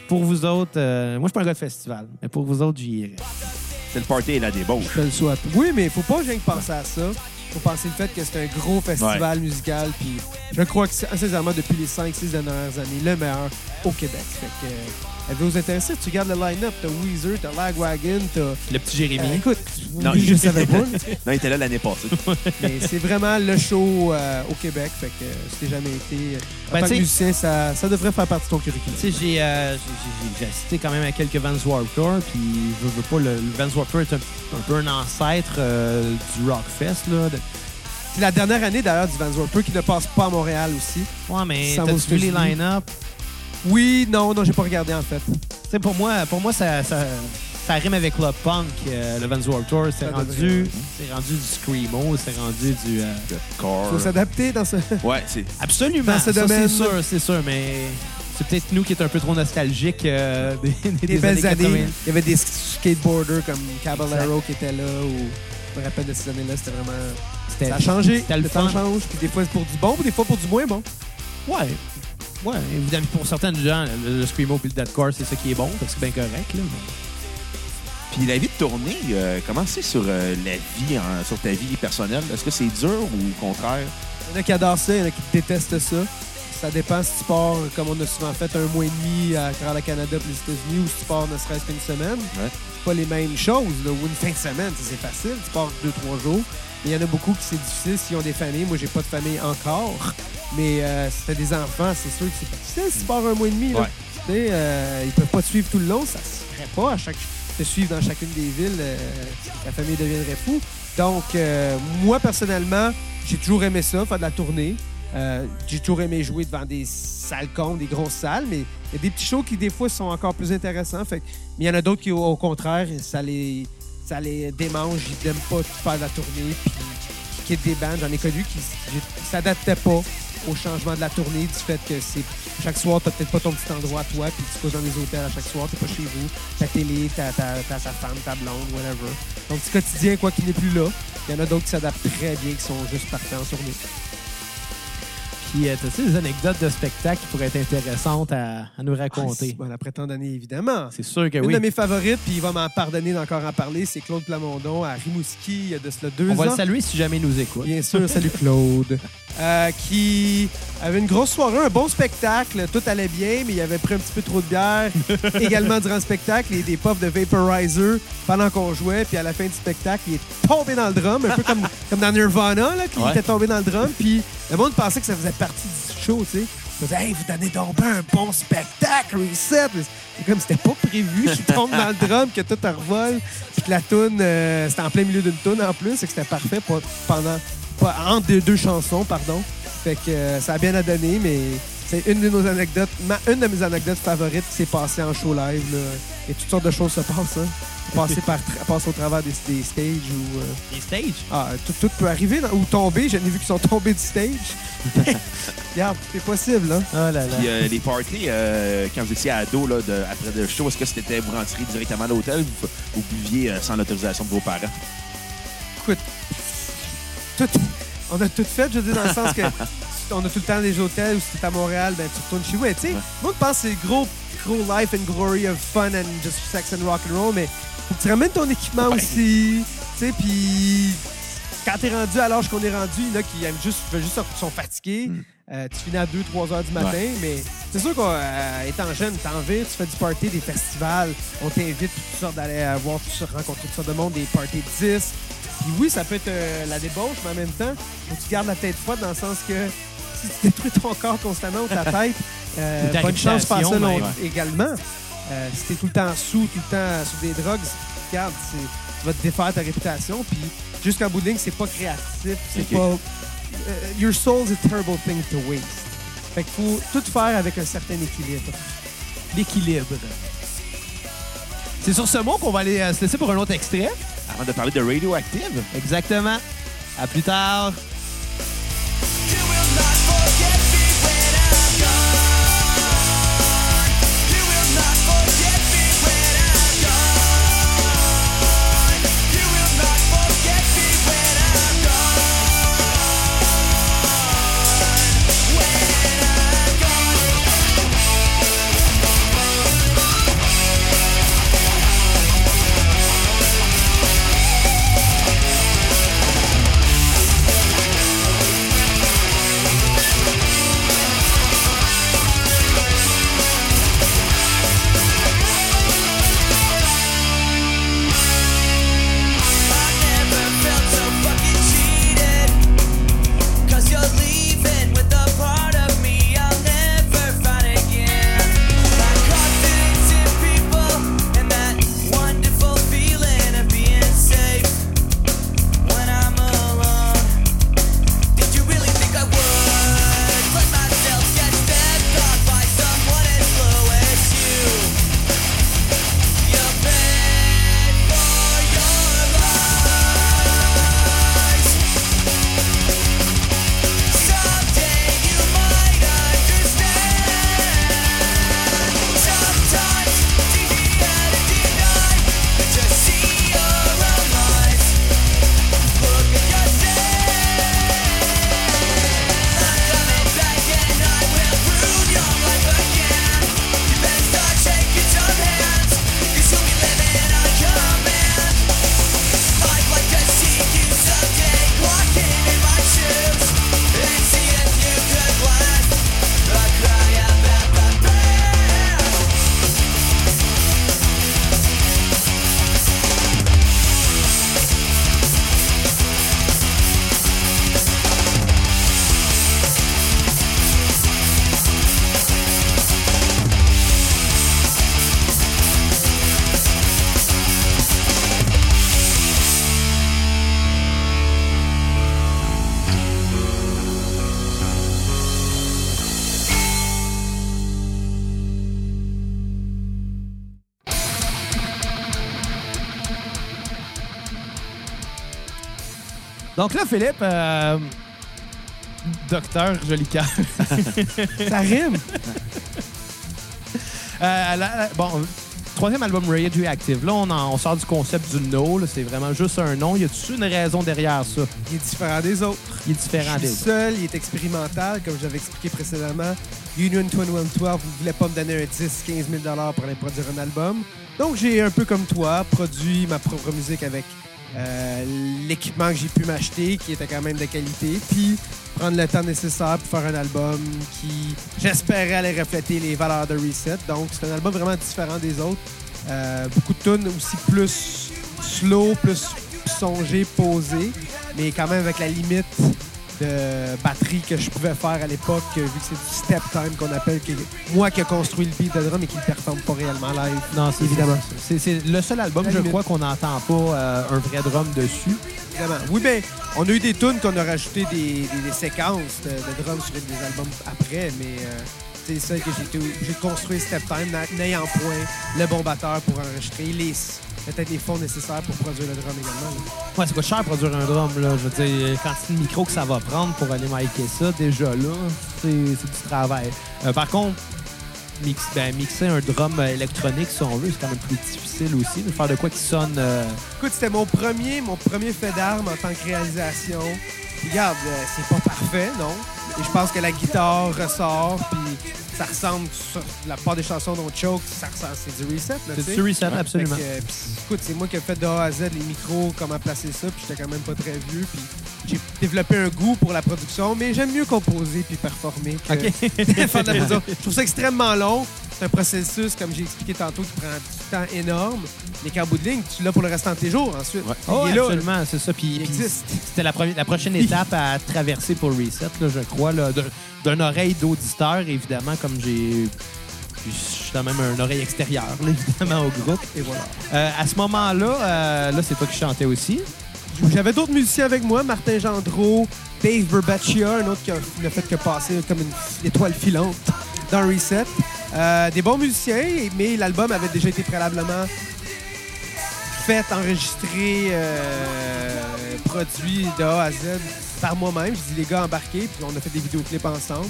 pour vous autres, euh, moi, je suis pas un gars de festival, mais pour vous autres, j'y irai. C'est le party et la débauche. Je te le souhaite. Oui, mais il faut pas rien que penser à ça. faut penser le fait que c'est un gros festival musical. Puis je crois que c'est sincèrement depuis les 5-6 dernières années le meilleur au Québec. Fait que, euh, elle veut vous intéresser. Tu regardes le line-up, t'as Weezer, t'as Lagwagon, t'as. Le petit Jérémy. Euh, écoute, Non, je savais pas. Non, il était là l'année passée. mais c'est vraiment le show euh, au Québec. Fait que euh, si t'as jamais été. En Ben, tant que musicien, ça, ça devrait faire partie de ton curriculum. Tu sais, j'ai euh, j'ai- assisté quand même à quelques Vans Warped Tour, puis je veux pas, le, le Vans Warped Tour est un, un peu un ancêtre euh, du Rockfest, là. De- C'est la dernière année d'ailleurs du Vans Warped qui ne passe pas à Montréal aussi. Ouais, mais t'as-tu vu les line-up? Oui, non, non, j'ai pas regardé en fait. Tu sais, pour moi, pour moi ça, ça, ça rime avec Club Punk, euh, le Vans Warped Tour. C'est Ça rendu, c'est rendu du Screamo, c'est rendu du... euh, corps. faut s'adapter dans ce. Ouais, c'est. Absolument, Dans ce ça, domaine. c'est sûr, c'est sûr, mais c'est peut-être nous qui est un peu trop nostalgiques euh, des, des Des belles années. 80. Il y avait des skateboarders comme Caballero qui étaient là. Ou... Je me rappelle de ces années-là, c'était vraiment. C'était- Ça a changé. C'était le temps fun. change. Puis des fois, c'est pour du bon, puis des fois pour du moins bon. Ouais. Ouais, évidemment, pour certains gens, le, le Screamo et le Deadcore, c'est ça qui est bon, parce que c'est bien correct. Là, mais- Puis la vie de tournée, euh, comment c'est sur euh, la vie, sur ta vie personnelle? Est-ce que c'est dur ou au contraire? Il y en a qui adorent ça, il y en a qui détestent ça. Ça dépend si tu pars, comme on a souvent fait, un mois et demi à travers le Canada puis les États-Unis ou si tu pars ne serait-ce qu'une semaine. Ouais. C'est pas les mêmes choses. Là. Ou une fin de semaine, c'est facile. Tu pars deux, trois jours. Il y en a beaucoup qui c'est difficile s'ils ont des familles. Moi, j'ai pas de famille encore. Mais euh, si t'as des enfants, c'est sûr que c'est difficile si tu pars un mois et demi. Là. Ouais. Tu sais, euh, ils peuvent pas te suivre tout le long. Ça se ferait pas à chaque te suivre dans chacune des villes. euh, la famille deviendrait fou. Donc, euh, moi, personnellement, j'ai toujours aimé ça, faire de la tournée. Euh, j'ai toujours aimé jouer devant des salles cons, des grosses salles, mais il y a des petits shows qui, des fois, sont encore plus intéressants. Fait mais il y en a d'autres qui, au, au contraire, ça les, ça les démange. Ils n'aiment pas faire la tournée, puis qui quittent des bandes. J'en ai connu qui ne s'adaptaient pas au changement de la tournée, du fait que c'est chaque soir, tu peut-être pas ton petit endroit à toi, puis tu couches dans les hôtels à chaque soir, tu pas chez vous, ta télé, ta, ta, ta, femme, ta blonde, whatever. Donc, petit quotidien, quoi qu'il n'est plus là. Il y en a d'autres qui s'adaptent très bien, qui sont juste partis en tournée. Puis, euh, t'as-tu des anecdotes de spectacle qui pourraient être intéressantes à, à nous raconter? Bon, après tant d'années, évidemment. C'est sûr que Une oui. de mes favorites, puis il va m'en pardonner d'encore en parler, c'est Claude Plamondon à Rimouski, il y a de cela deux On va ans. le saluer si jamais il nous écoute. Bien sûr, salut Claude. Euh, qui avait une grosse soirée, un bon spectacle, tout allait bien, mais il avait pris un petit peu trop de bière également durant le spectacle et des puffs de vaporizer pendant qu'on jouait. Puis à la fin du spectacle, il est tombé dans le drum, un peu comme, comme dans Nirvana, là, qu'il Ouais. était tombé dans le drum. Puis le monde pensait que ça faisait partie du show, tu sais. Disait, hey, vous donnez donc un bon spectacle, reset. C'est comme c'était pas prévu qu'il tombe dans le drum, que tout en revole. Puis que la toune, euh, c'était en plein milieu d'une toune en plus, et que c'était parfait pour- pendant pas, entre deux, deux chansons, pardon. Fait que euh, ça a bien à donner, mais c'est une de nos anecdotes, ma- une de mes anecdotes favorites qui s'est passée en show live. Là. Et toutes sortes de choses se passent. Hein. Passer, par, tra- passer au travers des, des stages ou. euh, Les stages? ah, tout, tout peut arriver, ou tomber. J'en ai vu qui sont tombés du stage. Regarde, c'est possible, là. Oh là là. Puis euh, les parties, euh, quand vous étiez ado, là, de- après le show, est-ce que c'était vous rentriez directement à l'hôtel ou vous, buviez euh, sans l'autorisation de vos parents? Écoute, tout- on a tout fait, je veux dire, dans le sens que on a tout le temps des hôtels, ou si t'es à Montréal, ben tu retournes chez vous. Tu sais, Ouais. moi, je pense que c'est gros, gros life and glory of fun and just sex and rock and roll, mais faut que tu ramènes ton équipement Ouais. aussi, tu sais, puis quand t'es rendu à l'âge qu'on est rendu, il y en a qui aiment juste, juste sont fatigués. Euh, tu finis à 2-3 heures du matin, mais c'est sûr qu'étant jeune, t'en envie, tu fais du party, des festivals, on t'invite, tu sors d'aller euh, voir, tout ça, rencontrer toutes sortes de monde, des parties de 10. Puis oui, ça peut être euh, la débauche, mais en même temps, faut que tu gardes la tête froide dans le sens que si tu détruis ton corps constamment ou ta tête, euh, bonne chance de faire ça également. Euh, si t'es tout le temps sous, tout le temps sur des drogues, regarde, tu vas te défaire ta réputation. Puis jusqu'en bout de ligne, c'est pas créatif, c'est pas. euh, your soul's a terrible thing to waste. Fait qu'il faut tout faire avec un certain équilibre. L'équilibre. C'est sur ce mot qu'on va aller euh, se laisser pour un autre extrait. Avant de parler de Radioactive, Exactement. À plus tard. Là, Philippe, euh, docteur Jolicoeur. Ça rime. Euh, la- bon, troisième album Radioactive. Là, on, en- on sort du concept du no. là, C'est vraiment juste un nom. Y a-tu une raison derrière ça? Il est différent des autres. Il est différent Je des suis autres. seul, il est expérimental, comme j'avais expliqué précédemment. Union 2112 ne voulait pas me donner un 10, 15 000 pour aller produire un album. Donc, j'ai un peu comme toi produit ma propre musique avec euh, l'équipement que j'ai pu m'acheter, qui était quand même de qualité, puis prendre le temps nécessaire pour faire un album qui, j'espérais, allait refléter les valeurs de Reset. Donc, c'est un album vraiment différent des autres. Euh, beaucoup de tunes aussi plus slow, plus songé, posé, mais quand même avec la limite de batterie que je pouvais faire à l'époque, vu que c'est du step time qu'on appelle, qui est moi qui ai construit le beat de drum et qui ne performe pas réellement live. Non, c'est Évidemment. C'est c'est le seul album, je crois, qu'on n'entend pas euh, un vrai drum dessus. Évidemment. Oui, ben, on a eu des tunes qu'on a rajouté des, des- des séquences de, de drums sur des albums après, mais euh, c'est ça que j'ai de construire Step Time, n'a- n'ayant point le bon batteur pour enregistrer, les peut-être les fonds nécessaires pour produire le drum également. là. Ouais, ça coûte cher produire un drum, là. Je veux dire, quand c'est le micro que ça va prendre pour aller micer ça, déjà là, c'est du travail. Euh, par contre, mix- ben, mixer un drum euh, électronique, si on veut, c'est quand même plus difficile aussi. De faire de quoi qui sonne. euh, Écoute, c'était mon premier, mon premier fait d'armes en tant que réalisation. Regarde, euh, c'est pas parfait, non? Et je pense que la guitare ressort, puis ça ressemble sur la part des chansons dont Choke, ça ressemble, c'est du reset, là, tu C'est du reset, absolument. Que, écoute, c'est moi qui ai fait de A à Z les micros, comment placer ça, puis j'étais quand même pas très vieux, puis j'ai développé un goût pour la production, mais j'aime mieux composer puis performer que OK. faire de la production. Je trouve ça extrêmement long. C'est un processus, comme j'ai expliqué tantôt, qui prend du temps énorme, mais qu'en bout de ligne, tu l'as pour le restant de tes jours ensuite. Oh, Il est là, absolument, c'est ça. Puis, Il existe. C'était la, prochaine étape à traverser pour Reset, là, je crois, là, d'un- d'une oreille d'auditeur, évidemment, comme j'ai. puis Je suis quand même une oreille extérieure, là, évidemment, au groupe. Et voilà. Euh, à ce moment-là, euh, là, c'est toi qui chantais aussi. J'avais d'autres musiciens avec moi, Martin Gendreau, Dave Burbaccia, un autre qui n'a fait que passer comme une étoile filante dans Reset. Euh, des bons musiciens, mais l'album avait déjà été préalablement fait, enregistré, euh, produit de A à Z par moi-même. Je dis les gars embarqués, puis on a fait des vidéoclips ensemble,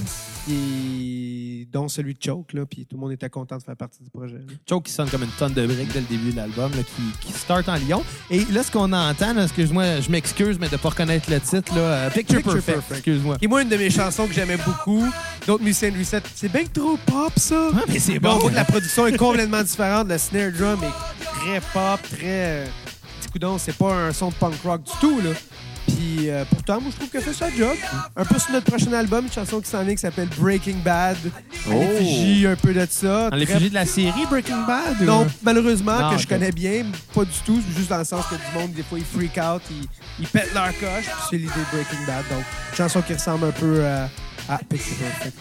dont celui de Choke, là, puis tout le monde était content de faire partie du projet. là. Choke qui sonne comme une tonne de briques dès le début de l'album, là, qui, qui start en Lyon. Et là, ce qu'on entend, excuse-moi, je m'excuse, mais de pas reconnaître le titre, là, euh, Picture, Picture Perfect, Perfect. excuse-moi. Et moi, une de mes chansons que j'aimais beaucoup, d'autres musiciens de Reset, c'est bien trop pop, ça. Ah, mais c'est bon. la production est complètement différente. Le snare drum est très pop, très. euh, coudon, c'est pas un son de punk rock du tout, là. Puis euh, pourtant, moi, je trouve qu'elle fait sa job. Un peu sur notre prochain album, une chanson qui s'en vient qui s'appelle Breaking Bad. À Oh. l'effigie un peu de ça. Dans Très- l'effigie de la série Breaking Bad? ou- Non, malheureusement, Non, que je connais bien, pas du tout. Juste dans le sens que du monde, des fois, ils freak out, ils, ils pètent leur coche. Puis c'est l'idée de Breaking Bad. Donc, une chanson qui ressemble un peu à, à Picture Perfect.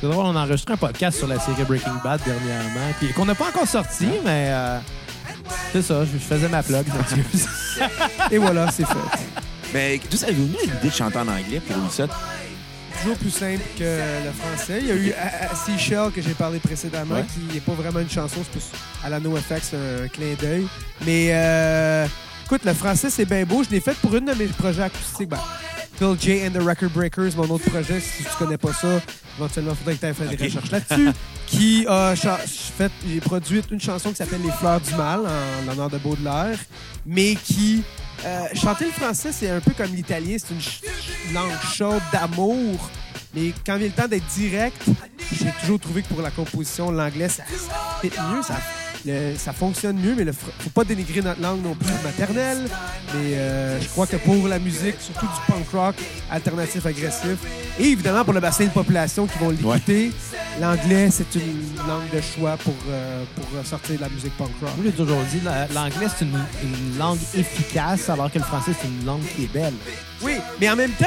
C'est drôle, on a enregistré un podcast sur la série Breaking Bad dernièrement, puis qu'on n'a pas encore sorti, mais euh, c'est ça, je, faisais ma plug. Et voilà, c'est fait. Mais d'où ça est venu l'idée de chanter en anglais pour Reset? toujours plus simple que le français. Il y a eu A- Seashell que j'ai parlé précédemment, Ouais. qui n'est pas vraiment une chanson, c'est plus à la NoFX, un clin d'œil. Mais euh, écoute, le français, c'est bien beau. Je l'ai fait pour une de mes projets acoustiques. Ben, Phil J and the Record Breakers, mon autre projet, si tu connais pas ça, éventuellement, il faudrait que tu aies fait des Ok. recherches là-dessus. qui a fait, j'ai produit une chanson qui s'appelle Les Fleurs du Mal, en l'honneur de Baudelaire, mais qui. euh, chanter le français, c'est un peu comme l'italien, c'est une ch- langue chaude d'amour. Mais quand vient le temps d'être direct, j'ai toujours trouvé que pour la composition, l'anglais, ça, ça fit mieux, ça, le- ça fonctionne mieux, mais il faut pas dénigrer notre langue non plus maternelle. Mais euh, je crois que pour la musique, surtout du punk rock alternatif agressif, et évidemment pour le bassin de population qui vont l'écouter, l'anglais, c'est une langue de choix pour, euh, pour sortir de la musique punk rock. Moi, j'ai toujours dit, la- l'anglais, c'est une, une langue efficace, alors que le français, c'est une langue qui est belle. Oui, mais en même temps,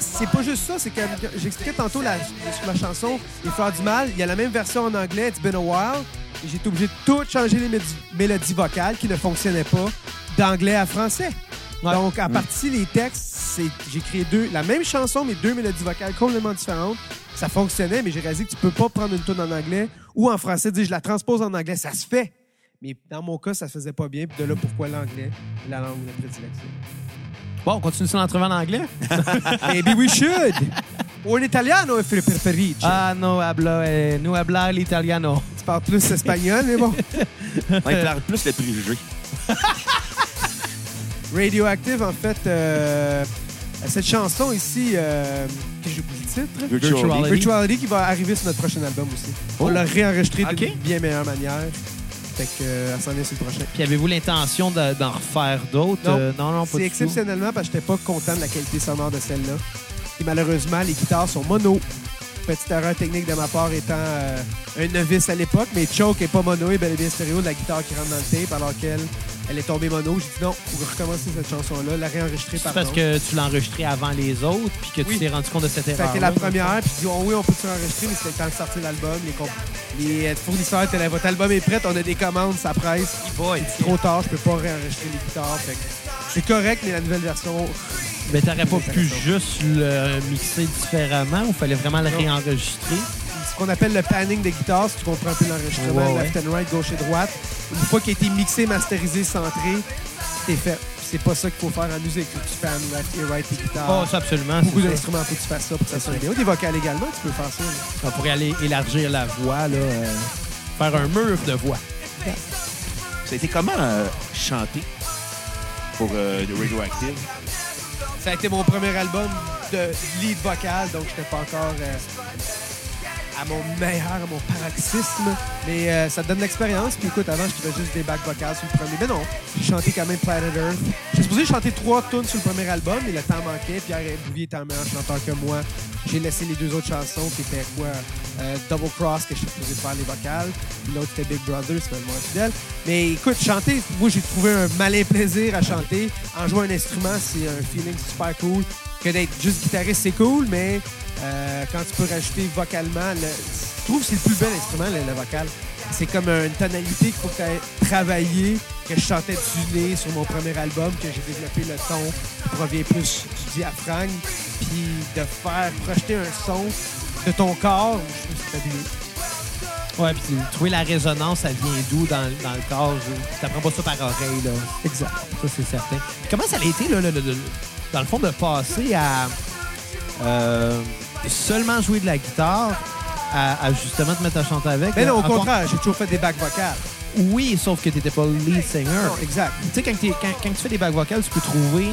c'est pas juste ça. C'est que j'expliquais tantôt la- sur la chanson Les Fleurs du Mal, il y a la même version en anglais, It's Been a While, j'ai été obligé de tout changer les mélodies vocales qui ne fonctionnaient pas d'anglais à français. Ouais. Donc, à partir des textes, j'ai créé deux, la même chanson, mais deux mélodies vocales complètement différentes. Ça fonctionnait, mais j'ai réalisé que tu peux pas prendre une tune en anglais ou en français, dire je la transpose en anglais, ça se fait. Mais dans mon cas, ça se faisait pas bien. Puis de là, pourquoi l'anglais la langue de prédilection? Bon, on continue sur l'entrevue en anglais? Maybe we should. Ou en italiano, il preferisci. Ah, no habla, eh, no hablar l'italiano. Tu parles plus espagnol, mais bon. On éclaire plus les préjugés. Radioactive, en fait, euh, cette chanson ici, euh, que j'ai oublié le titre. Virtually. Virtuality qui va arriver sur notre prochain album aussi. On Oh. l'a réenregistré Ok. d'une bien meilleure manière. Fait que, euh, elle s'en vient sur le prochain. Puis avez-vous l'intention de- d'en refaire d'autres? Non. Euh, non, non, pas C'est du tout. exceptionnellement parce que j'étais pas content de la qualité sonore de celle-là. Et malheureusement, les guitares sont mono. Petite erreur technique de ma part étant euh, un novice à l'époque, mais Choke est pas mono et bel et bien stéréo de la guitare qui rentre dans le tape alors qu'elle elle est tombée mono. J'ai dit non, faut recommencer cette chanson-là, la réenregistrer C'est par parce que tu l'as enregistré avant les autres, puis que tu t'es rendu compte de cette Ça erreur. a été la première, puis j'ai dit, oh oui, on peut se enregistrer, mais c'était le temps de sortir l'album. Les, les euh, fournisseurs étaient là, votre album est prêt, on a des commandes, ça presse. C'est trop tard, je peux pas réenregistrer les guitares. C'est correct, mais la nouvelle version, Mais t'aurais pas pu juste le mixer différemment ou fallait vraiment le Non. réenregistrer? ce qu'on appelle le panning des guitares, si tu comprends un peu l'enregistrement, Ouais, ouais. left and right, gauche et droite. Une fois qu'il a été mixé, masterisé, centré, c'est fait. C'est pas ça qu'il faut faire en musique. Faut que tu pannes left et right tes guitares. Oh, ça absolument. Beaucoup c'est ça. d'instruments, faut que tu fasses ça pour que ça C'est sonne ça. bien. Ou des vocales également, tu peux faire ça. là. On pourrait aller élargir la voix, là, euh, faire un mur de voix. Ça a été comment euh, chanter pour euh, The Radioactive? Ça a été mon premier album de lead vocal, donc j'étais pas encore euh, à mon meilleur, à mon paroxysme. Mais euh, ça te donne l'expérience. Puis écoute, avant, je faisais juste des back vocales sur le premier. Mais non, j'ai chanté quand même Planet Earth. J'ai supposé chanter trois tunes sur le premier album, mais le temps manquait. Pierre Bouvier étant un meilleur chanteur que moi. J'ai laissé les deux autres chansons qui étaient quoi? Euh, Double Cross, que je supposé faire les vocales. L'autre, c'était Big Brother, c'est moins fidèle. Mais écoute, chanter, moi, j'ai trouvé un malin plaisir à chanter. En jouant un instrument, c'est un feeling super cool. Que d'être juste guitariste, c'est cool, mais euh, quand tu peux rajouter vocalement, le- je trouve que c'est le plus bel instrument, le, le vocal. C'est comme une tonalité qu'il faut que tu travaillé, que je chantais du nez sur mon premier album, que j'ai développé le ton qui provient plus du diaphragme, puis de faire projeter un son de ton corps, je trouve que c'est. Ouais, puis trouver la résonance, ça vient d'où dans, dans le corps? Je- T'apprends pas ça par oreille, là. Exact. Ça, c'est certain. Puis comment ça a été, là, le- le- le- dans le fond, de passer à euh, seulement jouer de la guitare à, à justement te mettre à chanter avec? Mais non, au contraire, j'ai toujours fait des bacs vocales. Oui, sauf que t'étais pas lead singer. Non, exact. Tu sais, quand, quand- quand tu fais des bacs vocales, tu peux trouver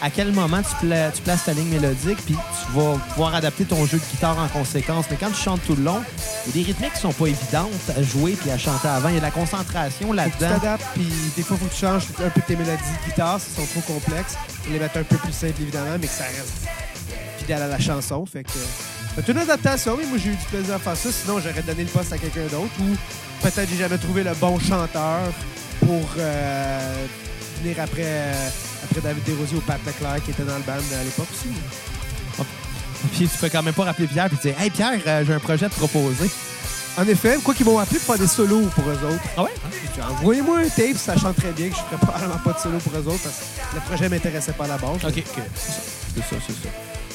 à quel moment tu, pla- tu places ta ligne mélodique, puis tu vas pouvoir adapter ton jeu de guitare en conséquence. Mais quand tu chantes tout le long, il y a des rythmiques qui sont pas évidentes à jouer puis à chanter avant. Il y a de la concentration que tu là-dedans. t'adaptes, puis des fois, il faut que tu changes un peu tes mélodies de guitare si elles sont trop complexes. Les mettre un peu plus simples, évidemment, mais que ça reste fidèle à la chanson. Fait que c'est une adaptation, mais moi, j'ai eu du plaisir à faire ça. Sinon, j'aurais donné le poste à quelqu'un d'autre ou peut-être j'ai jamais trouvé le bon chanteur pour euh, venir après, euh, après David Desrosiers ou Pat Leclerc qui était dans le band à l'époque aussi. Puis tu peux quand même pas rappeler Pierre et dire Hey Pierre, euh, j'ai un projet à te proposer. En effet, quoi qu'ils m'ont appelé pour faire des solos pour eux autres. Ah ouais? Envoyez-moi un tape, ça chante très bien, que je ferais probablement pas de solo pour eux autres parce que le projet m'intéressait pas à la base. OK, OK. C'est ça, c'est ça.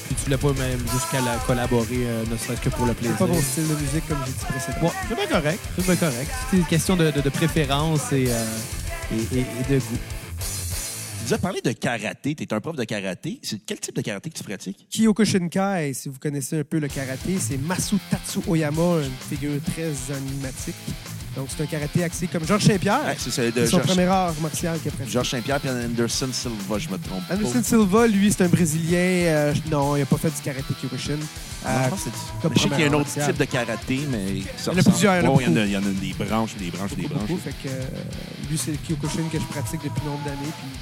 Puis tu voulais pas même jusqu'à la collaborer, euh, ne serait-ce que pour le C'est plaisir. pas mon style de musique comme j'ai dit précédemment. Bon, c'est bien correct. C'est bien correct. C'est une question de, de- de préférence et, euh, et- et- et de goût. Tu nous as parlé de karaté. Tu es un prof de karaté. C'est quel type de karaté que tu pratiques? Kyokushinkai, si vous connaissez un peu le karaté, c'est Masutatsu Oyama, une figure très animatique. Donc, c'est un karaté axé comme Georges Saint-Pierre. Ouais, c'est de son Georges, premier art martial qu'il a pratiqué. Georges Saint-Pierre et Anderson Silva, je me trompe pas. Anderson Silva, lui, c'est un Brésilien. euh, non, il n'a pas fait du karaté Kyokushin. Euh, je pense que c'est- comme je sais qu'il y a un autre type de karaté, mais ça Il y en a plusieurs, il y en a Ouais, il y en beaucoup. a- il y en a des branches, des branches, des branches. beaucoup. Fait que, euh, lui, c'est le Kyokushin que je pratique depuis nombre d'années. Puis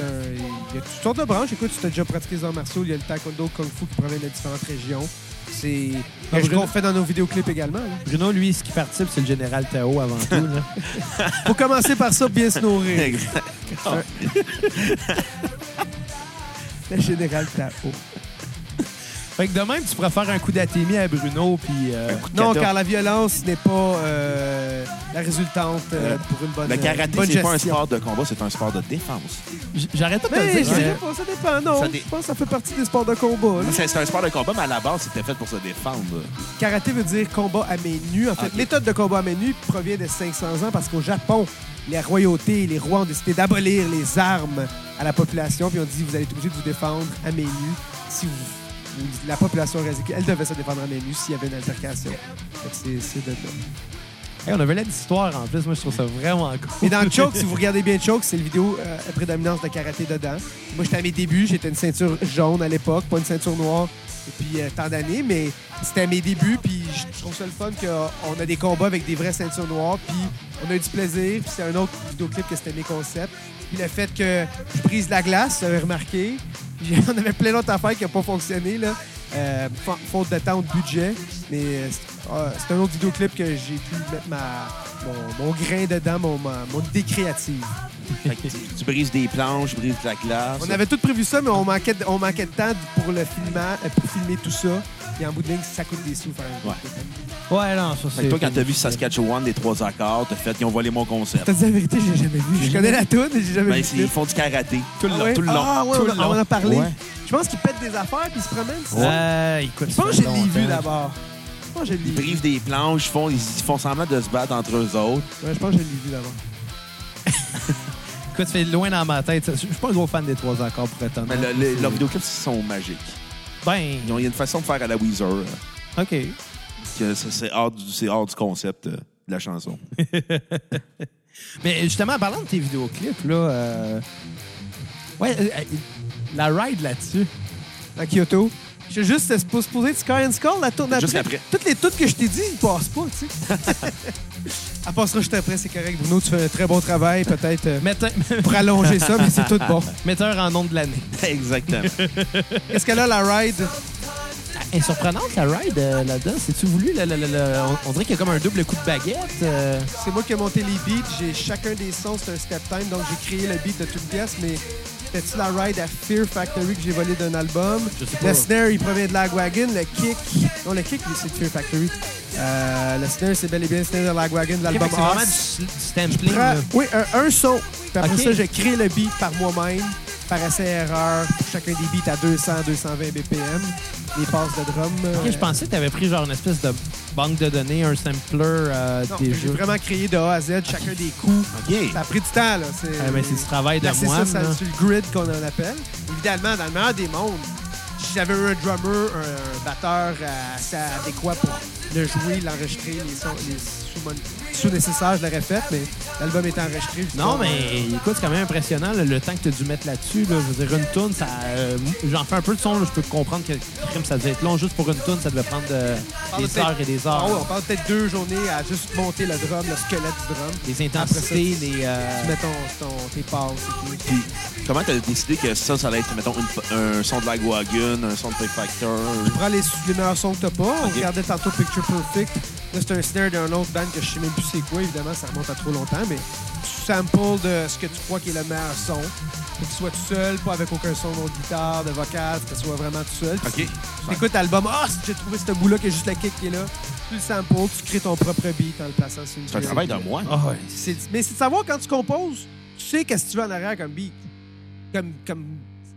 un, il y a toutes sortes de branches. Écoute, tu as déjà pratiqué les arts martiaux, il y a le taekwondo, kung fu qui provient de différentes régions. C'est Bruno- qu'on fait dans nos vidéoclips également. là. Bruno, lui, ce qui participe, c'est le général Tao avant tout. Là. Faut commencer par ça, bien se nourrir. Exact. Le général Tao. Fait que de même, tu pourrais faire un coup d'atémie à Bruno, puis... euh, Non, car la violence n'est pas euh, la résultante euh, Euh, pour une bonne Le karaté, bonne c'est pas un gestion. sport de combat, c'est un sport de défense. j- J'arrête pas de te Mais dire je que- dirais pas, ça dépend. Non, Ça dé- je pense que ça fait partie des sports de combat. là. C'est c'est un sport de combat, mais à la base, c'était fait pour se défendre. Karaté veut dire combat à main nue. En fait, Ok. méthode de combat à main nue provient de 500 ans parce qu'au Japon, les royautés, les rois ont décidé d'abolir les armes à la population, puis on dit vous allez être obligé de vous défendre à main nue si vous, vous- la population résiste. Elle devait se défendre à main nue s'il y avait une altercation. C'est- de là. Hey, on avait d'histoire en plus. Moi, je trouve ça vraiment cool. Et dans Choke, si vous regardez bien Choke, c'est le vidéo euh, à prédominance de karaté dedans. Moi, j'étais à mes débuts, j'étais une ceinture jaune à l'époque, pas une ceinture noire depuis euh, tant d'années, mais c'était à mes débuts, puis je trouve ça le fun qu'on a des combats avec des vraies ceintures noires, puis on a eu du plaisir, puis c'est un autre vidéoclip que c'était mes concepts. Puis le fait que je brise la glace, vous avez remarqué. On avait plein d'autres affaires qui n'ont pas fonctionné, là. Euh, fa- faute de temps ou de budget. Mais euh, ah, c'est un autre vidéoclip que j'ai pu mettre ma, mon, mon grain dedans, mon, ma- mon idée créative. Fait que tu, tu brises des planches, tu brises de la glace. On avait tout prévu ça, mais on manquait de, on manquait de temps pour le filmage, euh, pour filmer tout ça. Et en bout de ligne, ça coûte des sous faire un Ouais. vidéoclip. Ouais, non, ça, Fait c'est. que toi, quand t'as vu Saskatchewan, des trois accords, t'as fait, ils ont volé mon concept. T'as dit la vérité, j'ai jamais vu. Je connais la toune, mais j'ai jamais Ben, vu. c'est- le ils clip. font du karaté. Tout le Ah long. ouais? Tout le long. Ah ouais, Tout on, le a- on en a parlé. Ouais. Je pense qu'ils pètent des affaires puis ils se promènent. c'est ça? Euh, écoute, Je pense que je l'ai vu d'abord. Pense que Ils vu. brisent des planches, ils font, ils font semblant de se battre entre eux autres. Ouais, je pense que je l'ai vu d'abord. Écoute, ça fait loin dans ma tête. Je suis pas un gros fan des trois accords pour être Mais honnête. le- le- C'est- leurs vidéoclips sont magiques. Ben, Ils ont- Il y a une façon de faire à la Weezer. euh, OK. que ça, c'est hors, du- c'est hors du concept euh, de la chanson. Mais justement, en parlant de tes vidéoclips, là. euh, Ouais, euh, euh, la ride là-dessus. À Kyoto. Je suis juste supposé de Sky and Skull, la tourne Juste après. après. Toutes les toutes que je t'ai dit, ils passent pas, tu sais. Elle passera juste après, c'est correct. Bruno, tu fais un très bon travail, peut-être euh, Metteur, pour allonger ça, mais c'est tout bon. metteur en nom de l'année. Exactement. Qu'est-ce qu'elle a, la ride? Elle est surprenante, la ride euh, là-dedans. C'est-tu voulu? on, on dirait qu'il y a comme un double coup de baguette. euh. C'est moi qui ai monté les beats. J'ai chacun des sons, c'est un step time, donc j'ai créé le beat de toute pièce, mais c'était-tu la ride à Fear Factory que j'ai volé d'un album? Je sais pas. Le snare, il provient de Lagwagon. Le kick, non, le kick, c'est de Fear Factory. Euh, le snare, c'est bel et bien le snare de Lagwagon de l'album que c'est vraiment du. Prends- oui, un, un son. Puis après ça, j'ai créé le beat par moi-même, par essai-erreur, chacun des beats à 200, 220 BPM. Les passes de drum. Ok, euh, je pensais que tu avais pris genre une espèce de banque de données, un sampler euh, non, des j'ai jeux. vraiment créé de A à Z chacun des coups. OK. Ça a pris du temps, là. C'est Ah, ben, c'est du travail de moine. ça là. sur le grid qu'on en appelle. Évidemment, dans le meilleur des mondes, si j'avais eu un drummer, un batteur euh, assez adéquat pour le jouer, l'enregistrer, les sons, les sous, sous nécessaires, je l'aurais fait, mais l'album est enregistré. Non, mais euh, écoute, c'est quand même impressionnant le, le temps que tu as dû mettre là-dessus. Là. Je veux dire, une toune, ça. euh, J'en fais un peu de son, là, je peux comprendre que crime, ça devait être long. Juste pour une toune, ça devait prendre euh, des heures et des Ah heures. on parle peut-être deux journées à juste monter le drum, le squelette du drum. Les intensités, ça, les. euh, Tu mets ton, ton- tes passes et tout. Puis, comment t'as décidé que ça, ça allait être, mettons, une- un son de Lagwagon, un son de Play Factor? Tu prends les, les meilleurs sons que t'as pas. On regardait tantôt Picture Perfect. Là, c'est un snare d'un autre band que je sais même plus c'est quoi. Évidemment, ça remonte à trop longtemps, mais tu samples de ce que tu crois qui est le meilleur son. Faut qu'il soit tout seul, pas avec aucun son de guitare, de vocal, que ce soit vraiment tout seul. OK. Tu écoutes l'album, ah, j'ai trouvé ce bout-là qui est juste le kick qui est là. Tu le samples, tu crées ton propre beat en le plaçant sur une C'est un travail de moi. Ah ouais. Mais c'est de savoir quand tu composes, tu sais qu'est-ce que tu veux en arrière comme beat, comme, comme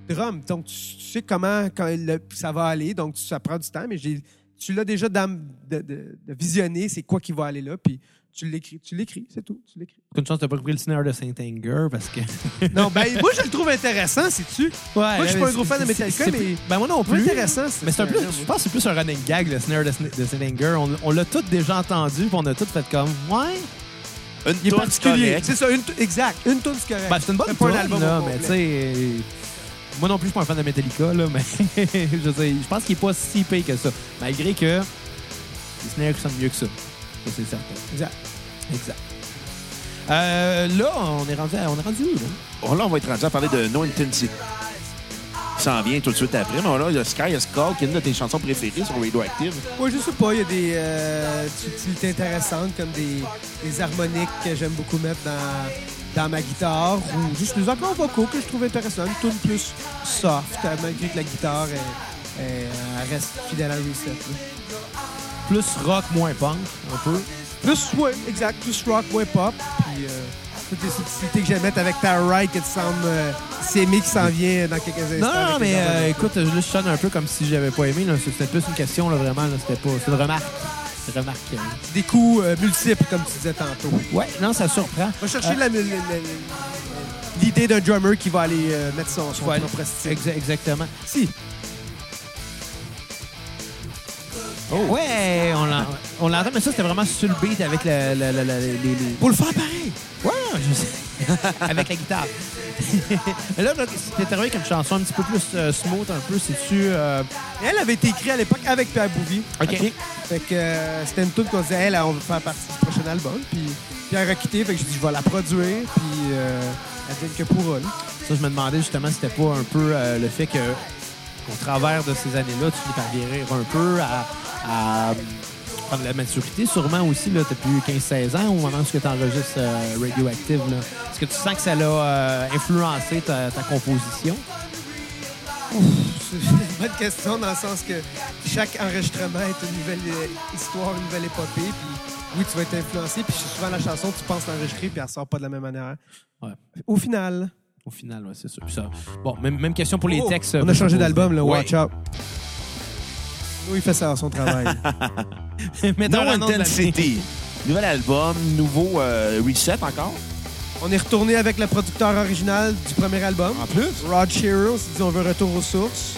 drum. Donc, tu, tu sais comment quand le- ça va aller. Donc, tu- ça prend du temps, mais j'ai- tu l'as déjà de, de- de visionner, c'est quoi qui va aller là, puis tu l'écris, tu l'écris, c'est tout, tu l'écris. Une chance, t'as pas pris le snare de Saint Anger parce que. Non, ben moi, je le trouve intéressant, sais-tu? Ouais, Moi, je suis pas un gros fan de Metallica, mais- Ben, moi non Plus plus. intéressant, Mais c'est un peu, je pense que c'est plus un running gag, le snare de, de Saint Anger. On, on l'a tous déjà entendu, puis on a tous fait comme, ouais. Une Il est particulier. C'est ça, une exact. Une tune, c'est correct. Ben, c'est une bonne Fais pas un tune, album là, mais tu sais. Moi non plus, je suis pas un fan de Metallica, là, mais je, veux dire, je pense qu'il est pas si payé que ça. Malgré que les snares sonnent mieux que ça. Ça, c'est certain. Exact. Exact. Euh, là, on est rendu, à- on est rendu où, là? Bon, là, on va être rendu à parler de No Intensity. Ça en vient tout de suite après. Mais là, il y a Sky is Call, qui est une de tes chansons préférées sur Radioactive. Moi, je sais pas, il y a des euh, utilités intéressantes comme des, des harmoniques que j'aime beaucoup mettre dans, dans ma guitare ou juste des accords vocaux que je trouve intéressants. Une tune plus soft, euh, malgré que la guitare elle, elle- elle reste fidèle à reset. là. Plus rock, moins punk, un peu. Plus, ouais, exact, plus rock, moins pop. Puis euh, toutes les subtilités que j'aime mettre avec ta ride que tu sembles euh, s'aimer qui s'en vient dans quelques instants. Non, non, mais euh, écoute, je le sonne un peu comme si j'avais pas aimé. C'était plus une question, là, vraiment. là. C'était pas. C'est une remarque. Remarqué. Des coups euh, multiples, comme tu disais tantôt. Ouais, non, ça surprend. Va chercher Euh, la- la- la- la- l'idée d'un drummer qui va aller euh, mettre son, son exactement. Si. Ouais, on l'en- on l'entend, mais ça, c'était vraiment sur le beat avec le, le- le- le- les, les- Pour le faire pareil. Ouais, je sais. avec la guitare. mais là, là c'était arrivé avec une chanson un petit peu plus euh, smooth, un peu. C'est-tu... euh, Elle avait été écrite à l'époque avec Pierre Bouvy. OK. Fait que euh, c'était une tune qu'on disait, elle, on veut faire partie du prochain album. Puis Pierre a quitté, fait que j'ai dit, je vais la produire. Puis euh, elle donne que pour elle. Ça, je me demandais justement si c'était pas un peu euh, le fait que, au travers de ces années-là, tu finis par guérir un peu à, à, prendre la maturité. Sûrement aussi, tu as plus 15-16 ans au moment où tu enregistres euh, Radioactive. Est-ce que tu sens que ça l'a euh, influencé ta, ta composition? C'est une bonne question dans le sens que chaque enregistrement est une nouvelle euh, histoire, une nouvelle épopée. Puis oui, tu vas être influencé. Puis souvent, la chanson, tu penses l'enregistrer, puis elle sort pas de la même manière. Ouais. Au final, Au final, ouais, c'est sûr. Puis ça- Bon, même, même question pour les Oh, textes. on a changé d'album, là. Ouais. Watch out. Oui, il fait ça son travail. Mettons No nom de Intensity. Nouvel album, nouveau euh, reset encore. on est retourné avec le producteur original du premier album. En plus. Rod Shearer, on s'est dit on veut retour aux sources.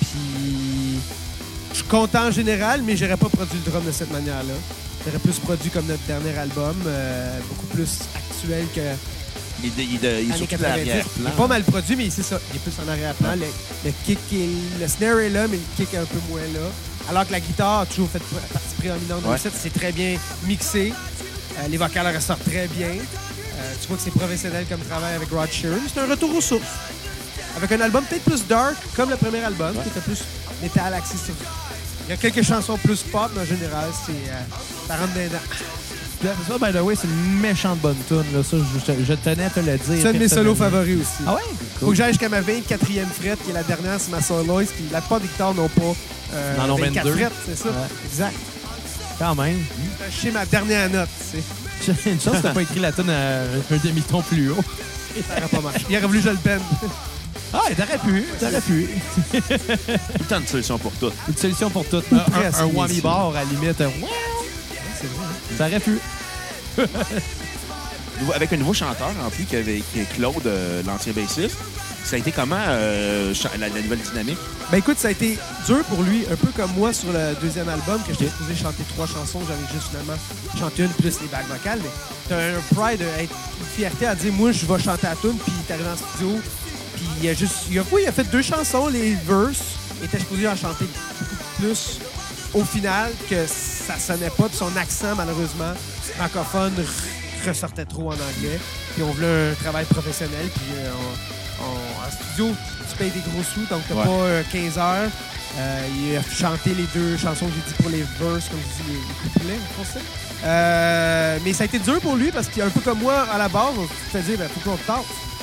Puis je suis content en général, mais j'aurais pas produit le drum de cette manière-là. J'aurais plus produit comme notre dernier album, euh, beaucoup plus actuel que Il est, il est- il est années sur 90. Il l'arrière-plan. est pas mal produit, mais c'est ça. Il est plus en arrière-plan. Le, le kick est- le snare est là, mais le kick est un peu moins là. Alors que la guitare a toujours fait partie prédominante Ouais. C'est très bien mixé. Euh, les vocales ressortent très bien. Euh, tu vois que c'est professionnel comme travail avec Rod Sheeran. C'est un retour aux sources. Avec un album peut-être plus dark, comme le premier album, qui était plus métal axé sur... Il y a quelques chansons plus pop, mais en général, c'est... Euh, ça rentre dans les dents. Ça, by the way, c'est une méchante bonne tune. Là. Ça, je, je- je tenais à te le dire. C'est un de mes solos favoris aussi. Ah ouais? Faut que j'aille jusqu'à ma 24e frette, qui est la dernière sur ma soloist. Puis la plupart des guitares n'ont pas euh, 24 22. frettes, c'est ça? Ouais. Exact. Quand même. Je sais ma dernière note, tu sais. Une chance que t'as pas écrit la tune à un demi-ton plus haut. Ça aurait pas marché. Il aurait voulu que je le bende. Ah, t'aurais pu. T'aurais pu. Tout le temps de solution pour tout. Une solution pour tout. Ou Un, un, un whammy bar, à la limite. Vrai. Ça aurait pu. Avec un nouveau chanteur en plus, qui, avait, qui est Claude, euh, l'ancien bassiste. Ça a été comment euh, la, la nouvelle dynamique? Ben écoute, ça a été dur pour lui, un peu comme moi sur le deuxième album, que j'étais supposé chanter trois chansons, j'en ai juste finalement chanté une plus les bagues vocales. Mais t'as un pride, euh, être- une fierté à dire, moi, je vais chanter à tune, puis t'es arrivé en studio, puis il a juste. Il a, oui, il a fait deux chansons, les verses, il était supposé en chanter beaucoup plus au final, que ça sonnait pas, puis son accent, malheureusement, francophone, ressortait trop en anglais. Puis on voulait un travail professionnel, puis euh, on- on- en studio, tu payes des gros sous, donc t'as Ouais. pas euh, 15 heures. Euh, il a chanté les deux chansons que j'ai dit pour les verses, comme je dis, les, couplets en français. Euh, mais ça a été dur pour lui parce qu'il un peu comme moi, à la base, on se fait dire, ben, faut qu'on te tasse.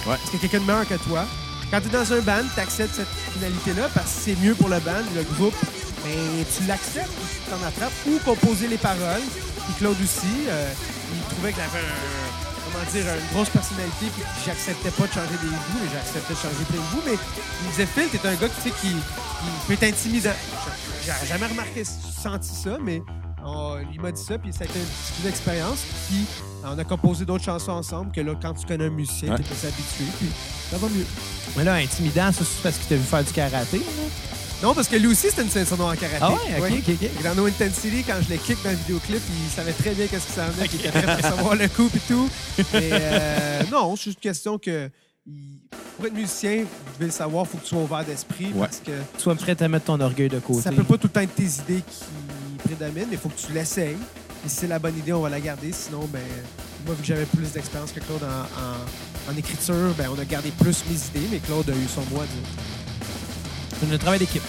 Ouais. Parce qu'il y a quelqu'un de meilleur que toi. Quand tu es dans un band, tu acceptes cette finalité-là parce que c'est mieux pour le band, le groupe. Mais tu l'acceptes, tu t'en attrapes. Ou composer les paroles. Puis Claude aussi, euh, il trouvait que j'avais un, comment dire, une grosse personnalité, puis que j'acceptais pas de changer des goûts, mais j'acceptais de changer plein de goûts. Mais il me disait, Phil, t'es un gars tu sais, qui, qui peut être intimidant. J'ai jamais remarqué, senti ça, mais on- il m'a dit ça, puis ça a été une petite expérience. Puis on a composé d'autres chansons ensemble, que là, quand tu connais un musicien, Ouais. tu peux s'habituer, puis ça va mieux. Mais là, intimidant, ça, c'est parce qu'il t'a vu faire du karaté. là. Non, parce que lui aussi, c'était une ceinture noire en karaté. Ah ouais? Ok, ok, ok. Et Dans No Intensity, quand je l'ai kick dans le vidéoclip, il savait très bien qu'est-ce qui s'en venait, qu'il était prêt pour savoir le coup et tout. Mais euh, non, c'est juste une question que il- pour être musicien, vous devez le savoir, il faut que tu sois ouvert d'esprit Ouais. parce que Sois prêt à mettre ton orgueil de côté. ça peut pas tout le temps être tes idées qui prédominent, mais il faut que tu l'essayes. Et si c'est la bonne idée, on va la garder. Sinon, ben, moi, vu que j'avais plus d'expérience que Claude en, en- en écriture, ben, on a gardé plus mes idées, mais Claude a eu son mot à dire. C'est un travail d'équipe.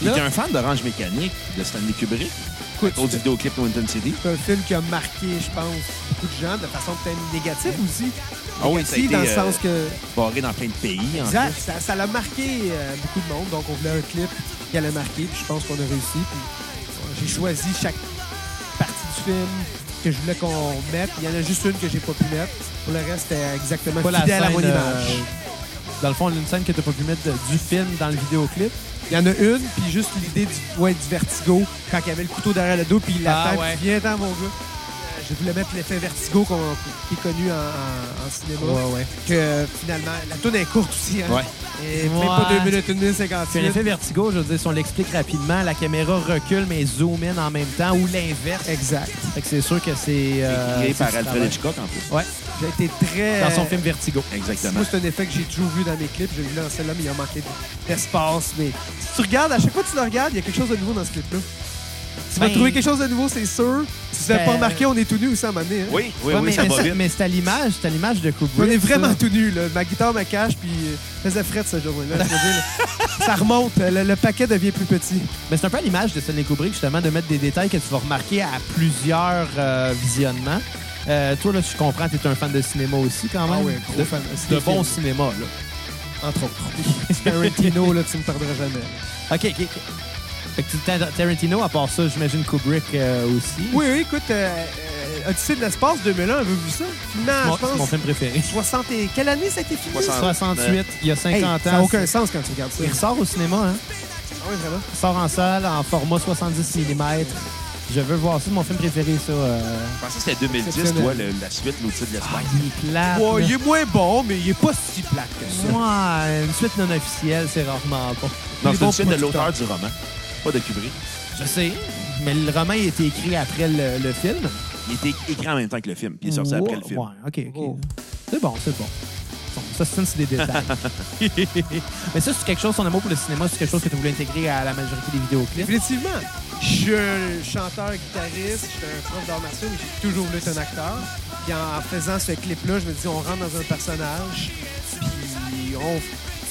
Il était un fan d'Orange Mécanique de Stanley Kubrick. Écoute, Au vidéoclip No Intensity. C'est un film qui a marqué, je pense, beaucoup de gens de façon peut-être négative aussi. Ah oui, ça a été, dans le euh, sens que Barré dans plein de pays. en exact, plus. ça, ça l'a marqué euh, beaucoup de monde. Donc, on voulait un clip qui allait marquer. Puis je pense qu'on a réussi. Puis euh, j'ai choisi chaque partie du film que je voulais qu'on mette. Il y en a juste une que j'ai pas pu mettre. Pour le reste, c'était exactement la fidèle à mon euh, image. Dans le fond, une scène que tu pas pu mettre du film dans le vidéoclip. Il y en a une, puis juste l'idée du, ouais, du vertigo, quand il y avait le couteau derrière le dos, puis il Ah, ouais. puis viens dans mon gars. Euh, Je voulais mettre l'effet vertigo qu'on- qui est connu en, en- en cinéma. ouais. Que finalement, la tourne est courte aussi. Hein? Ouais. Et Ouais. même pas 2 minutes, 1 minute Puis 58. l'effet vertigo, je veux dire, si on l'explique rapidement, la caméra recule mais zoom in en même temps ou l'inverse. Exact. Fait que c'est sûr que c'est. euh, Créé c'est par du Alfred. Hitchcock, en plus. Ouais, J'ai été très. dans son film Vertigo. Exactement. Moi, c'est un effet que j'ai toujours vu dans mes clips. J'ai vu dans celle-là, mais il a manqué d'espace. Mais si tu regardes, à chaque fois que tu le regardes, il y a quelque chose de nouveau dans ce clip-là. Tu vas Ben- trouver quelque chose de nouveau, c'est sûr. Si tu l'as Ben- pas remarqué, on est tout nus aussi à un moment donné. hein. Oui, oui, Ouais, oui, mais, ça mais va c'est- vite. mais c'est à l'image, c'est à l'image de Kubrick. On est vraiment ça. tout nus. Là. Ma guitare me cache, puis euh, faisait fret ce jour-là. ça remonte. Le, le paquet devient plus petit. Mais c'est un peu à l'image de Stanley Kubrick, justement, de mettre des détails que tu vas remarquer à plusieurs euh, visionnements. Euh, toi, là, je comprends, tu es un fan de cinéma aussi, quand même. Ah ouais, gros de, fan. C'est de des bon films, cinéma, là. Entre autres. Tarantino, là, tu me perdras jamais. OK, OK. OK. Fait que tu- Tar- Tarantino, à part ça, j'imagine Kubrick euh, aussi. Oui, oui, écoute, euh, euh, Odyssée de l'espace 2001, avez-vous vu ça? Mon- je pense. c'est mon film préféré. 60 et... Quelle année ça a été filmé? 60. 68, il y a 50 Hey, ans. ça n'a aucun sens quand tu regardes ça. Il ressort au cinéma, hein? Ah oui, vraiment? Il sort en salle en format 70 mm. Je veux voir ça, c'est mon film préféré, ça. euh. Je pensais que c'était 2010, Exceptionnel. toi, le- la suite, l'outil de Ah, l'espace. il est plate. Ouais, là. il est moins bon, mais il est pas si plate que ça. Ouais, une suite non officielle, c'est rarement bon. Non, c'est une suite de l'auteur du roman, pas de Kubrick. Je sais, mais le roman il a été écrit après le, le film. Il était écrit en même temps que le film, puis il est sorti après le film. Ouais, OK, OK. Oh. C'est bon, c'est bon. C'est c'est des détails. mais ça, c'est quelque chose, ton amour pour le cinéma, c'est quelque chose que tu voulu intégrer à la majorité des vidéoclips. Définitivement. Je suis un chanteur, guitariste, je suis un prof d'art martiaux, mais j'ai toujours voulu être un acteur. Puis en faisant ce clip-là, je me dis, on rentre dans un personnage, puis on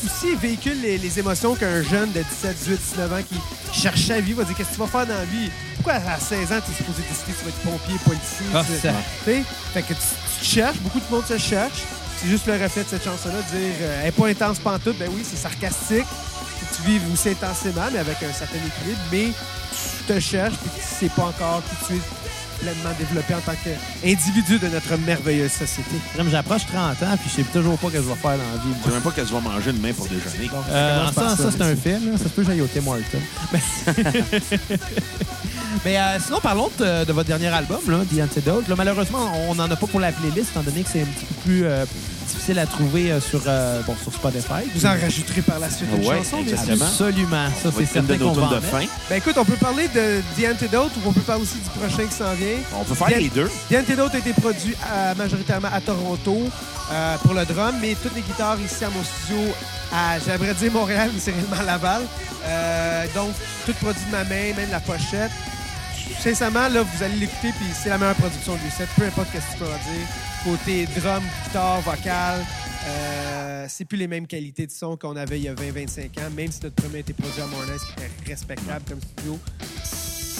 aussi véhicule les, les émotions qu'un jeune de 17, 18, 19 ans qui cherche sa vie va dire qu'est-ce que tu vas faire dans la vie? Pourquoi à 16 ans, tu es supposé décider que tu vas être pompier, policier? Ah, tu- ça. tu sais? Fait que tu, tu te cherches, beaucoup de monde se cherche. C'est juste le reflet de cette chanson-là, de dire euh, elle est pas intense pantoute, ben oui, c'est sarcastique. Que tu vives aussi intensément, mais avec un certain équilibre, mais tu te cherches puis tu sais pas encore qui tu es pleinement développé en tant qu'individu de notre merveilleuse société. J'approche 30 ans, puis je sais toujours pas ce que je vais faire dans la vie. Je sais même pas qu'elle va manger demain pour déjeuner. Donc, Euh, par ça, ça, c'est un film. Ça se peut que j'aille au Tim Hortons. Mais, euh, sinon, parlons de, de votre dernier album, là, The Antidote. Là, malheureusement, on n'en a pas pour la playlist, étant donné que c'est un petit peu plus euh, difficile à trouver euh, sur, euh, bon, sur Spotify. Vous en rajouterez par la suite une Ouais, chanson, bien sûr. exactement. Absolument. Ça, c'est de certain nos qu'on va de fin. Ben écoute, on peut parler de The Antidote ou on peut parler aussi du prochain qui s'en vient. On peut faire Bien- les deux. The Antidote a été produit à- majoritairement à Toronto euh, pour le drum, mais toutes les guitares ici à mon studio à, j'aimerais dire Montréal, mais c'est réellement Laval. Euh, donc, tout produit de ma main, même la pochette. Sincèrement, là, vous allez l'écouter, puis c'est la meilleure production du set, peu importe ce que tu en dire. Côté drum, guitare, vocal, euh, c'est plus les mêmes qualités de son qu'on avait il y a 20-25 ans, même si notre premier été produit à Mornay, c'était respectable comme studio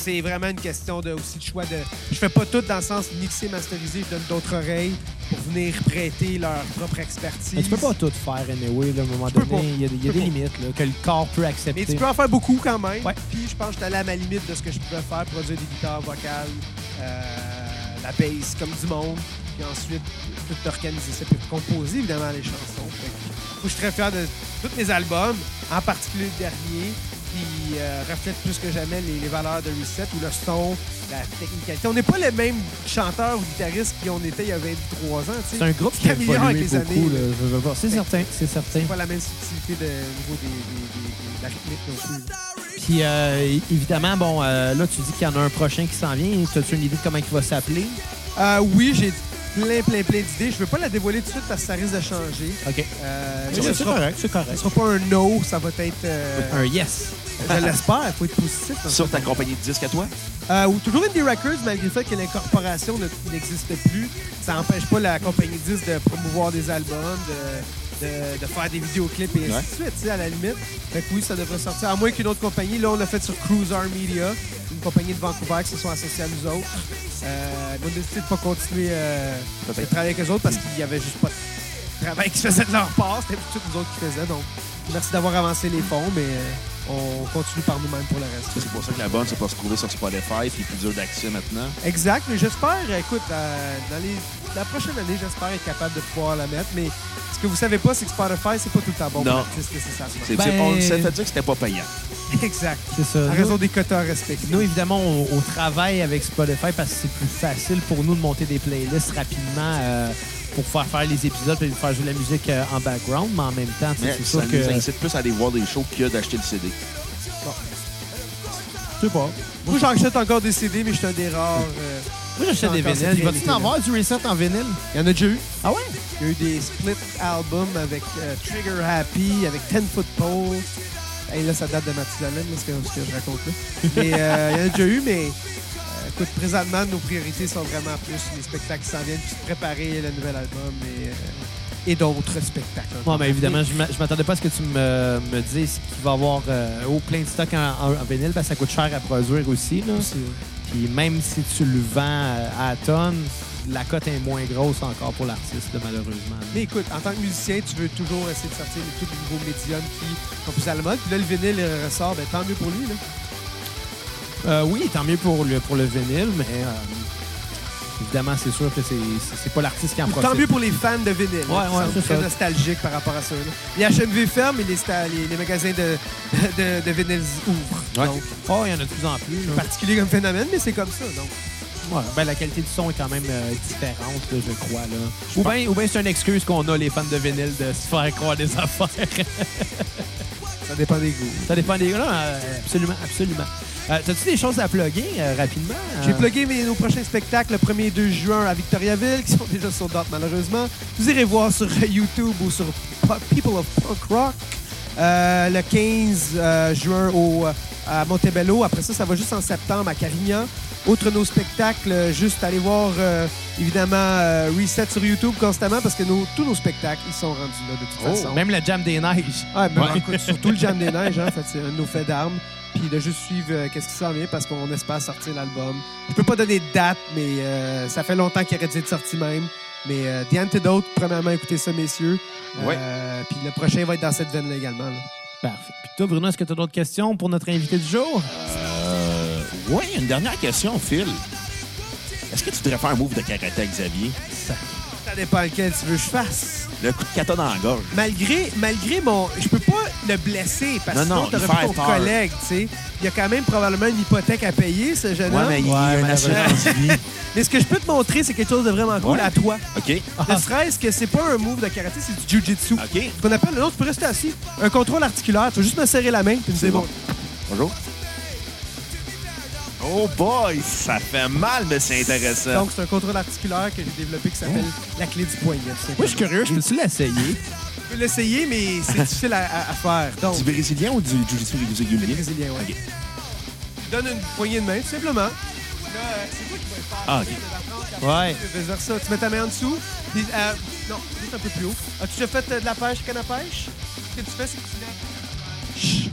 c'est vraiment une question de, aussi de choix de. Je fais pas tout dans le sens mixer, masteriser, je donne d'autres oreilles pour venir prêter leur propre expertise. Mais tu peux pas tout faire, anyway, là, à un moment donné. Il y a, y des pas. limites là, que le corps peut accepter. Mais tu peux en faire beaucoup quand même. Ouais. Puis je pense que j'étais allé à ma limite de ce que je pouvais faire, produire des guitares vocales, euh, la bass comme du monde, puis ensuite tout organiser ça, puis composer évidemment les chansons. Que, je suis très fier de tous mes albums, en particulier le dernier, qui euh, reflète plus que jamais les, les valeurs de Reset, ou le son, la technicalité. On n'est pas les mêmes chanteurs ou guitaristes qu'on était il y a 23 ans. C'est un groupe qui a améliore avec évolué les beaucoup. années. C'est certain, c'est certain. C'est pas la même subtilité de, au niveau des, des- des- des- de la rythmique non plus. Puis euh, évidemment, bon, euh, là, tu dis qu'il y en a un prochain qui s'en vient. As-tu une idée de comment il va s'appeler? Oui, j'ai plein, plein, plein d'idées. Je veux pas la dévoiler tout de suite parce que ça risque de changer. OK. Euh, mais C'est correct, c'est ce correct. sera pas un no, ça va être. euh, Un yes. je l'espère, il faut être positif. dans Sur ta compagnie de disques à toi? Euh, ou toujours Indie Records, malgré le fait que l'incorporation ne- n'existe plus. Ça n'empêche pas la compagnie 10 de promouvoir des albums, de, de, de faire des vidéoclips et ainsi Ouais. de suite, tu sais, à la limite. Fait que oui, ça devrait sortir. À moins qu'une autre compagnie. Là, on l'a fait sur Cruiser Media, une compagnie de Vancouver qui se sont associés à nous autres. Euh, on a décidé de pas continuer euh, de travailler avec eux autres parce qu'il y avait juste pas de travail qui se faisait de leur part. C'était tout nous autres qui faisaient. Donc, merci d'avoir avancé les fonds, mais euh, on continue par nous-mêmes pour le reste. C'est pour ça que la bonne, c'est pas se trouver sur Spotify, puis plus dur d'accès maintenant. Exact, mais j'espère, écoute, euh, dans les, la prochaine année, j'espère être capable de pouvoir la mettre, mais ce que vous savez pas, c'est que Spotify, c'est pas tout le temps bon Non. pour nécessairement. C'est, Ben- c'est- on s'est fait dire que c'était pas payant. Exact. C'est ça. À Nous- raison des quotas respectés. Nous, évidemment, on, on travaille avec Spotify parce que c'est plus facile pour nous de monter des playlists rapidement euh, pour faire faire les épisodes et faire jouer la musique euh, en background, mais en même temps, tu sais, Mais c'est ça sûr que... nous incite plus à aller voir des shows que d'acheter le CD. Je sais pas. Moi, j'achète encore des CD, mais je suis un des rares. euh, Moi, j'achète des Encore vinyles. Il va-tu réalité-là. en avoir du reset en vinyle? Il y en a déjà eu. Ah ouais? Il y a eu des split albums avec euh, Trigger Happy, avec Ten Foot Pole. Hey, là, ça date de Mathusalem, là, ce que, ce que je raconte là. Mais euh, il y en a déjà eu, mais écoute, présentement, nos priorités sont vraiment plus les spectacles qui s'en viennent, puis préparer le nouvel album et, euh, et d'autres spectacles. Bon, ben évidemment, je je m'attendais pas à ce que tu me, me dises qu'il va y avoir euh, au plein de stock en, en- en vinyle. Ben, ça coûte cher à produire aussi. Là. Puis même si tu le vends euh, à la tonne, la cote est moins grosse encore pour l'artiste, malheureusement. Mais écoute, en tant que musicien, tu veux toujours essayer de sortir tous les nouveaux médiums qui sont plus à la mode. Puis là, le vinyle ressort, ben, tant mieux pour lui. Là. Euh, oui, tant mieux pour le, pour le vinyle, mais euh, évidemment, c'est sûr que c'est- c'est c'est pas l'artiste qui en profite. Tant mieux pour les fans de vinyle. Ouais, ouais, c'est très ça. nostalgiques par rapport à ça. là. Les HMV ferment et les, sta- les, les magasins de, de, de vinyle ouvrent. Ouais. Donc, Oh, il y en a de plus en plus. là. particulier comme phénomène, mais c'est comme ça. Donc, Ouais, ben, la qualité du son est quand même euh, différente, là, je crois. Là. Ou bien ou c'est une excuse qu'on a, les fans de vinyle, de se faire croire des affaires. ça dépend des goûts. Ça dépend des gars. absolument, absolument. Euh, T'as-tu des choses à plugger euh, rapidement? J'ai plugué mes, nos prochains spectacles le 1er 2 juin à Victoriaville, qui sont déjà sur date malheureusement. Vous irez voir sur euh, YouTube ou sur People of Punk Rock. Euh, le 15 euh, juin au, à Montebello. Après ça, ça va juste en septembre à Carignan. Outre nos spectacles, juste aller voir euh, évidemment euh, Reset sur YouTube constamment parce que nos- tous nos spectacles, ils sont rendus là de toute Oh, façon. même la Jam des Neiges. Ouais, ben, Ouais. écoute, surtout le Jam des Neiges, hein, fait, c'est un de nos faits d'armes. Puis de juste suivre euh, qu'est-ce qui s'en vient parce qu'on espère sortir l'album. Je peux pas donner de date, mais euh, ça fait longtemps qu'il aurait dû être sorti même. Mais euh, The Antidote, premièrement, écoutez ça, messieurs. Euh, Puis le prochain va être dans cette veine-là également. là. Parfait. Puis toi, Bruno, est-ce que tu as d'autres questions pour notre invité du jour? Euh, oui, une dernière question, Phil. Est-ce que tu voudrais faire un move de karaté Xavier? Ça dépend lequel tu veux que je fasse. Le coup de kata dans la gorge. Malgré, malgré mon. Je peux pas le blesser parce que Non, sinon, non, t'aurais ton peur. collègue, tu sais. Il y a quand même probablement une hypothèque à payer, ce jeune Ouais, homme. mais il y Ouais, a une malheureusement. assurance vie. Mais ce que je peux te montrer, c'est quelque chose de vraiment cool Ouais. à toi. OK. Ne serait-ce que c'est pas un move de karaté, c'est du jujitsu. OK. Ce qu'on appelle, non, tu peux rester assis. Un contrôle articulaire, tu vas juste me serrer la main, puis me C'est dire, bon. bon, Bonjour. Oh boy, ça fait mal, mais c'est intéressant. Donc, c'est un contrôle articulaire que j'ai développé qui s'appelle la clé du poignet. Moi, je suis curieux. Je peux-tu l'essayer? Tu peux l'essayer, mais c'est difficile à, à- à faire. Donc, du brésilien ou du jiu-jitsu régulier? brésilien, ouais. OK. Tu donnes une poignée de main, tout simplement. Là, euh, c'est toi qui vas le faire. Ah, OK. Ouais. Tu vas faire ça. Tu mets ta main en dessous. Puis, euh, non, juste un peu plus haut. As-tu déjà fait euh, de la pêche, canne à pêche? Ce que tu fais, c'est que tu lèves.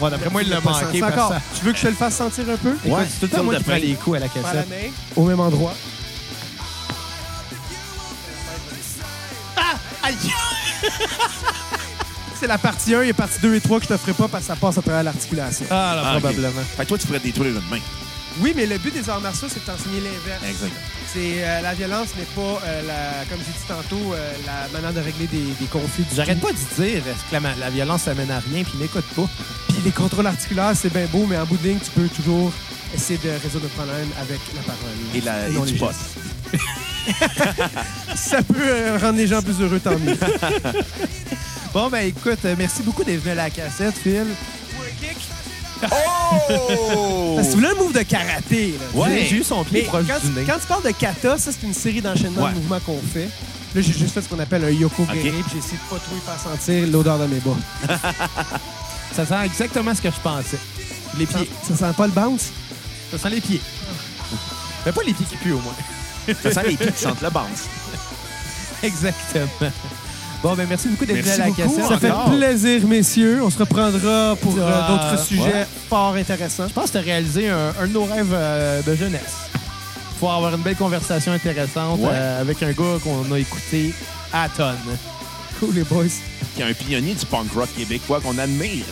Ouais, d'après moi, il l'a manqué. Tu veux que je te le fasse sentir un peu? Ouais, c'est tout le temps fil moi de qui prends pain. les coups à la cassette. main au même endroit. Aïe! C'est la partie 1 et partie 2 et 3 que je te ferai pas parce que ça passe à travers l'articulation. Ah, là, Ah, probablement. Fait que toi, tu pourrais détruire une main. Oui, mais le but des arts martiaux, c'est de t'enseigner l'inverse. Exact. C'est euh, la violence n'est pas, euh, la, comme j'ai dit tantôt, euh, la manière de régler des, des conflits. J'arrête pas de dire que la, la violence, ça mène à rien, puis n'écoute pas. Les contrôles articulaires, c'est bien beau, mais en bout de ligne, tu peux toujours essayer de résoudre le problème avec la parole. Et, la, non et du pot. Si ça peut euh, rendre les gens plus heureux, tant mieux. Bon, ben écoute, euh, merci beaucoup d'être venu à la cassette, Phil. Oh! Parce que tu voulais un move de karaté. Là, Ouais. J'ai eu son pied Mais proche quand, du nez. quand tu parles de kata, ça, c'est une série d'enchaînements Ouais. de mouvements qu'on fait. Là, j'ai juste fait ce qu'on appelle un yoko Ok. guerrier, puis j'ai essayé de pas trop y faire sentir l'odeur de mes bas. Ça sent exactement ce que je pensais. Les pieds. ça sent pas le bounce? Ça sent les pieds. Mais pas les pieds qui puent, au moins. Ça sent les pieds qui sentent le bounce. Exactement. Bon, ben merci beaucoup d'être venu à la beaucoup. cassette. Ça fait encore. plaisir, messieurs. On se reprendra pour euh, Ah, d'autres sujets fort intéressants. Je pense que tu as réalisé un, un de nos rêves euh, de jeunesse. Faut avoir une belle conversation intéressante Ouais. euh, avec un gars qu'on a écouté à tonne. Cool, les boys. qui est un pionnier du punk rock québécois qu'on admire.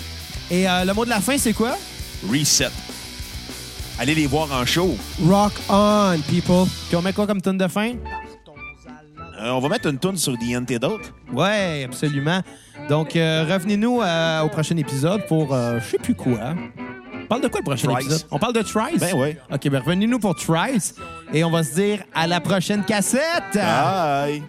Et euh, le mot de la fin, c'est quoi? Reset. Allez les voir en show. Rock on, people. Puis on met quoi comme tonne de fin? Euh, on va mettre une tune sur The Antidote. Ouais, absolument. Donc, euh, revenez-nous euh, au prochain épisode pour euh, je sais plus quoi. On parle de quoi le prochain Trice. épisode? On parle de Trice? Ben ouais. OK, ben revenez-nous pour Trice et on va se dire à la prochaine cassette! Bye!